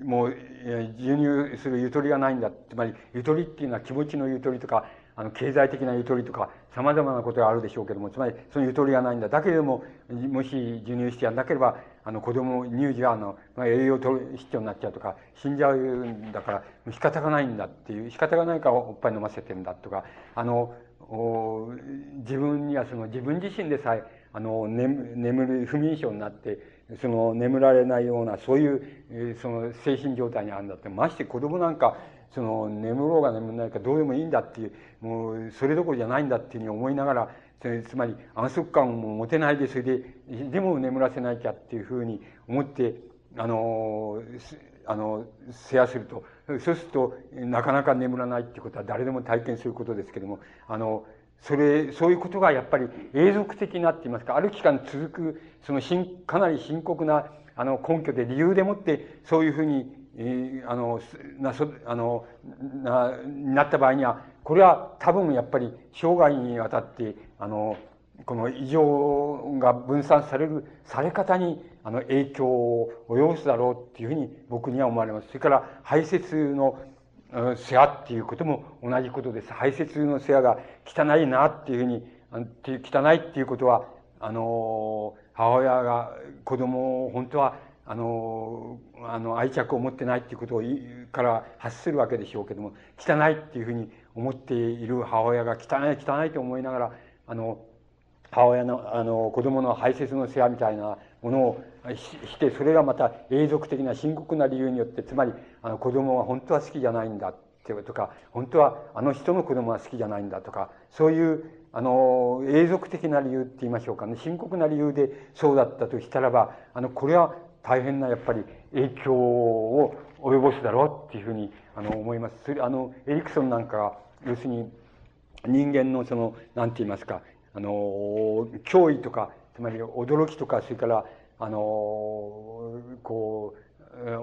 もう、授乳するゆとりがないんだ。つまり、ゆとりっていうのは気持ちのゆとりとか、あの、経済的なゆとりとか、様々なことがあるでしょうけども、つまり、そのゆとりがないんだ。だけれども、もし授乳してやんなければ、あの、子供、乳児は、あの、まあ、栄養失調になっちゃうとか、死んじゃうんだから、仕方がないんだっていう、仕方がないからおっぱい飲ませてんだとか、あの、自分にはその自分自身でさえ、あの、眠る不眠症になって、その眠られないような、そういう、その精神状態にあるんだって、まして子供なんか、その眠ろうが眠らないかどうでもいいんだっていう、もうそれどころじゃないんだっていうふうに思いながら、つまり安息感も持てないで、それで、でも眠らせなきゃっていうふうに思って、あの、あの、世話すると、そうすると、なかなか眠らないっていうことは誰でも体験することですけども、あの、それ、そういうことがやっぱり永続的なって言いますか、ある期間続く、その、かなり深刻な、あの、根拠で理由でもって、そういうふうに、あの、な、そ、あの、な、なった場合には、これは多分やっぱり生涯にわたって、あの、この異常が分散される、され方に、あの、影響を及ぼすだろうっていうふうに僕には思われます。それから、排泄の、世話っていうことも同じことです。排泄の世話が汚いなっていうふうに、汚いっていうことは、あの、母親が子供を本当は、あの、あの、愛着を持ってないっていうことをから発するわけでしょうけども、汚いっていうふうに思っている母親が汚い汚いと思いながら、あの、母親の、あの、子供の排泄の世話みたいなものをして、それがまた永続的な深刻な理由によって、つまり、あの、子供は本当は好きじゃないんだってとか、本当はあの人の子供は好きじゃないんだとか、そういう、あの、永続的な理由って言いましょうかね、深刻な理由でそうだったとしたらば、あの、これは大変なやっぱり影響を及ぼすだろうっていうふうに、あの、思います。あの、エリクソンなんか、要するに、人間のその、なんて言いますか、あの、脅威とか、つまり驚きとか、それから、あの、こう、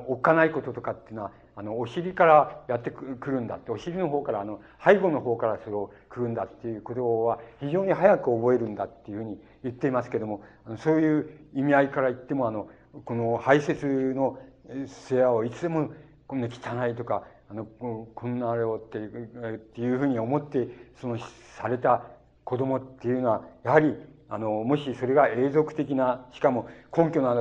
おっかないこととかっていうのは、あの、お尻からやってくるんだって、お尻の方から、あの、背後の方からそれを来るんだっていうことは、非常に早く覚えるんだっていうふうに言っていますけども、そういう意味合いから言っても、あの、この排泄の世話をいつでも、こんな汚いとか、あの、こんなあれをっていう、っていうふうに思って、その、された子供っていうのは、やはり、あの、もしそれが永続的な、しかも根拠のあ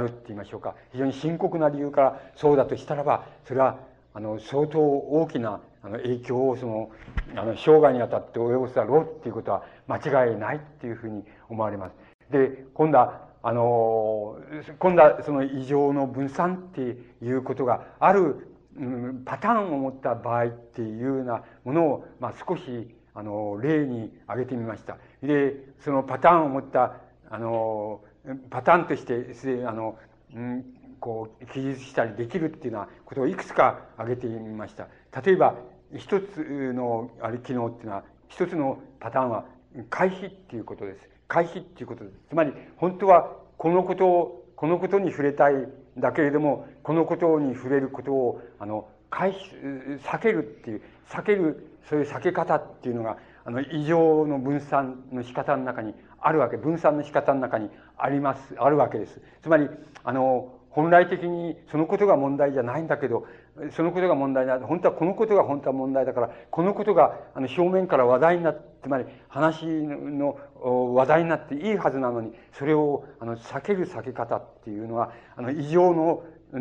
るって言いましょうか、非常に深刻な理由からそうだとしたらば、それは、あの、相当大きな、あの、影響をその、あの、生涯にあたって及ぼすだろうっていうことは間違いないっていうふうに思われます。で、今度は、あの、今度はその異常の分散っていうことがある、うん、パターンを持った場合っていうようなものを、まあ、少し、あの、例に挙げてみました。で、そのパターンを持った、あの、パターンとして、すでに、あの、うん、こう、記述したりできるっていうようなことをいくつか挙げてみました。例えば、一つの、あれ、機能っていうのは、一つのパターンは、回避っていうことです。回避っていうことです。つまり、本当は、このことを、このことに触れたいんだけれども、このことに触れることを、あの、回避、避けるっていう、避ける、そういう避け方っていうのが、あの、異常の分散の仕方の中にあるわけ、分散の仕方の中にあります、あるわけです。つまり、あの、本来的にそのことが問題じゃないんだけど、そのことが問題だ。本当はこのことが本当は問題だから、このことがあの表面から話題になって、つまり話の話題になっていいはずなのに、それをあの避ける避け方っていうのは、あの異常のあ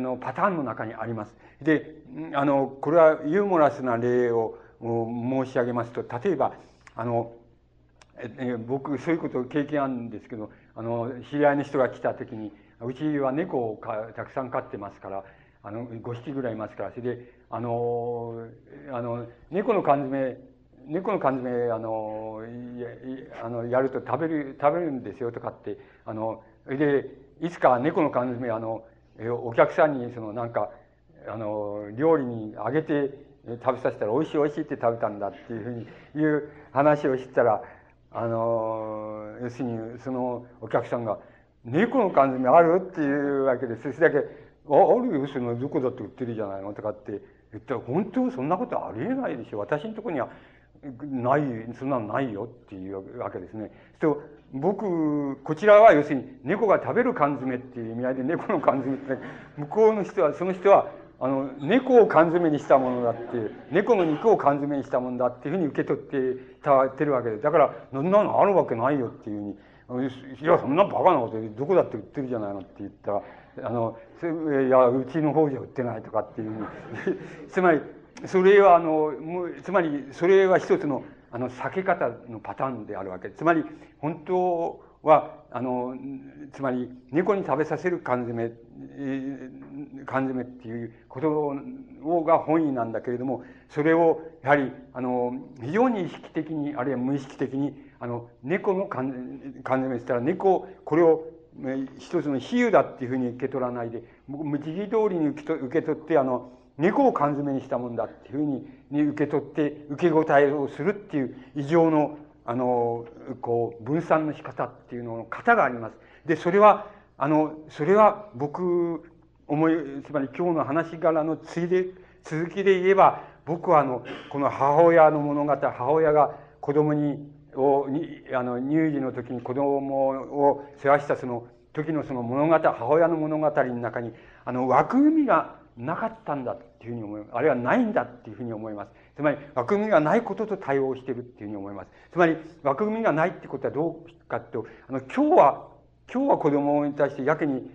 のパターンの中にあります。で、あの、これはユーモラスな例を申し上げますと、例えば、あの、え僕、そういうこと経験あるんですけど、あの、知り合いの人が来た時に、うちは猫をたくさん飼ってますから、あの、5匹ぐらいいますから、それで、あの、あの、猫の缶詰、猫の缶詰、あの、やあのやると食べる、食べるんですよとかって、あの、で、いつか猫の缶詰、あの、お客さんに、その、なんか、あの、料理にあげて食べさせたら、美味しい美味しいって食べたんだっていうふうに言う話をしたら、あの、要するに、そのお客さんが、猫の缶詰あるっていうわけです。それだけ、あ、あるよ、その、どこだって売ってるじゃないのとかって言ったら、本当そんなことありえないでしょ。私のとこには、ない、そんなのないよっていうわけですね。と僕、こちらは要するに猫が食べる缶詰っていう意味合いで猫の缶詰って、向こうの人は、その人は、あの、猫を缶詰にしたものだっていう、猫の肉を缶詰にしたものだっていうふうに受け取ってたてるわけで、だから、そんなのあるわけないよっていうふうに、いや、そんなバカなことどこだって売ってるじゃないのって言ったら、あの、いや、うちの方じゃ売ってないとかっていうふうに。つまり、それは、あの、つまり、それは一つの、あの、避け方のパターンであるわけ。つまり、本当は、あの、つまり、猫に食べさせる缶詰、缶詰っていうことが本意なんだけれども、それを、やはり、あの、非常に意識的に、あるいは無意識的に、あの、猫の缶詰したら、猫、これを一つの比喩だっていうふうに受け取らないで、無慈義通りに受け取って、あの、猫を缶詰にしたもんだっていうふうにに受け取って、受け答えをするっていう異常の、あの、こう、分散の仕方っていうのの型があります。で、それは、あの、それは僕、思い、つまり今日の話柄のついで、続きで言えば、僕はあの、この母親の物語、母親が子供にを、に、あの、乳児の時に子供を世話したその時のその物語、母親の物語の中に、あの、枠組みがなかったんだっていうふうに思います。あるいはないんだっていうふうに思います。つまり、枠組みがないことと対応しているっていうふうに思います。つまり、枠組みがないってことはどうかと、あの、今日は、今日は子供に対してやけに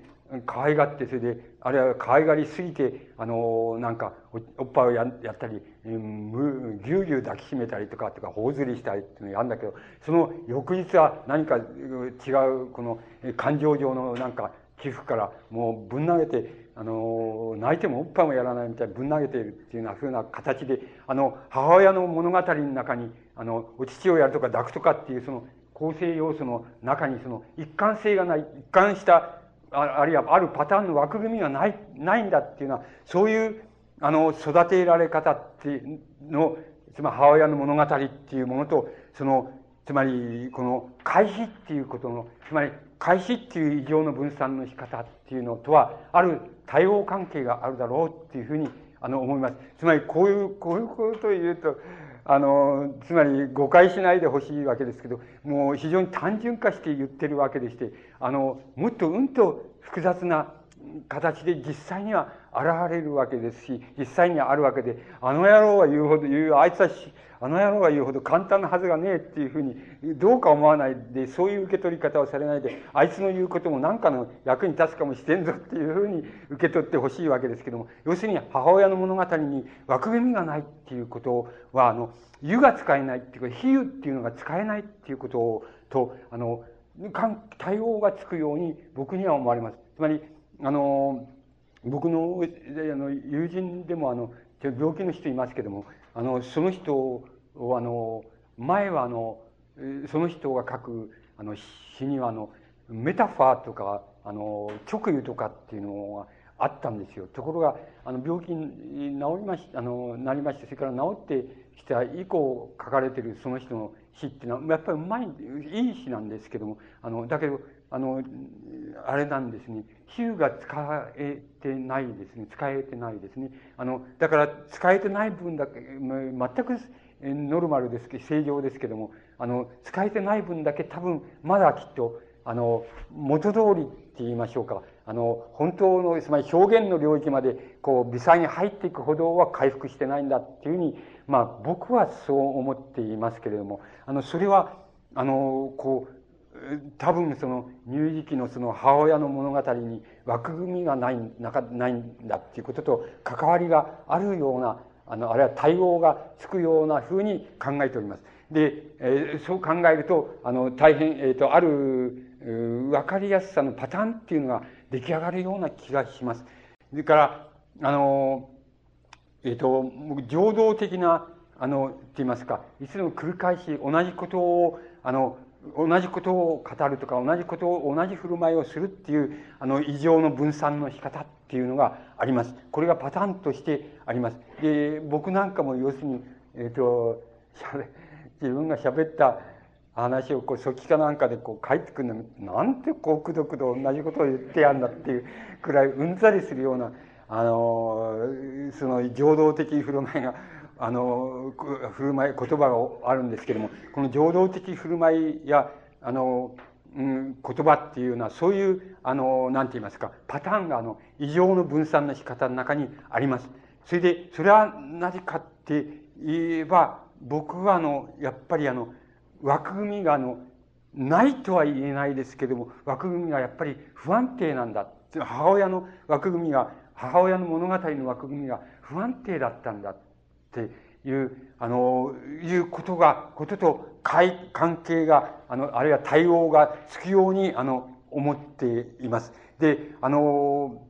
可愛がって、それで、あるいは可愛がりすぎて、あの、なんか、おっぱいをややったり、ぎゅうぎゅう抱きしめたりとか、とか、頬ずりしたりっていうのをやるんだけど、その翌日は何か違う、この、感情上のなんか、寄付からもうぶん投げて、あの、泣いてもおっぱいもやらないみたいにぶん投げているっていうようなふうな形で、あの、母親の物語の中に、あの、お乳をやるとか抱くとかっていうその構成要素の中にその一貫性がない、一貫したあるいはあるパターンの枠組みがない、ないんだっていうのは、そういう、あの、育てられ方っていうの、つまり母親の物語っていうものと、その、つまり、この、回避っていうことの、つまり、回避っていう異常の分散の仕方っていうのとは、ある対応関係があるだろうっていうふうに、あの、思います。つまり、こういう、こういうことを言うと、あの、つまり誤解しないでほしいわけですけど、もう非常に単純化して言ってるわけでして、あの、もっとうんと複雑な形で実際には現れるわけですし、実際にはあるわけで、あの野郎は言うほど言う、あいつはあの野郎が言うほど簡単なはずがねえっていうふうに、どうか思わないで、そういう受け取り方をされないで、あいつの言うことも何かの役に立つかもしれんぞっていうふうに受け取ってほしいわけですけども、要するに母親の物語に枠組みがないっていうことは、あの、湯が使えないっていうか、比喩っていうのが使えないっていうこと、と、あの、対応がつくように僕には思われます。つまり、あの、僕のあの友人でもあの、病気の人いますけども、あの、その人を、あの、前はあの、その人が書く、あの、詩にはあの、メタファーとか、あの、直言とかっていうのがあったんですよ。ところが、あの、病気に治りまし、あの、なりまして、それから治ってきた以降書かれてるその人の詩っていうのは、やっぱりうまい、いい詩なんですけども、あの、だけど、あの、あれなんですね。比喩が使えてないですね。使えてないですね。あの、だから使えてない分だけ、全くノルマルですけど、正常ですけども、あの、使えてない分だけ多分、まだきっと、あの、元通りって言いましょうか。あの、本当の、つまり表現の領域まで、こう、微細に入っていくほどは回復してないんだっていうふうに、まあ、僕はそう思っていますけれども、あの、それは、あの、こう、多分その乳児期のその母親の物語に枠組みがないなかないんだっていうことと関わりがあるようなあのあるいは対応がつくようなふうに考えております。で、えー、そう考えるとあの大変、えーと、ある分かりやすさのパターンっていうのが出来上がるような気がします。それからあのえっ、ー、と情動的なあのって言いますかいつも繰り返し同じことをあの同じことを語るとか同じことを同じ振る舞いをするっていうあの異常の分散の仕方っていうのがあります。これがパターンとしてあります。で、僕なんかも要するに、え、ー、と、自分が喋った話をこう初期かなんかでこう書いてくるのなんてこうくどくど同じことを言ってやんだっていうくらいうんざりするようなあのその情動的振る舞いがあの、振る舞い、言葉があるんですけれども、この情動的振る舞いや、あの、うん、言葉っていうのは、そういう、あの、なんて言いますか、パターンが、あの、異常の分散の仕方の中にあります。それで、それはなぜかって言えば、僕は、あの、やっぱり、あの、枠組みが、あの、ないとは言えないですけども、枠組みがやっぱり不安定なんだ。母親の枠組みが、母親の物語の枠組みが不安定だったんだ。っていう、あの、いうことが、ことと関係が、あの、あるいは対応がつくように、あの、思っています。で、あの、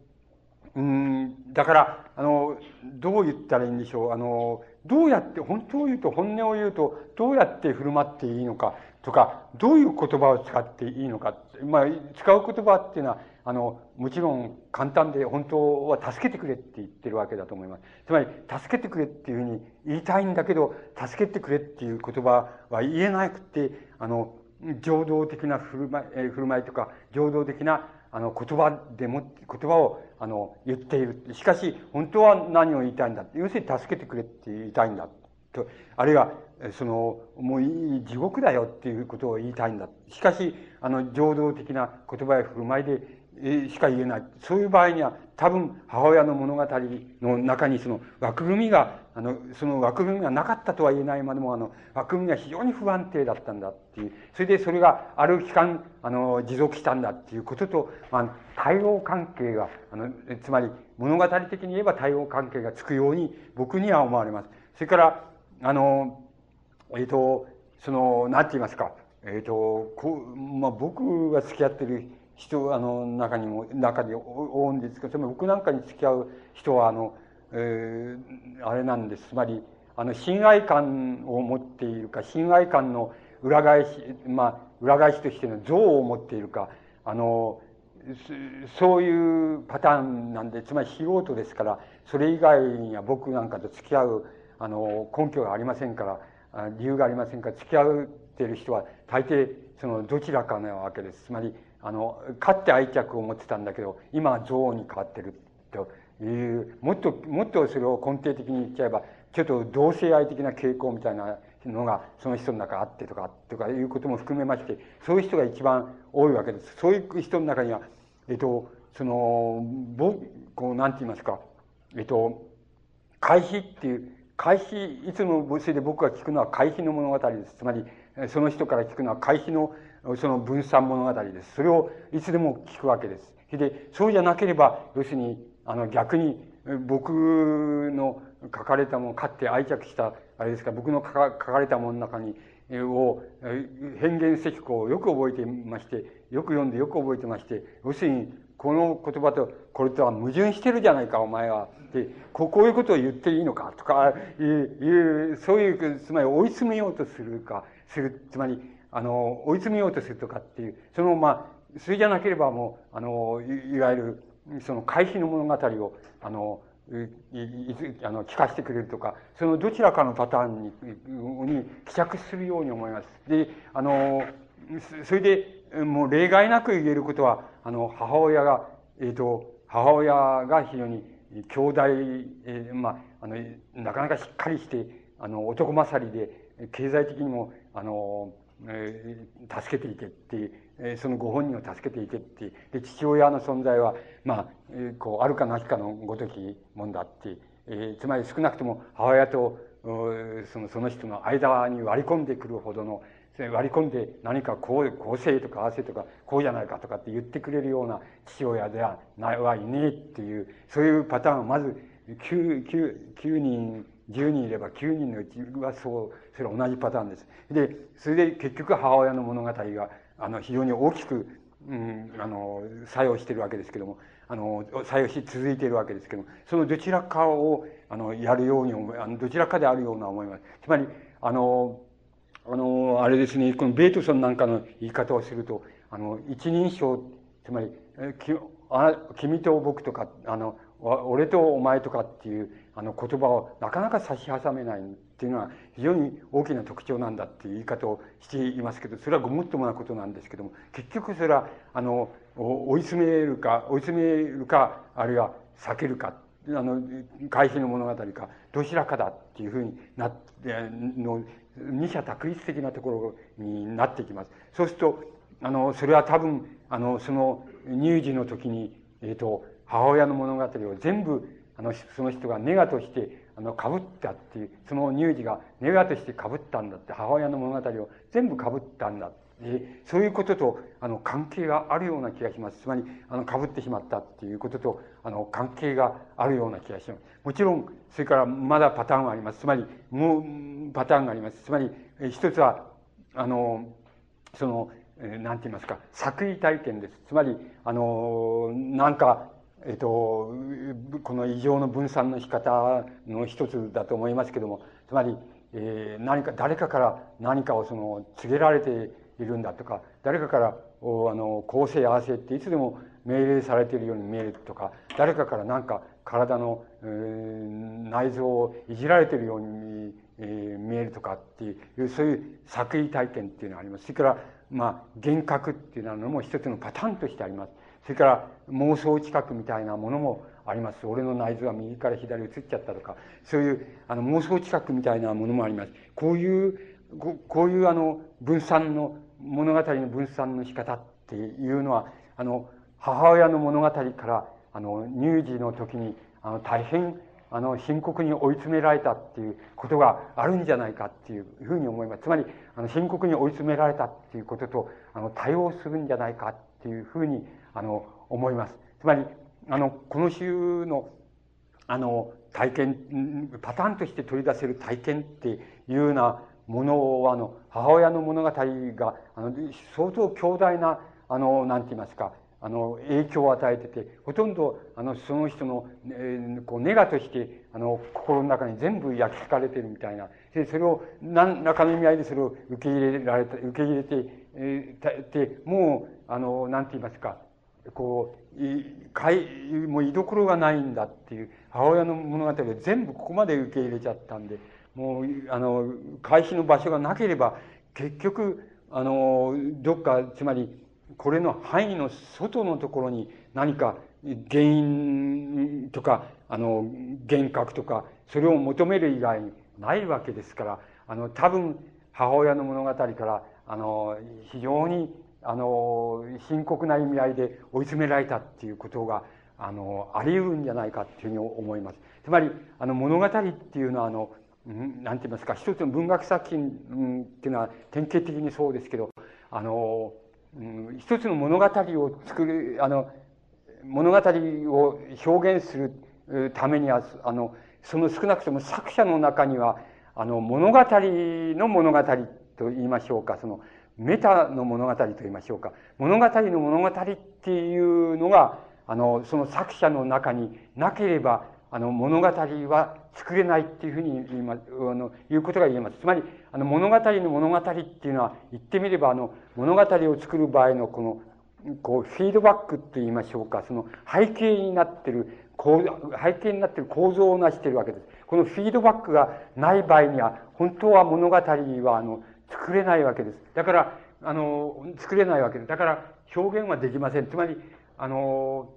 うん、だから、あの、どう言ったらいいんでしょう。あの、どうやって、本当を言うと、本音を言うと、どうやって振る舞っていいのかとか、どういう言葉を使っていいのか。まあ、使う言葉っていうのは、あの、もちろん簡単で本当は助けてくれって言ってるわけだと思います。つまり、助けてくれっていうふうに言いたいんだけど、助けてくれっていう言葉は言えなくて、あの、情動的な振る舞い、え振る舞いとか、情動的なあの言葉でも、言葉をあの言っている。しかし、本当は何を言いたいんだ。要するに助けてくれって言いたいんだ。と、あるいは、その、もういい地獄だよっていうことを言いたいんだ。しかし、あの、情動的な言葉や振る舞いで、しか言えない。そういう場合には、多分、母親の物語の中にその枠組みが、あの、その枠組みがなかったとは言えないまでも、あの、枠組みが非常に不安定だったんだっていう、それでそれがある期間、あの、持続したんだっていうことと、まあ、対応関係が、あの、つまり、物語的に言えば対応関係がつくように、僕には思われます。それから、あの、えっ、ー、と、その、なんて言いますか、えっ、ー、と、こう、まあ、僕が付き合ってる人、あの、中にも、中に多いんですけど、僕なんかに付き合う人は、あの、えー、あれなんです。つまり、あの、信頼感を持っているか、信頼感の裏返し、まあ、裏返しとしての像を持っているか、あの、そういうパターンなんで、つまり素人ですから、それ以外には僕なんかと付き合う、あの、根拠がありませんから、理由がありませんから、付き合っている人は大抵、その、どちらかなわけです。つまり、あの、かって愛着を持ってたんだけど、今は憎悪に変わってるという、もっと、もっとそれを根底的に言っちゃえば、ちょっと同性愛的な傾向みたいなのがその人の中あってとか、とかいうことも含めまして、そういう人が一番多いわけです。そういう人の中には、えっと、その、ぼ、こう、なんて言いますか、えっと、開始っていう、開始、いつもそれで僕が聞くのは開始の物語です。つまり、その人から聞くのは開始のその分散物語です。それをいつでも聞くわけです。で、そうじゃなければ、要するに、あの、逆に、僕の書かれたもの、かって愛着した、あれですか、僕の書かれたものの中に、を、変幻石膏をよく覚えてまして、よく読んでよく覚えてまして、要するに、この言葉とこれとは矛盾してるじゃないか、お前は。で、こういうことを言っていいのか、とか、いう、そういう、つまり追い詰めようとするか、する、つまり、あの、追い詰めようとするとかっていう、その、まあ、それじゃなければもう、あの、いわゆる、その回避の物語を、あの、いあの聞かせてくれるとか、そのどちらかのパターンにに帰着するように思います。で、あの、それで、もう例外なく言えることは、あの、母親が、えっ、ー、と、母親が非常に兄弟、えー、まあ、あの、なかなかしっかりして、あの、男勝りで、経済的にも、あの、助けていけって、そのご本人を助けていけって、で、父親の存在は、まあ、こう、あるかなきかのごときもんだって、つまり少なくとも母親と、その、その人の間に割り込んでくるほどの、割り込んで何かこう、こうせいとかああせとか、こうじゃないかとかって言ってくれるような父親ではない、はいねえっていう、そういうパターンをまず9、9、9人10人いれば9人のうちはそう、それは同じパターンです。で、それで結局母親の物語が、あの、非常に大きく、うん、あの、作用しているわけですけども、あの、作用し続いているわけですけども、そのどちらかを、あの、やるように、あの、どちらかであるような思います。つまり、あの、あの、あれですね、このベートソンなんかの言い方をすると、あの、一人称、つまり、きあ君と僕とか、あの、俺とお前とかっていうあの言葉をなかなか差し挟めないっていうのは非常に大きな特徴なんだっていう言い方をしていますけど、それはごもっともなことなんですけども、結局それは、あの、追い詰めるか、追い詰めるか、あるいは避けるか、あの、回避の物語か、どちらかだっていうふうになって、の、二者択一的なところになってきます。そうすると、あの、それは多分、あの、その乳児の時に、えっ、ー、と、母親の物語を全部、あの、その人がネガとして、あの、被ったっていう、その乳児がネガとして被ったんだって、母親の物語を全部被ったんだ。で、そういうことと、あの、関係があるような気がします。つまり、あの、被ってしまったっていうことと、あの、関係があるような気がします。もちろん、それからまだパターンがあります。つまり、もう、パターンがあります。つまり、一つは、あの、その、なんて言いますか、作為体験です。つまり、あの、なんか、えっと、この異常の分散の仕方の一つだと思いますけども、つまり、えー、何か、誰かから何かをその、告げられているんだとか、誰かから、おあの、公正合わせっていつでも命令されているように見えるとか、誰かから何か体の、えー、内臓をいじられているように、えー、見えるとかっていう、そういう作為体験っていうのがあります。それから、まあ、幻覚っていうのも一つのパターンとしてあります。それから妄想知覚みたいなものもあります。俺の内臓は右から左移っちゃったとか、そういうあの妄想知覚みたいなものもあります。こういう、こういうあの分散の、物語の分散の仕方っていうのは、あの、母親の物語から、あの、乳児の時に、あの、大変、あの、深刻に追い詰められたっていうことがあるんじゃないかっていうふうに思います。つまり、あの、深刻に追い詰められたっていうことと、あの、対応するんじゃないかっていうふうに、あの、思います。つまり、あの、この週の、あの、体験、パターンとして取り出せる体験っていうようなものを、あの、母親の物語が、あの、相当強大な、あの、なんて言いますか、あの、影響を与えてて、ほとんど、あの、その人の、えー、こう、ネガとして、あの、心の中に全部焼き付かれてるみたいな。で、それを、何らかの意味合いでそれを受け入れられた、受け入れて、えー、て、もう、あの、なんて言いますか、こう、い、かい、もう居所がないんだっていう、母親の物語を全部ここまで受け入れちゃったんで、もう、あの、回避の場所がなければ、結局、あの、どっか、つまり、これの範囲の外のところに何か原因とか、あの、幻覚とか、それを求める以外にないわけですから、あの、多分、母親の物語から、あの、非常に、あの、深刻な意味合いで追い詰められたっていうことが、あの、あり得るんじゃないかっていうふうに思います。つまり、あの、物語っていうのは、あの、なんて言いますか、一つの文学作品っていうのは典型的にそうですけど、あの、うん、一つの物語を作る、あの、物語を表現するためには、あの、その少なくとも作者の中には、あの、物語の物語と言いましょうか、その、メタの物語と言いましょうか。物語の物語っていうのが、あの、その作者の中になければ、あの、物語は作れないっていうふうに言いま、あの、いうことが言えます。つまり、あの、物語の物語っていうのは、言ってみれば、あの、物語を作る場合のこの、こう、フィードバックって言いましょうか、その背景になってる、こう、背景になってる構造を成しているわけです。このフィードバックがない場合には、本当は物語は、あの、作れないわけです。だから、あの、作れないわけです。だから、表現はできません。つまり、あの、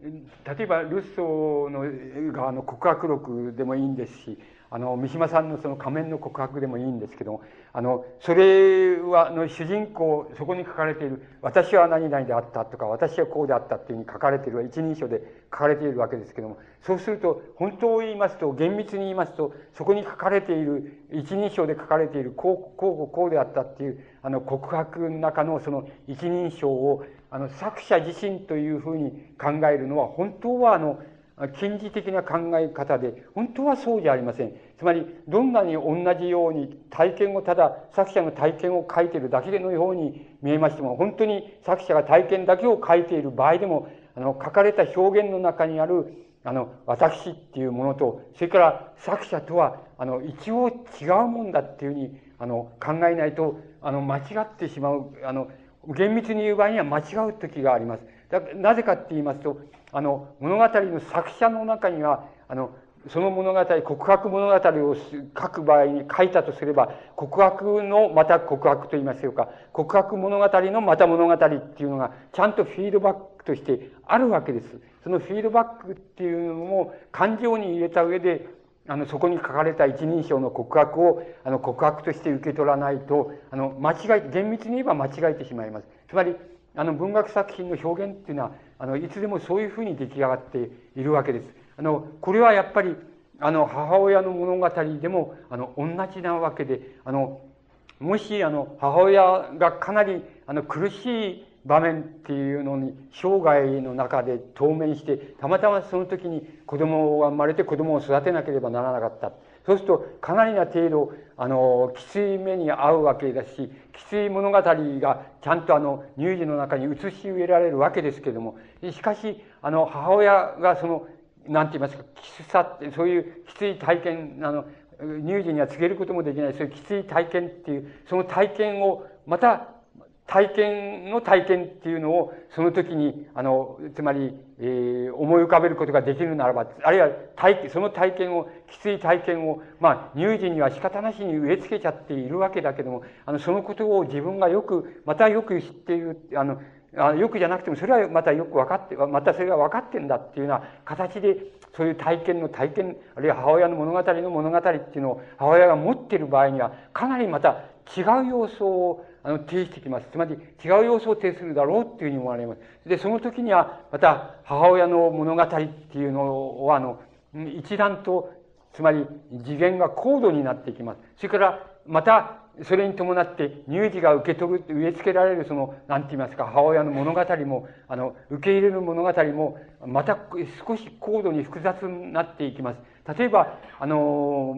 例えばルッソーの側の告白録でもいいんですし、あの、三島さんのその仮面の告白でもいいんですけども、あの、それは、あの主人公、そこに書かれている、私は何々であったとか、私はこうであったっていうふうに書かれている、一人称で書かれているわけですけども、そうすると、本当を言いますと、厳密に言いますと、そこに書かれている、一人称で書かれている、こう、こう、こうであったっていう、あの、告白の中のその一人称を、あの、作者自身というふうに考えるのは、本当はあの、近似的な考え方で、本当はそうじゃありません。つまり、どんなに同じように体験をただ、作者の体験を書いているだけのように見えましても、本当に作者が体験だけを書いている場合でも、あの、書かれた表現の中にある、あの、私っていうものと、それから作者とは、あの、一応違うもんだっていうふうに、あの、考えないと、あの、間違ってしまう、あの、厳密に言う場合には間違う時があります。だなぜかって言いますと、あの、物語の作者の中には、あの、その物語、告白物語を書く場合に書いたとすれば、告白のまた告白と言いましょうか、告白物語のまた物語っていうのが、ちゃんとフィードバックとしてあるわけです。そのフィードバックっていうのも感情に入れた上で、あの、そこに書かれた一人称の告白を、あの、告白として受け取らないと、あの、間違え、厳密に言えば間違えてしまいます。つまり、あの、文学作品の表現っていうのは、あの、いつでもそういうふうに出来上がっているわけです。あの、これはやっぱり、あの、母親の物語でも、あの、同じなわけで、あの、もし、あの、母親がかなり、あの、苦しい場面っていうのに、生涯の中で当面して、たまたまその時に子供が生まれて子供を育てなければならなかった。そうすると、かなりな程度、あの、きつい目に遭うわけだし、きつい物語がちゃんとあの、乳児の中に映し植えられるわけですけども、しかし、あの、母親がその、何て言いますか、きつさって、そういうきつい体験、あの、乳児には告げることもできない、そういうきつい体験っていう、その体験を、また、体験の体験っていうのを、その時に、あの、つまり、えー、思い浮かべることができるならば、あるいは体、その体験を、きつい体験を、まあ、乳児には仕方なしに植え付けちゃっているわけだけども、あの、そのことを自分がよく、またよく知っている、あの、あよくじゃなくても、それはまたよく分かって、またそれが分かってんだっていうような形で、そういう体験の体験、あるいは母親の物語の物語っていうのを母親が持っている場合には、かなりまた違う要素をあの呈してきます。つまり違う要素を呈するだろうっていうふうに思われます。で、その時には、また母親の物語っていうのは、あの、一段と、つまり次元が高度になっていきます。それから、また、それに伴って乳児が受け取る、植え付けられるその、なんて言いますか、母親の物語も、あの、受け入れる物語も、また少し高度に複雑になっていきます。例えば、あの、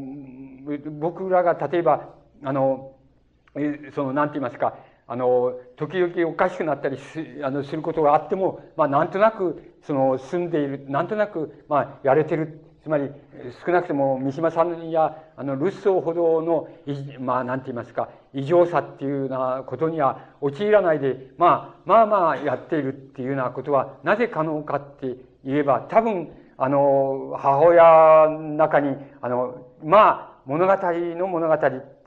僕らが例えば、あの、その、なんて言いますか、あの、時々おかしくなったりすあのすることがあっても、まあ、なんとなく、その、住んでいる、なんとなく、まあ、やれてる。つまり、少なくとも三島さんや、あの、ルッソーほどの、まあ、なんて言いますか、異常さっていうようなことには陥らないで、まあ、まあまあやっているっていうようなことは、なぜ可能かって言えば、多分、あの、母親の中に、あの、まあ、物語の物語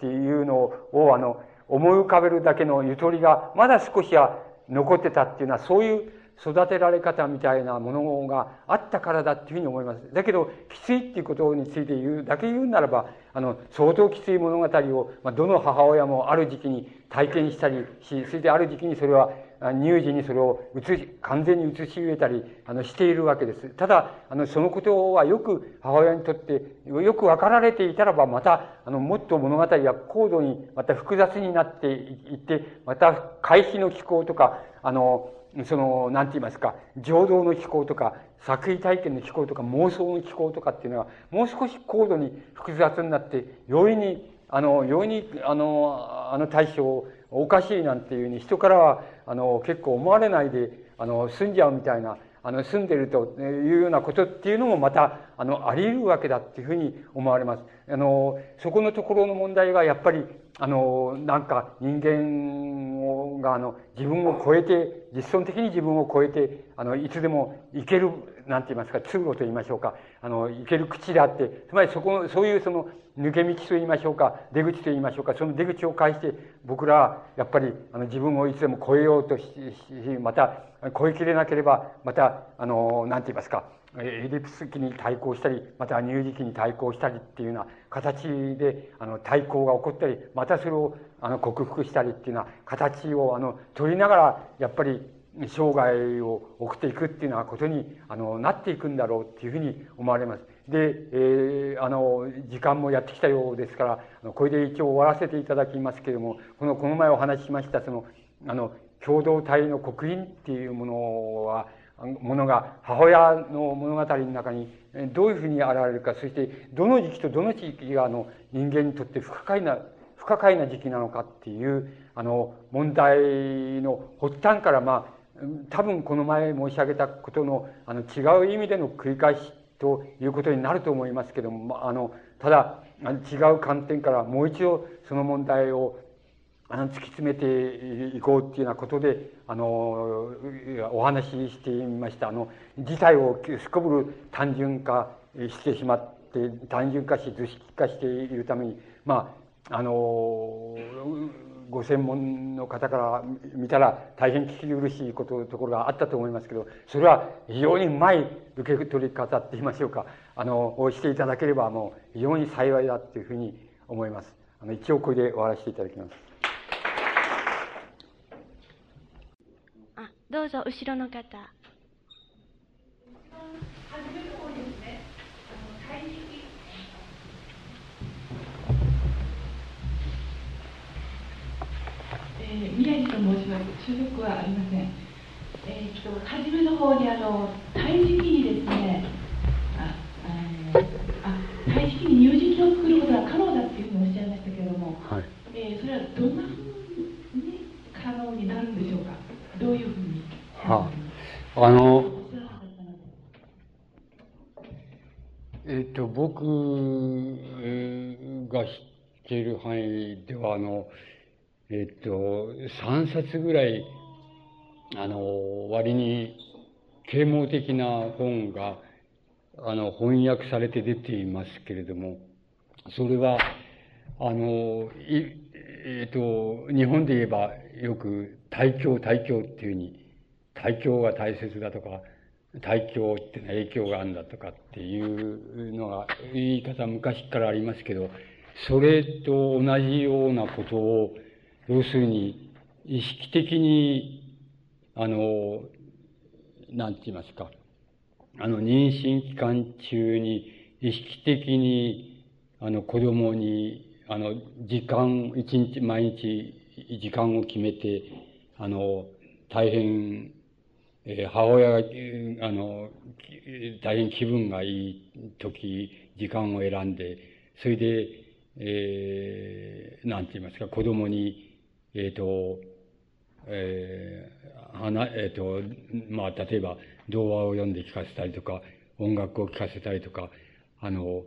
っていうのを、あの、思い浮かべるだけのゆとりが、まだ少しは残ってたっていうのは、そういう育てられ方みたいなものがあったからだっていうふうに思います。だけど、きついっていうことについて言う、だけ言うならば、あの、相当きつい物語を、ま、どの母親もある時期に体験したりし、それである時期にそれは乳児にそれを移し、完全に移し植えたり、あの、しているわけです。ただ、あの、そのことはよく母親にとって、よく分かられていたらば、また、あの、もっと物語や高度に、また複雑になっていって、また、回避の機構とか、あの、その、なんて言いますか、情動の機構とか、作為体験の機構とか、妄想の機構とかっていうのは、もう少し高度に複雑になって、容易に、あの、容易に、あの、あの対象をおかしいなんていうふうに人からはあの結構思われないであの住んじゃうみたいなあの住んでるというようなことっていうのもまたあのあり得るわけだっていうふうに思われます。あのそこのところの問題がやっぱりあのなんか人間があの自分を超えて実存的に自分を超えてあのいつでも行けるなんて言いますか通路と言いましょうかあの行ける口であってつまりそこそういうその抜け道と言いましょうか、出口と言いましょうか、その出口を介して、僕らはやっぱりあの自分をいつでも超えようとし、また超えきれなければ、また、あの、なんて言いますか、エリプス期に対抗したり、また乳児期に対抗したりっていうような形で、あの、対抗が起こったり、またそれを、あの、克服したりっていうような形を、あの、取りながら、やっぱり、生涯を送っていくっていうようなことに、あの、なっていくんだろうっていうふうに思われます。で、えー、あの、時間もやってきたようですから、これで一応終わらせていただきますけれども、この、この前お話ししました、その、あの、共同体の刻印っていうものは、ものが母親の物語の中にどういうふうに現れるか、そしてどの時期とどの地域があの人間にとって不可解な、不可解な時期なのかっていう、あの、問題の発端から、まあ、多分この前申し上げたことの、あの、違う意味での繰り返しということになると思いますけども、あの、ただ、違う観点からもう一度その問題をあの突き詰めていこうっていうようなことで、あの、お話ししてみました。あの、事態をすこぶる単純化してしまって、単純化し図式化しているために、まあ、あの、ご専門の方から見たら大変聞き苦しいことところがあったと思いますけどそれは非常にうまい受け取り方って言いましょうか。あのをしていただければもう非常に幸いだっていうふうに思います。あの一応これで終わらせていただきます。あどうぞ後ろの方。えー、宮城と申します。所属はありません。えー、っと初めの方にあの胎児期にですねああ胎児期に乳児期を作ることは可能だっていうふうにおっしゃいましたけれども、はい、えー、それはどんなふうに可能になるんでしょうか？どういうふうに？はあ、あのえっと僕が知っている範囲ではあのえっと、3冊ぐらい、あの、割に啓蒙的な本が、あの、翻訳されて出ていますけれども、それは、あの、い、えっと、日本で言えばよく大教大教っていうふうに大教が大切だとか、大教っていうのは影響があるんだとかっていうのが、言い方昔からありますけど、それと同じようなことを、要するに、意識的に、あの、なんて言いますか、あの、妊娠期間中に意識的に、あの、子供に、あの、時間、一日、毎日、時間を決めて、あの、大変、えー、母親が、あの、大変気分がいい時、時間を選んで、それで、えー、なんて言いますか、子供に、えっ、ー、と、えー、はえっ、ー、と、まあ、例えば、童話を読んで聞かせたりとか、音楽を聞かせたりとか、あの、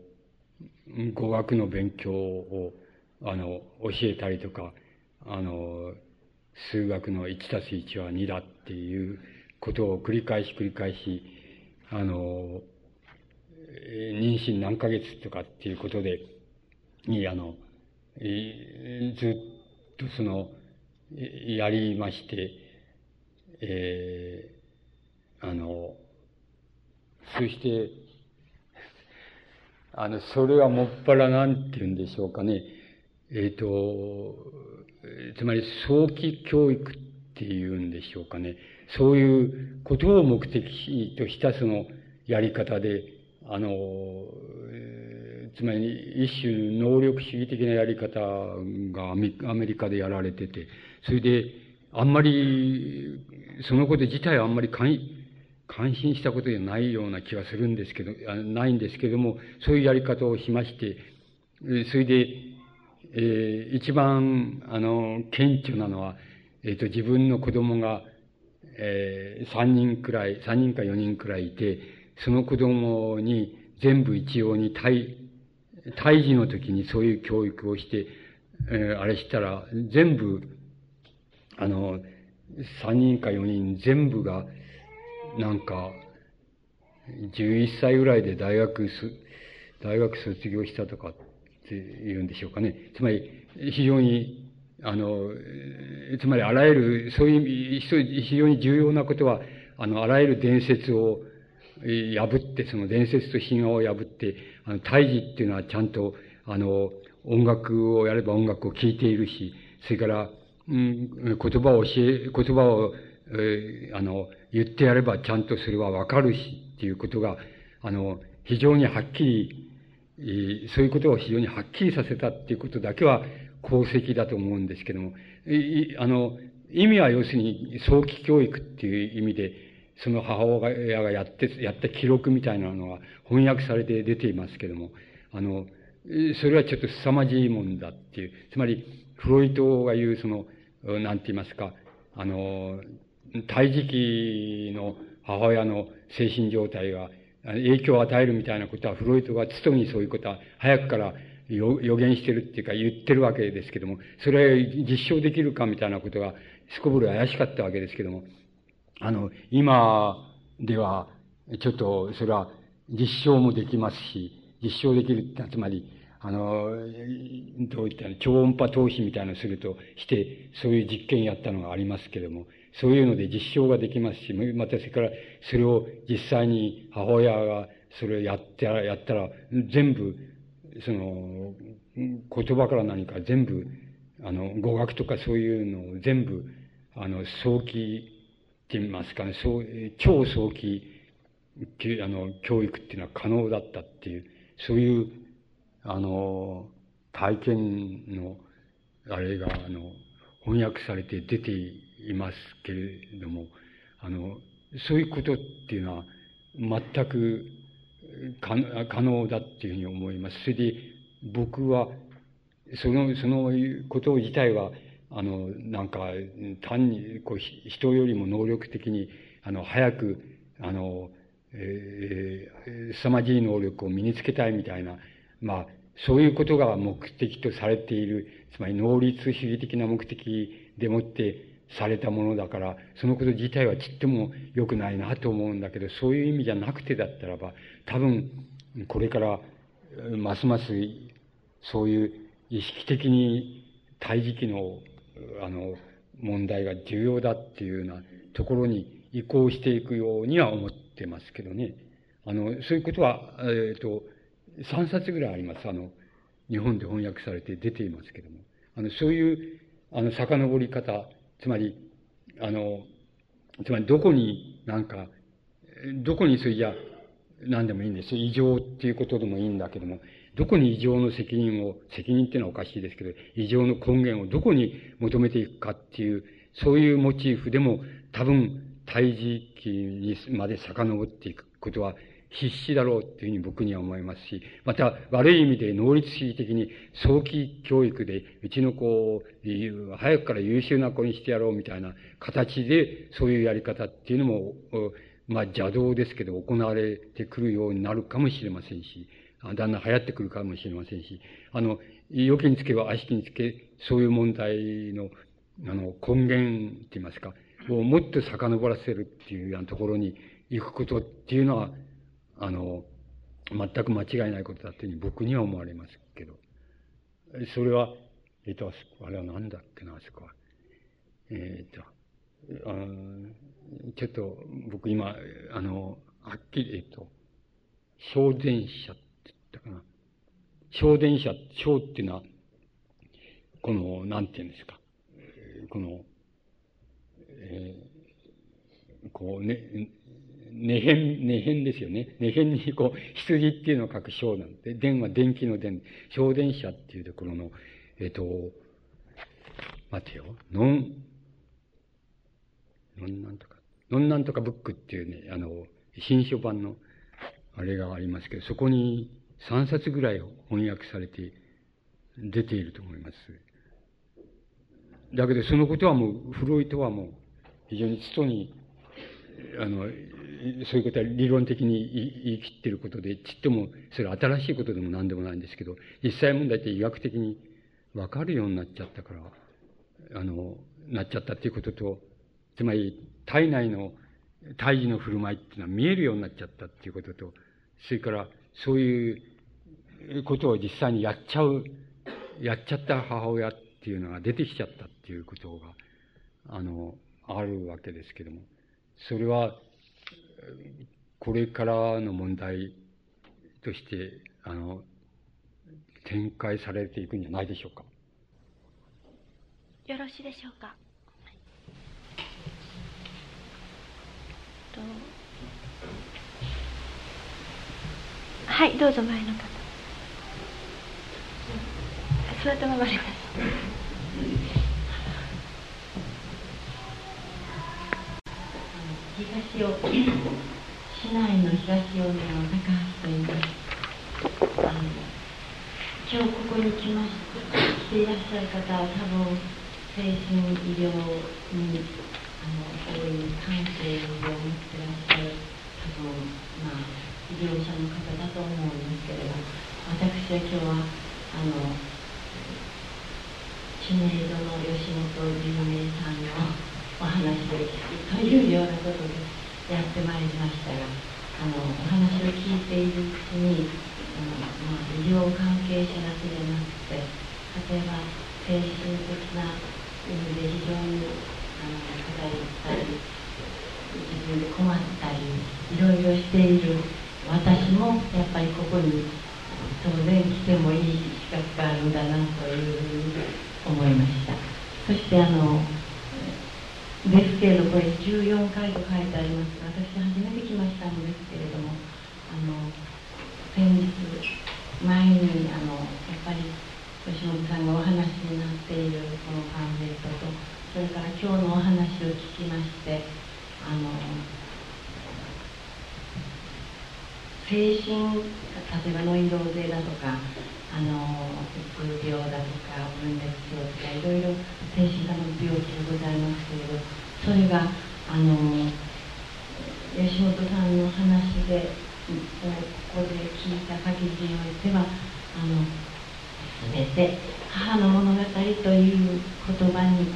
語学の勉強を、あの、教えたりとか、あの、数学の1たす1は2だっていうことを繰り返し繰り返し、あの、妊娠何ヶ月とかっていうことで、に、あの、ずっとその、やりまして、えー、あの、そして、あの、それはもっぱらなんて言うんでしょうかね。えっ、ー、と、つまり早期教育っていうんでしょうかね。そういうことを目的としたそのやり方で、あの、つまり一種能力主義的なやり方がアメリカでやられてて、それで、あんまり、そのこと自体はあんまり関関心したことじゃないような気がするんですけど、ないんですけども、そういうやり方をしまして、それで、えー、一番、あの、顕著なのは、えっ、ー、と、自分の子供が、えー、3人くらい、3人か4人くらいいて、その子供に全部一様に胎、胎児の時にそういう教育をして、えー、あれしたら、全部、あの、3人か4人全部が、なんか、11歳ぐらいで大学す、大学卒業したとかって言うんでしょうかね。つまり、非常に、あの、つまりあらゆる、そういう非常に重要なことは、あの、あらゆる伝説を破って、その伝説と神話を破って、あの、胎児っていうのはちゃんと、あの、音楽をやれば音楽を聴いているし、それから、うん、言葉を教え、言葉を、えー、あの、言ってやればちゃんとそれはわかるし、っていうことが、あの、非常にはっきりえそういうことを非常にはっきりさせたっていうことだけは功績だと思うんですけども、いあの、意味は要するに早期教育っていう意味で、その母親がやって、やった記録みたいなのが翻訳されて出ていますけども、あの、それはちょっと凄まじいもんだっていう、つまり、フロイトが言うその、なんて言いますか、あの、胎児期の母親の精神状態が影響を与えるみたいなことは、フロイトがつにそういうことは早くから予言してるっていうか言ってるわけですけども、それ実証できるかみたいなことが、すこぶる怪しかったわけですけども、あの、今では、ちょっと、それは実証もできますし、実証できるってつまり、あの、どういった超音波投資みたいなのをするとして、そういう実験やったのがありますけども、そういうので実証ができますし、またそれからそれを実際に母親がそれをやってやったら、全部、その、言葉から何か全部、あの、語学とかそういうのを全部、あの、早期って言いますかね、そう、超早期、あの、教育っていうのは可能だったっていう、そういう、あの、体験の、あれが、あの、翻訳されて出ていますけれども、あの、そういうことっていうのは全く可能だっていうふうに思います。それで僕は、その、そのこと自体は、あの、なんか、単に、こう、人よりも能力的に、あの、早く、あの、えー、凄まじい能力を身につけたいみたいな、まあ、そういうことが目的とされている、つまり能率主義的な目的でもってされたものだから、そのこと自体はちっとも良くないなと思うんだけど、そういう意味じゃなくてだったらば、多分、これから、ますます、そういう意識的に胎児期の、あの、問題が重要だっていうようなところに移行していくようには思ってますけどね。あの、そういうことは、えっ、ー、と、3冊ぐらいあります。あの、日本で翻訳されて出ていますけども。あの、そういう、あの、遡り方、つまり、あの、つまりどこになんか、どこにそれじゃ何でもいいんです。異常っていうことでもいいんだけども、どこに異常の責任を、責任っていうのはおかしいですけど、異常の根源をどこに求めていくかっていう、そういうモチーフでも多分、胎児期にまで遡っていくことは必死だろうっていうふうに僕には思いますし、また悪い意味で能率主義的に早期教育でうちの子を早くから優秀な子にしてやろうみたいな形でそういうやり方っていうのも、まあ邪道ですけど行われてくるようになるかもしれませんし、だんだん流行ってくるかもしれませんし、あの、良きにつけば悪しきにつけ、そういう問題の、あの、根源って言いますか、をもっと遡らせるっていうようなところに行くことっていうのは、あの、全く間違いないことだというふうに僕には思われますけど。それは、えっと、あれは何だっけな、あそこは。えっと、あ、ちょっと僕今、あの、はっきり、えっと、小電車って言ったかな。小電車、小っていうのは、この、なんて言うんですか。この、えー、こうね、ねへん、ねへんですよね。ねへんにこう、羊っていうのを書く章なんで、電は電気の電、小電車っていうところの、えっ、と、待てよ、ノン、ノンなんとか、ノンなんとかブックっていうね、あの、新書版の、あれがありますけど、そこに3冊ぐらい翻訳されて出ていると思います。だけど、そのことはもう、フロイトはもう、非常につとに、あの、そういうことは理論的に言い切ってることで、ちっとも、それ新しいことでも何でもないんですけど、実際問題って医学的にわかるようになっちゃったから、あの、なっちゃったっていうことと、つまり、体内の胎児の振る舞いっていうのは見えるようになっちゃったっていうことと、それから、そういうことを実際にやっちゃう、やっちゃった母親っていうのが出てきちゃったっていうことが、あの、あるわけですけども、それは、これからの問題として、あの、展開されていくんじゃないでしょうか。よろしいでしょうか。はい、どう？ぞ前の方。座ったままでくださ東尾市内の東尾の高橋と言いますあの今日ここに来まし来ていらっしゃる方は多分精神医療にあの大いに感性を持ってらっしゃる多分まあ医療者の方だと思うんですけれど私は今日はあの知名度の吉本龍明さんのお話というようなことでやってまいりましたがあのお話を聞いているうちにあの、まあ、医療関係者だけでなくて例えば精神的な意味で非常にあの課題ったり自分で困ったりいろいろしている私もやっぱりここに当然来てもいい資格があるんだなというふうに思いました。そしてあのですけれどこれ14回と書いてあります。私初めて来ましたんですけれどもあの先日前にあのやっぱり吉本さんがお話になっているこのパンフレットとそれから今日のお話を聞きましてあの精神例えばノイローゼだとかあのうつ病だとか分裂病とかいろいろ精神科の病気がございますけれどそれがあの吉本さんの話でここで聞いた限りにおいてはあの全て母の物語という言葉に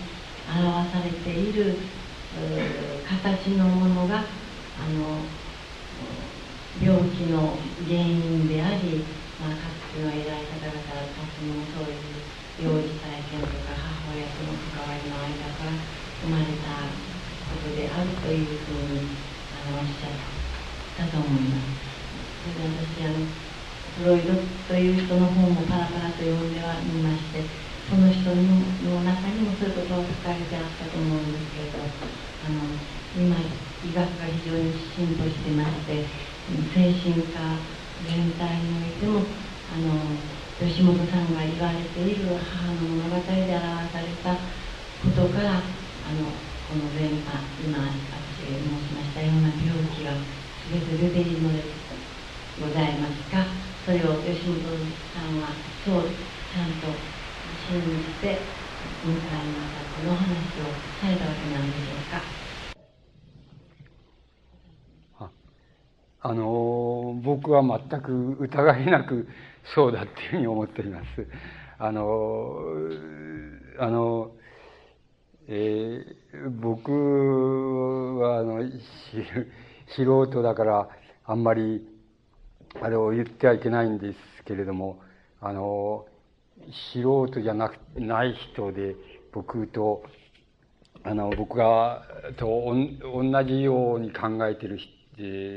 表されている形のものがあの病気の原因であり、まあ、かつての偉い方々たちにもそういう幼児体験とか母親との関わりの間から生まれたことであるというふうにあのおっしゃったと思います。それで私あのフロイドという人の本もパラパラと読んではみましてその人の中にもそういうことが書かれてあったと思うんですけれどあの今医学が非常に進歩してまして精神科全体においてもあの吉本さんが言われている母の物語で表されたことからあのこの前科今私が申しましたような病気が全て出ているのでございますかそれを吉本さんはそうちゃんと信じて今回またこの話をされたわけなんでしょうか。あの、僕は全く疑いなくそうだっていうふうに思っています。あの、あの、えー、僕はあの 素人だからあんまりあれを言ってはいけないんですけれどもあの素人じゃなくない人で僕とあの僕がと同じように考えてる人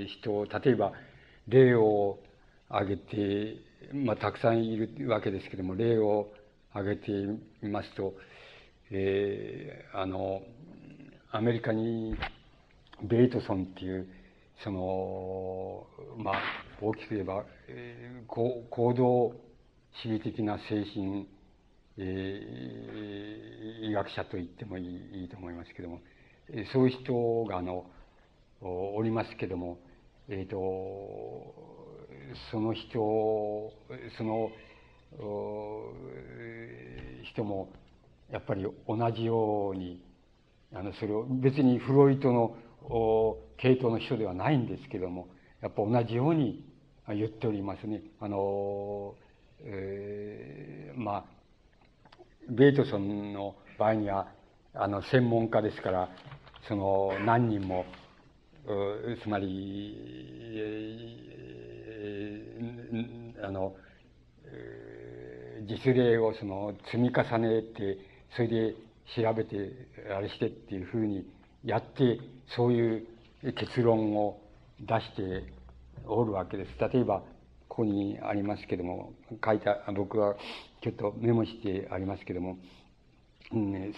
人例えば例を挙げて、まあ、たくさんいるわけですけども例を挙げてみますと、えー、あのアメリカにベイトソンっていうそのまあ大きく言えば、えー、行動主義的な精神、えー、医学者と言ってもいいいいと思いますけどもそういう人があのおりますけども、え、ー、と、その人、その人も、やっぱり同じように、あの、それを、別にフロイトの系統の人ではないんですけども、やっぱ同じように言っておりますね。あの、えー、まあ、ベイトソンの場合には、あの、専門家ですから、その、何人もつまり、あの、実例をその積み重ねて、それで調べて、あれしてっていうふうにやって、そういう結論を出しておるわけです。例えば、ここにありますけども、書いた、僕はちょっとメモしてありますけども、うん、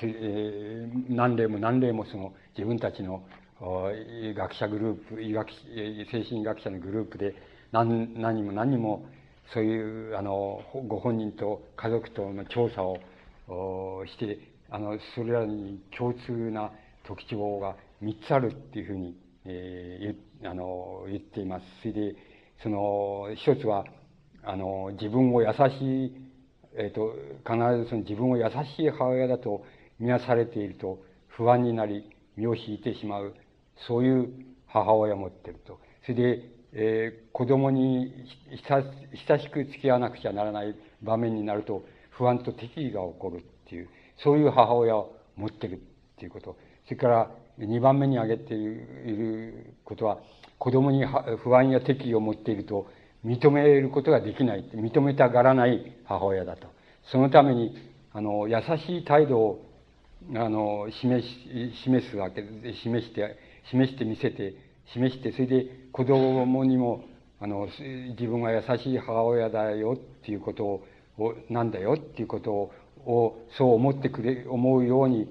何例も何例もその自分たちの学者グループ、医学、精神学者のグループで何何も何もそういう、あの、ご本人と家族との調査をして、あの、それらに共通な特徴が3つあるっていうふうに、えー、あの、言っています。それで、その、一つは、あの、自分を優しい、え、ー、と、必ずその自分を優しい母親だと見なされていると不安になり、身を引いてしまう。そういう母親を持ってると。それで、えー、子供に親しく付き合わなくちゃならない場面になると不安と敵意が起こるっていう、そういう母親を持ってるっていうこと。それから二番目に挙げていることは、子供に不安や敵意を持っていると認めることができない、認めたがらない母親だと。そのために、あの、優しい態度を、あの、示し、示すわけ、示して、示してみせて、示して、それで子供にも、あの、自分が優しい母親だよっていうことを、なんだよっていうことを、そう思ってくれ、思うように、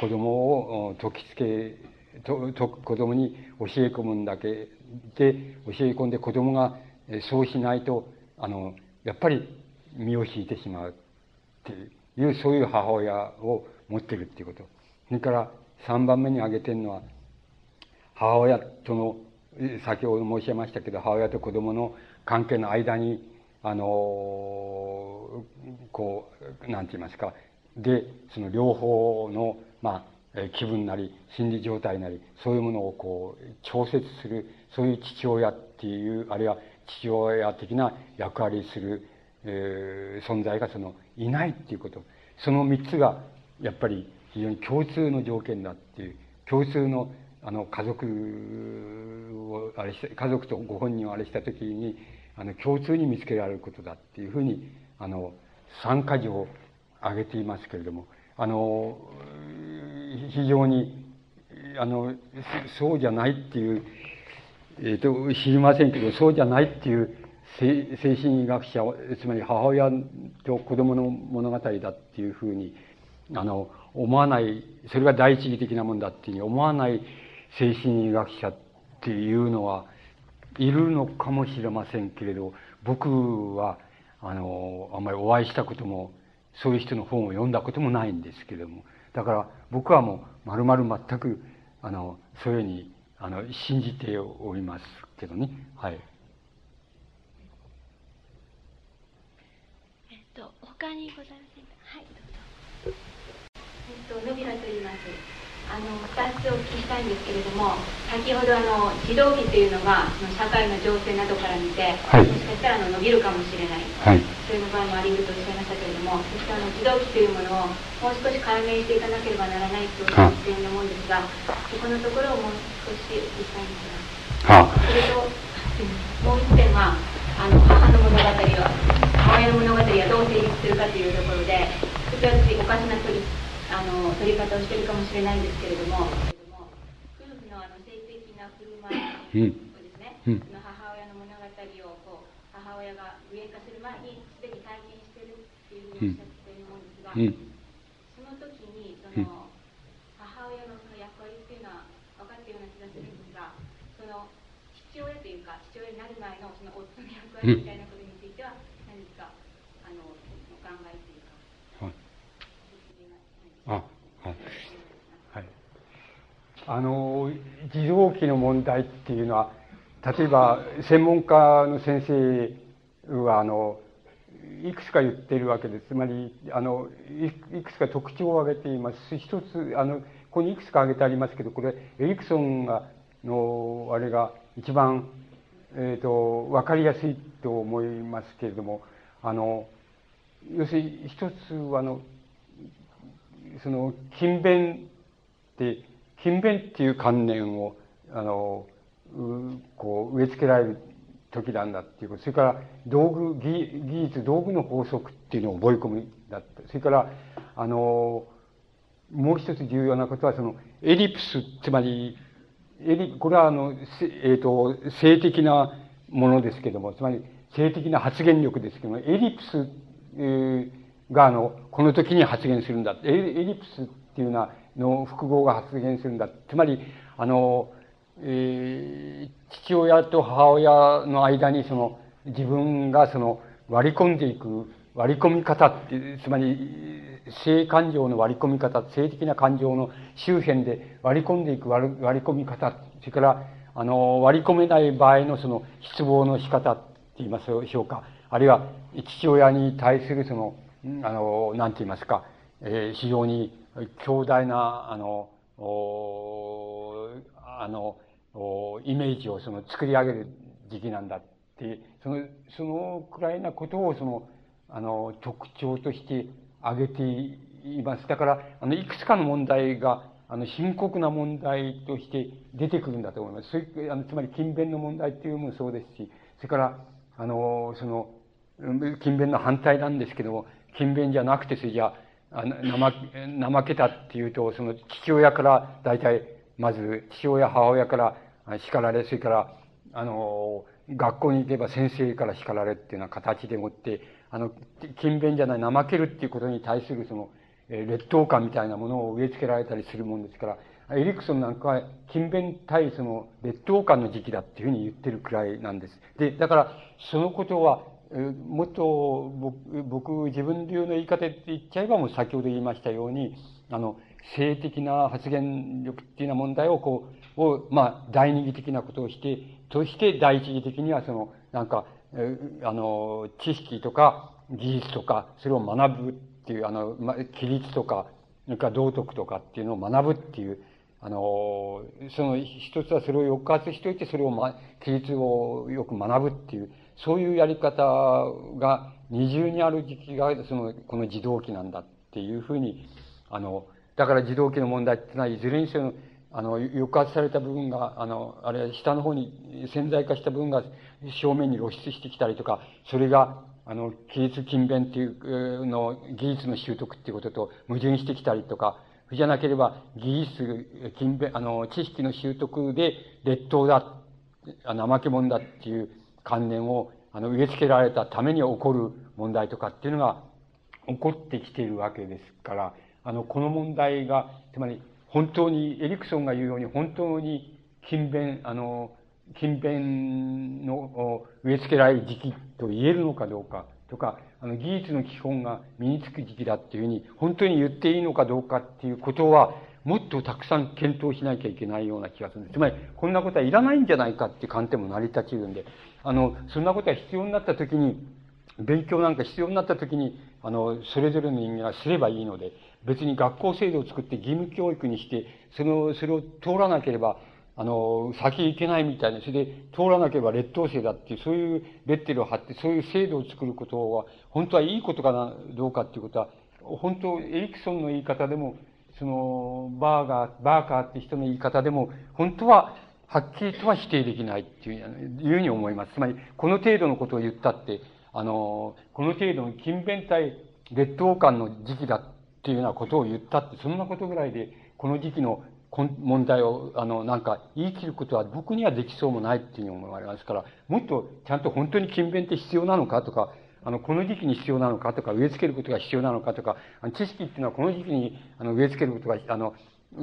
子供を説きつけ、とと子供に教え込むんだけで、教え込んで子供がそうしないと、あの、やっぱり身を引いてしまうっていう、そういう母親を持ってるっていうこと。それから3番目に挙げてるのは、母親との、先ほど申し上げましたけど、母親と子供の関係の間に、あの、こう、なんて言いますか、で、その両方の、まあ、気分なり、心理状態なり、そういうものをこう、調節する、そういう父親っていう、あるいは父親的な役割する、えー、存在がその、いないっていうこと。その三つが、やっぱり非常に共通の条件だっていう、共通のあの、家族を、あれして、家族とご本人をあれしたときに、あの、共通に見つけられることだっていうふうに、あの、参加条を挙げていますけれども、あの、非常に、あの、そうじゃないっていう、えっ、ー、と、知りませんけど、そうじゃないっていう精神医学者、つまり母親と子供の物語だっていうふうに、あの、思わない、それが第一義的なもんだっていうふうに思わない精神医学者っていうのは、いるのかもしれませんけれど、僕は、あの、あんまりお会いしたことも、そういう人の本を読んだこともないんですけれども、だから僕はもう、まるまる全く、あの、そういうふうに、あの、信じておりますけどね。はい。えっと、他にございませんか？はい、どうぞ。えっと、のびらと言います。あの2つお聞きしたいんですけれども先ほどあの児童期というのがその社会の情勢などから見て、はい、もしかしたらあの伸びるかもしれない、はい、そういう場合もあり得るとおっしゃいましたけれどもそしてあの児童期というものをもう少し解明していかなければならないという点に思うんですがそこのところをもう少しお聞きしたいんですがそれともう一点はあの母の物語は母親の物語はどう成立するかというところでちょっと私おかしな取りあの取り方をしているかもしれないんですけれども。夫婦のあの性的な振る舞いをですね、うん、その母親の物語をこう母親が具現化する前にすでに体験しているっていうふうにおっしゃっていると思うんですが、うん、その時にその、母親のその役割っていうのは分かったような気がするんですがその父親というか父親になる前のその夫の役割みたいなことについては何かあのお考えてあ、はい。はい。あの、児童期の問題っていうのは、例えば、専門家の先生は、あの、いくつか言ってるわけです。つまり、あの、いくつか特徴を挙げています。一つ、あの、ここにいくつか挙げてありますけど、これ、エリクソンが、の、あれが一番、え、ー、と、わかりやすいと思いますけれども、あの、要するに一つは、あの、その勤勉って勤勉っていう観念をあのうこう植え付けられる時なんだっていうことそれから道具技技術道具の法則っていうのを覚え込むだったそれからあのもう一つ重要なことはそのエリプスつまりエリこれはあの、えーと、性的なものですけどもつまり性的な発言力ですけどもエリプス、えーが、あの、この時に発現するんだ。エリプスっっていうのは、の複合が発現するんだ。つまり、あの、えー、父親と母親の間にその、自分がその、割り込んでいく、割り込み方って、つまり、性感情の割り込み方、性的な感情の周辺で割り込んでいく割り込み方、それから、あの、割り込めない場合のその失望の仕方って言いましょうか。あるいは、父親に対するその、あの、なんて言いますか、えー、非常に強大な、あの、あの、イメージをその作り上げる時期なんだって、その、そのくらいなことをその、あの、特徴として挙げています。だから、あの、いくつかの問題が、あの、深刻な問題として出てくるんだと思います。そあのつまり、勤勉の問題っていうのもそうですし、それから、あの、その、勤勉の反対なんですけども、勤勉じゃなくて、それじゃあ、怠けたっていうと、その父親から大体、まず父親、母親から叱られ、それから、あの、学校に行けば先生から叱られっていうような形でもって、あの、勤勉じゃない、怠けるっていうことに対するその、え劣等感みたいなものを植え付けられたりするもんですから、エリクソンなんかは勤勉対その劣等感の時期だっていうふうに言ってるくらいなんです。で、だから、そのことは、もっと僕、自分流の言い方で言っちゃえばもう先ほど言いましたように、あの、性的な発言力っていうような問題をこう、を、まあ、第二義的なことをして、として第一義的にはその、なんか、あの、知識とか技術とか、それを学ぶっていう、あの、ま、規律とか、それから道徳とかっていうのを学ぶっていう、あの、その一つはそれを抑圧しておいて、それを、ま、規律をよく学ぶっていう、そういうやり方が二重にある時期が、その、この自動機なんだっていうふうに、あの、だから自動機の問題っていうのは、いずれにせよ、あの、抑圧された部分が、あの、あれ、下の方に潜在化した部分が正面に露出してきたりとか、それが、あの、技術勤勉っていうの、技術の習得っていうことと矛盾してきたりとか、じゃなければ、技術、勤勉、あの、知識の習得で劣等だ、あ怠け者だっていう観念を、あの、植え付けられたために起こる問題とかっていうのが起こってきているわけですから、あの、この問題が、つまり、本当に、エリクソンが言うように、本当に勤勉、あの、勤勉の植え付けられる時期と言えるのかどうかとか、あの、技術の基本が身につく時期だっていうふうに、本当に言っていいのかどうかっていうことは、もっとたくさん検討しなきゃいけないような気がするんです。つまり、こんなことはいらないんじゃないかっていう観点も成り立ちるんで、あの、そんなことが必要になった時に、勉強なんか必要になった時に、あの、それぞれの人間がすればいいので、別に学校制度を作って義務教育にして、その、それを通らなければ、あの、先行けないみたいな、それで通らなければ劣等生だっていう、そういうレッテルを貼って、そういう制度を作ることは、本当はいいことかな、どうかっていうことは、本当、エリクソンの言い方でも、その、バーガー、バーカーって人の言い方でも、本当は、はっきりとは否定できないっていういうふうに思います。つまり、この程度のことを言ったって、あの、この程度の勤勉体劣等感の時期だっていうようなことを言ったって、そんなことぐらいで、この時期の問題を、あの、なんか言い切ることは僕にはできそうもないっていうふうに思われますから、もっとちゃんと本当に勤勉って必要なのかとか、あの、この時期に必要なのかとか、植え付けることが必要なのかとか、知識っていうのはこの時期に、あの、植え付けることが、あの、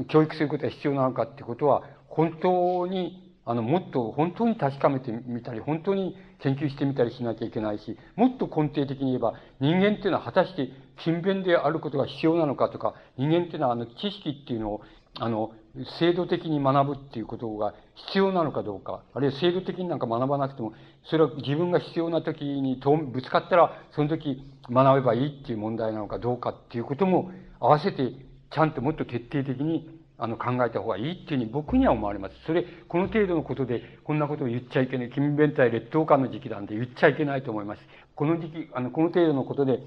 教育することが必要なのかってことは、本当に、あの、もっと本当に確かめてみたり、本当に研究してみたりしなきゃいけないし、もっと根底的に言えば、人間っていうのは果たして勤勉であることが必要なのかとか、人間っていうのはあの、知識っていうのを、あの、制度的に学ぶっていうことが必要なのかどうか、あるいは制度的になんか学ばなくても、それは自分が必要な時にぶつかったら、その時学べばいいっていう問題なのかどうかっていうことも合わせて、ちゃんともっと徹底的にあの考えた方がいいっていうふうに僕には思われます。それ、この程度のことでこんなことを言っちゃいけない。勤勉体劣等感の時期なんで言っちゃいけないと思います。この時期、あの、この程度のことで、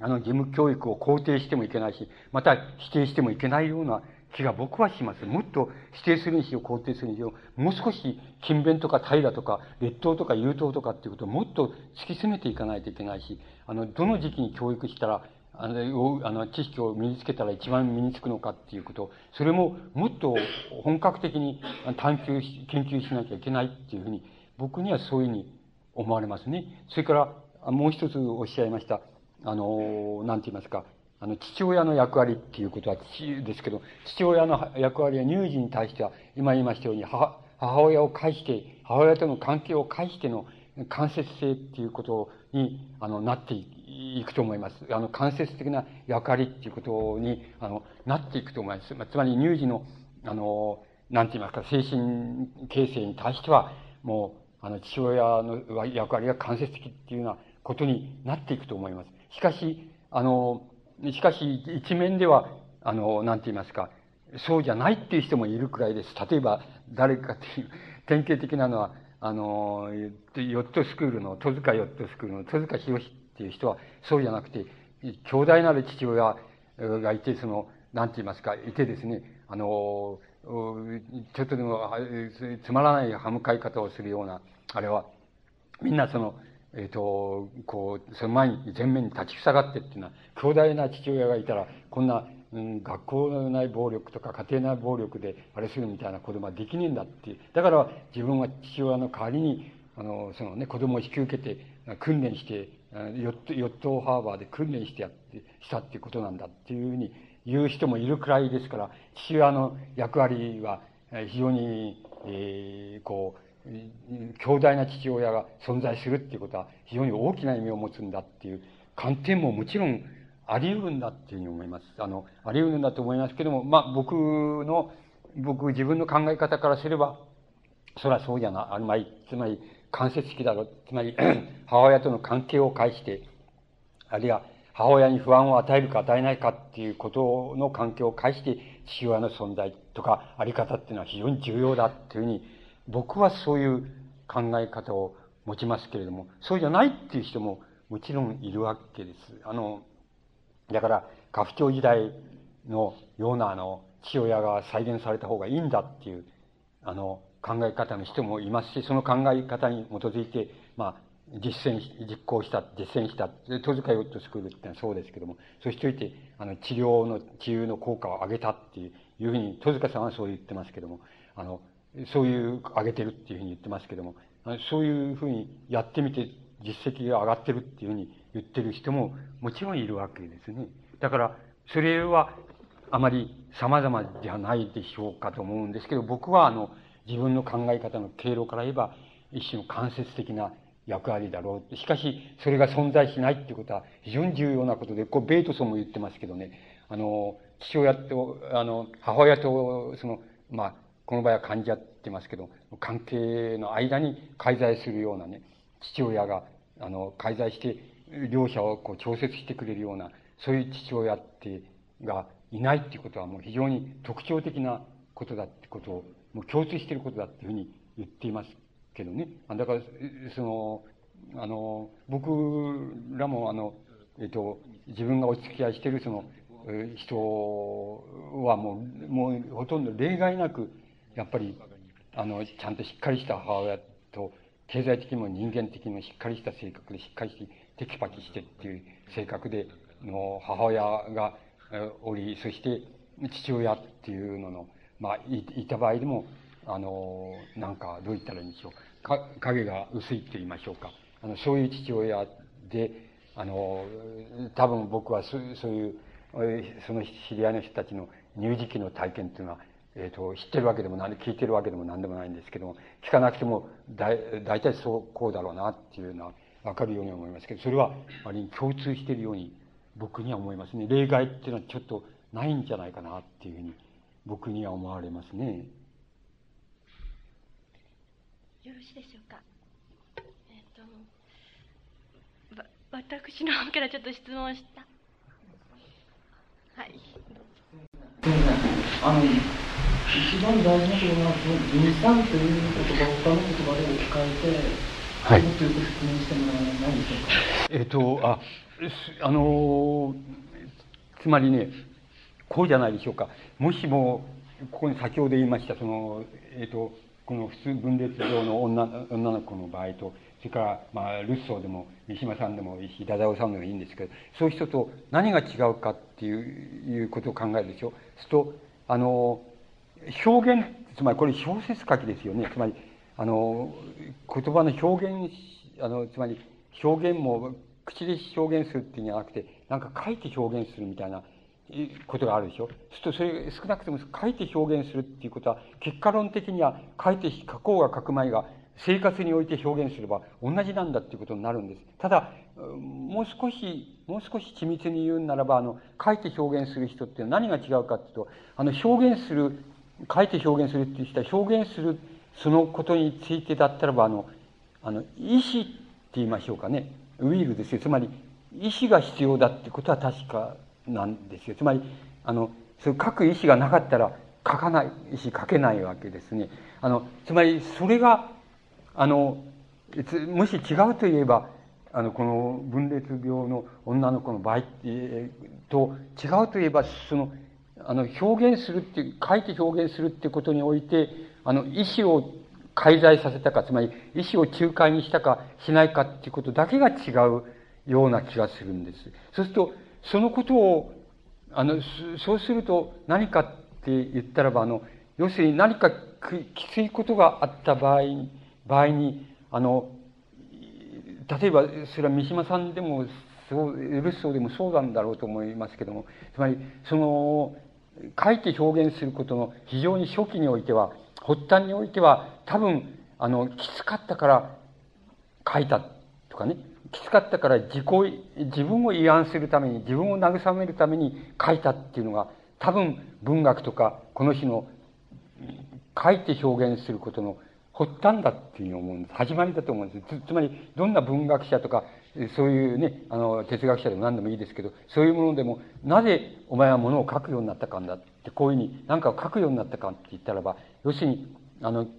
あの、義務教育を肯定してもいけないし、また否定してもいけないような気が僕はします。もっと否定するにしろ肯定するにしろ、もう少し勤勉とか怠惰とか劣等とか優等とかっていうことをもっと突き詰めていかないといけないし、あの、どの時期に教育したら、あの、あの知識を身につけたら一番身につくのかっていうこと、それももっと本格的に探求し、研究しなきゃいけないっていうふうに、僕にはそういうふうに思われますね。それから、もう一つおっしゃいました。あの、なんて言いますか。あの、父親の役割っていうことは父ですけど、父親の役割は乳児に対しては、今言いましたように、母、母親を介して、母親との関係を介しての間接性っていうことに、あの、なっていくいくと思います。あの、間接的な役割っていうことに、あの、なっていくと思います。つまり乳児の、あの、なんて言いますか、精神形成に対しては、もう、あの、父親の役割が間接的っていうようなことになっていくと思います。しかし、あの、しかし、一面では、あの、なんて言いますか、そうじゃないっていう人もいるくらいです。例えば、誰かっていう、典型的なのは、あの、ヨットスクールの、戸塚ヨットスクールの戸塚博っていう人は、そうじゃなくて、兄弟なる父親がいて、その、なんて言いますか、いてですね、あの、ちょっとでもつまらない歯向かい方をするような、あれは、みんなその、えっ、ー、と、こう、その前に、前面に立ちふさがってっていうのは、強大な父親がいたら、こんな、うん、学校のない暴力とか家庭内暴力であれするみたいな子供はできねえんだっていう。だから自分は父親の代わりに、あの、そのね、子供を引き受けて、訓練して、ヨット、ヨットハーバーで訓練してやって、したっていうことなんだっていうふうに言う人もいるくらいですから、父親の役割は非常に、えー、こう、強大な父親が存在するっていうことは非常に大きな意味を持つんだっていう観点ももちろんあり得るんだっていうふうに思います。あの、あり得るんだと思いますけども、まあ僕の、僕自分の考え方からすれば、それはそうじゃな、あまり、つまり間接的だろう。つまり 母親との関係を介して、あるいは母親に不安を与えるか与えないかっていうことの関係を介して父親の存在とかあり方っていうのは非常に重要だっていうふうに僕はそういう考え方を持ちますけれども、そうじゃないっていう人ももちろんいるわけです。あの、だから、家父長時代のようなあの、父親が再現された方がいいんだっていう、あの、考え方の人もいますし、その考え方に基づいて、まあ、実践、実行した、実践した。戸塚ヨットスクールってのはそうですけども、そうしといて、あの、治療の、治癒の効果を上げたっていうふうに、戸塚さんはそう言ってますけども、あの、そういう、上げてるっていうふうに言ってますけども、そういうふうにやってみて実績が上がってるっていうふうに言ってる人ももちろんいるわけですね。だから、それはあまり様々じゃないでしょうかと思うんですけど、僕はあの、自分の考え方の経路から言えば、一種の間接的な役割だろう。しかし、それが存在しないっていうことは非常に重要なことで、こう、ベイトソンも言ってますけどね、あの、父親と、あの、母親と、その、まあ、この場合は患者って言いますけど、関係の間に介在するようなね、父親が、あの、介在して、両者をこう調節してくれるような、そういう父親って、がいないっていうことはもう非常に特徴的なことだってことを、もう共通していることだっていうふうに言っていますけどね。だから、その、あの、僕らもあの、えっと、自分がお付き合いしているその、人はもう、もうほとんど例外なく、やっぱり、あの、ちゃんとしっかりした母親と、経済的にも人間的にもしっかりした性格で、しっかりして、テキパキしてっていう性格で、の母親がおり、そして父親っていうのの、まあ、いた場合でも、あの、なんか、どう言ったらいいんでしょう。か、影が薄いって言いましょうか。あの、そういう父親で、あの、多分僕はそそういう、その知り合いの人たちの乳児期の体験っていうのは、えっ、ー、と、知ってるわけでも何、聞いてるわけでも何でもないんですけども、聞かなくても、だ、大体そう、こうだろうなっていうのはわかるように思いますけど、それは割に共通しているように僕には思いますね。例外っていうのはちょっとないんじゃないかなっていうふうに僕には思われますね。よろしいでしょうか。えっ、ー、と、私の方からちょっと質問した。はい。あの一番大事なことは、その、二三という言葉を他の言葉で置き換えて、はい。もっとよく説明してもらえないでしょうか。えっ、と、あ、あの、つまりね、こうじゃないでしょうか。もしも、ここに先ほど言いました、その、えっ、ー、と、この普通分裂上の女女の子の場合と、それから、まあ、ルッソーでも、三島さんでもいいし、太宰さんでもいいんですけど、そういう人と何が違うかっていういうことを考えるでしょ。すると、あの、表現、つまりこれ小説書きですよね。つまり、あの、言葉の表現、あの、つまり表現も口で表現するっていうんじゃなくて、なんか書いて表現するみたいなことがあるでしょ？そうすると、それ少なくとも書いて表現するっていうことは、結果論的には書いて書こうが書く前が生活において表現すれば同じなんだっていうことになるんです。ただ、もう少し、もう少し緻密に言うならば、あの、書いて表現する人って何が違うかっていうと、あの、表現する、書いて表現するっていう人は表現するそのことについてだったらば、あの、あの、意思って言いましょうかね。ウィルですよ。つまり、意思が必要だってことは確かなんですよ。つまり、あの、そう書く意思がなかったら書かないし書けないわけですね。あの、つまり、それが、あの、もし違うと言えば、あの、この分裂病の女の子の場合と違うと言えば、その、あの、表現するっていう、書いて表現するっていうことにおいて、あの、意思を介在させたか、つまり意思を仲介にしたかしないかっていうことだけが違うような気がするんです。そうすると、そのことを、あの、そうすると何かって言ったらば、あの、要するに何かきついことがあった場合、場合に、あの、例えば、それは三島さんでも、そう、エルスソーでもそうなんだろうと思いますけども、つまり、その、書いて表現することの非常に初期においては、発端においては、多分、あの、きつかったから書いたとかね、きつかったから自己、自分を慰安するために、自分を慰めるために書いたっていうのが、多分文学とか、この日の書いて表現することの発端だっていうふうに思うんです。始まりだと思うんです。つつまり、どんな文学者とか、そういうね、あの、哲学者でも何でもいいですけど、そういうものでも、なぜお前はものを書くようになったかんだって、こういうふうに何かを書くようになったかって言ったらば、要するに、あの、き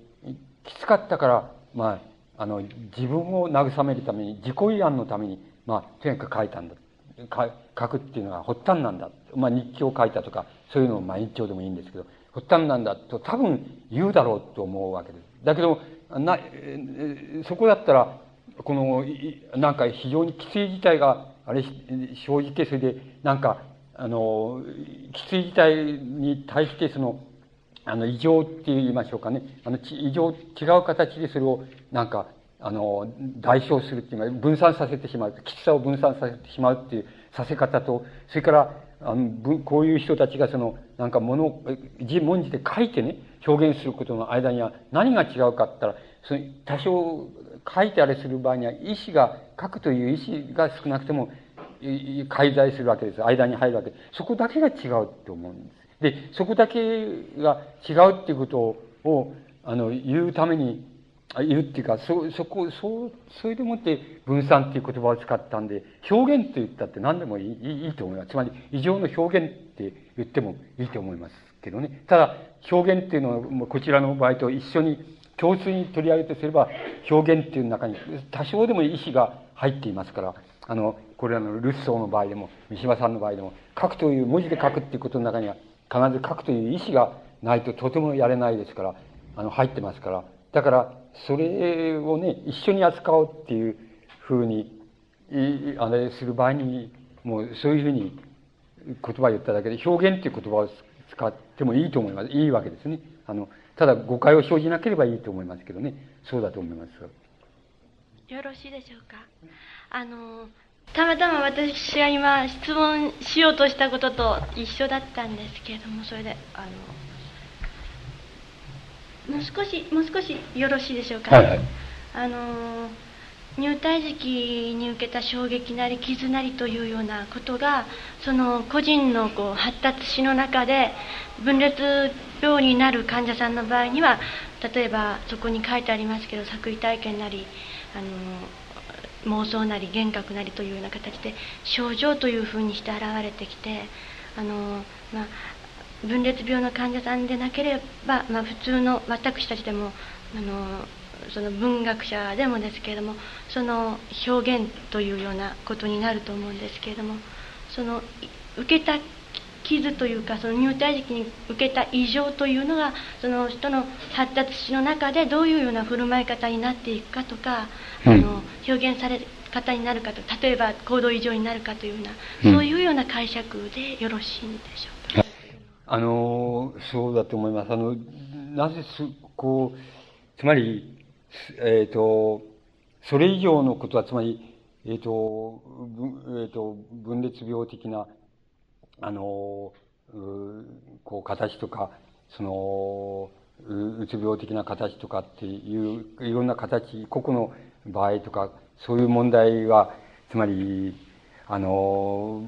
つかったから、まあ、あの、自分を慰めるために、自己慰安のために、まあ、とにかく書いたんだ。書くっていうのが発端なんだ。まあ、日記を書いたとか、そういうのを毎日でもいいんですけど、発端なんだと多分言うだろうと思うわけです。だけど、な、そこだったら、この、なんか非常にきつい事態が、あれ、生じて、それで、なんか、あの、きつい事態に対して、その、あの、異常って言いましょうかね。あの、異常、違う形でそれを、なんか、あの、代償するっていうか、分散させてしまう。きつさを分散させてしまうっていうさせ方と、それから、あの、こういう人たちがその、なんか物を、字文字で書いてね、表現することの間には何が違うかって言ったら、その多少書いてあれする場合には、意思が、書くという意思が少なくても、介在するわけです。間に入るわけです。そこだけが違うと思うんです。で、そこだけが違うっていうことを、あの、言うために、言うっていうか、そ、そこ、そう、それでもって分散っていう言葉を使ったんで、表現と言ったって何でもいいいいと思います。つまり、異常の表現って言ってもいいと思いますけどね。ただ、表現っていうのは、こちらの場合と一緒に共通に取り上げてすれば、表現っていう中に多少でも意思が入っていますから、あの、これらのルッソーの場合でも、三島さんの場合でも、書くという、文字で書くっていうことの中には、必ず書くという意思がないととてもやれないですから、あの、入ってますから。だから、それをね、一緒に扱おうっていうふうに、あれする場合に、もうそういうふうに言葉を言っただけで、表現っていう言葉を使ってもいいと思います。いいわけですね。あの、ただ誤解を生じなければいいと思いますけどね。そうだと思います。よろしいでしょうか。あの、たまたま私が今質問しようとしたことと一緒だったんですけれどもそれであのもう少しもう少しよろしいでしょうか、はいはい、あの入隊時期に受けた衝撃なり傷なりというようなことがその個人のこう発達史の中で分裂病になる患者さんの場合には例えばそこに書いてありますけど作為体験なりあの妄想なり幻覚なりというような形で症状というふうにして現れてきてあの、まあ、分裂病の患者さんでなければ、まあ、普通の私たちでもあのその文学者でもですけれどもその表現というようなことになると思うんですけれどもその受けた傷というかその入隊時期に受けた異常というのがその人の発達史の中でどういうような振る舞い方になっていくかとか、あの表現され方になるかと例えば行動異常になるかというような、うん、そういうような解釈でよろしいんでしょうか？あのそうだと思います。あのなぜすこうつまりえっ、ー、とそれ以上のことはつまりえっ、ー、と,、えーと分裂病的なあの、こう、形とか、その、うつ病的な形とかっていう、いろんな形、個々の場合とか、そういう問題は、つまり、あの、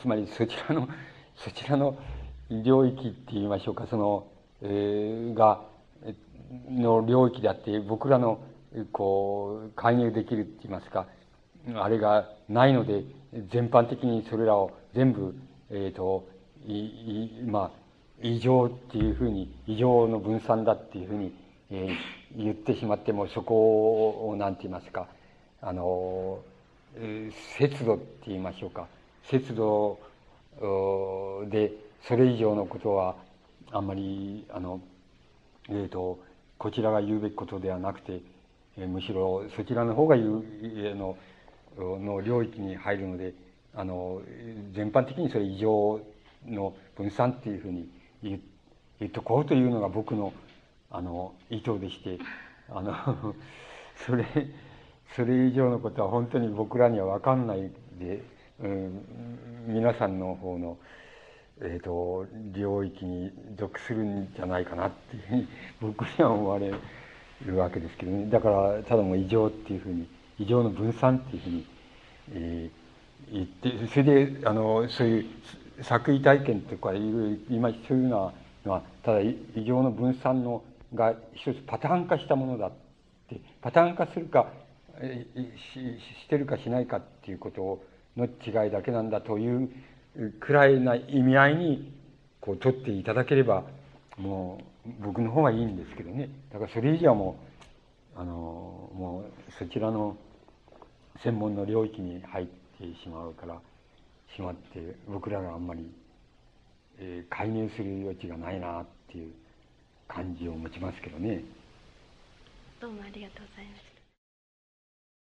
つまりそちらの、そちらの領域って言いましょうか、その、えー、が、の領域であって、僕らの、こう、介入できるって言いますか、あれがないので、全般的にそれらを全部、えっ、ー、と、い、い、まあ、異常っていうふうに、異常の分散だっていうふうに、えー、言ってしまっても、そこを、なんて言いますか、あの、節度って言いましょうか。節度で、それ以上のことは、あんまり、あの、え、ー、と、こちらが言うべきことではなくて、えー、むしろそちらの方が言う、の、の領域に入るので、あの、全般的にそれ異常の分散っていうふうに言言っとこうというのが僕の、あの、意図でして、あの、それ、それ以上のことは本当に僕らには分かんないで、うん、皆さんの方の、え、ー、と、領域に属するんじゃないかなっていうふうに 僕には思われるわけですけどね。だから、ただもう異常っていうふうに、異常の分散っていうふうに、えー、言って、それで、あの、そういう作為体験とかいう、今そういうのは、ただ異常の分散のが一つパターン化したものだって、パターン化するか、ししてるかしないかっていうことの違いだけなんだというくらいな意味合いにこう取っていただければもう僕の方がいいんですけどね。だからそれ以上はもうあのもうそちらの専門の領域に入ってしまうからしまって僕らがあんまり、えー、介入する余地がないなっていう感じを持ちますけどね。どうもありがとうございました。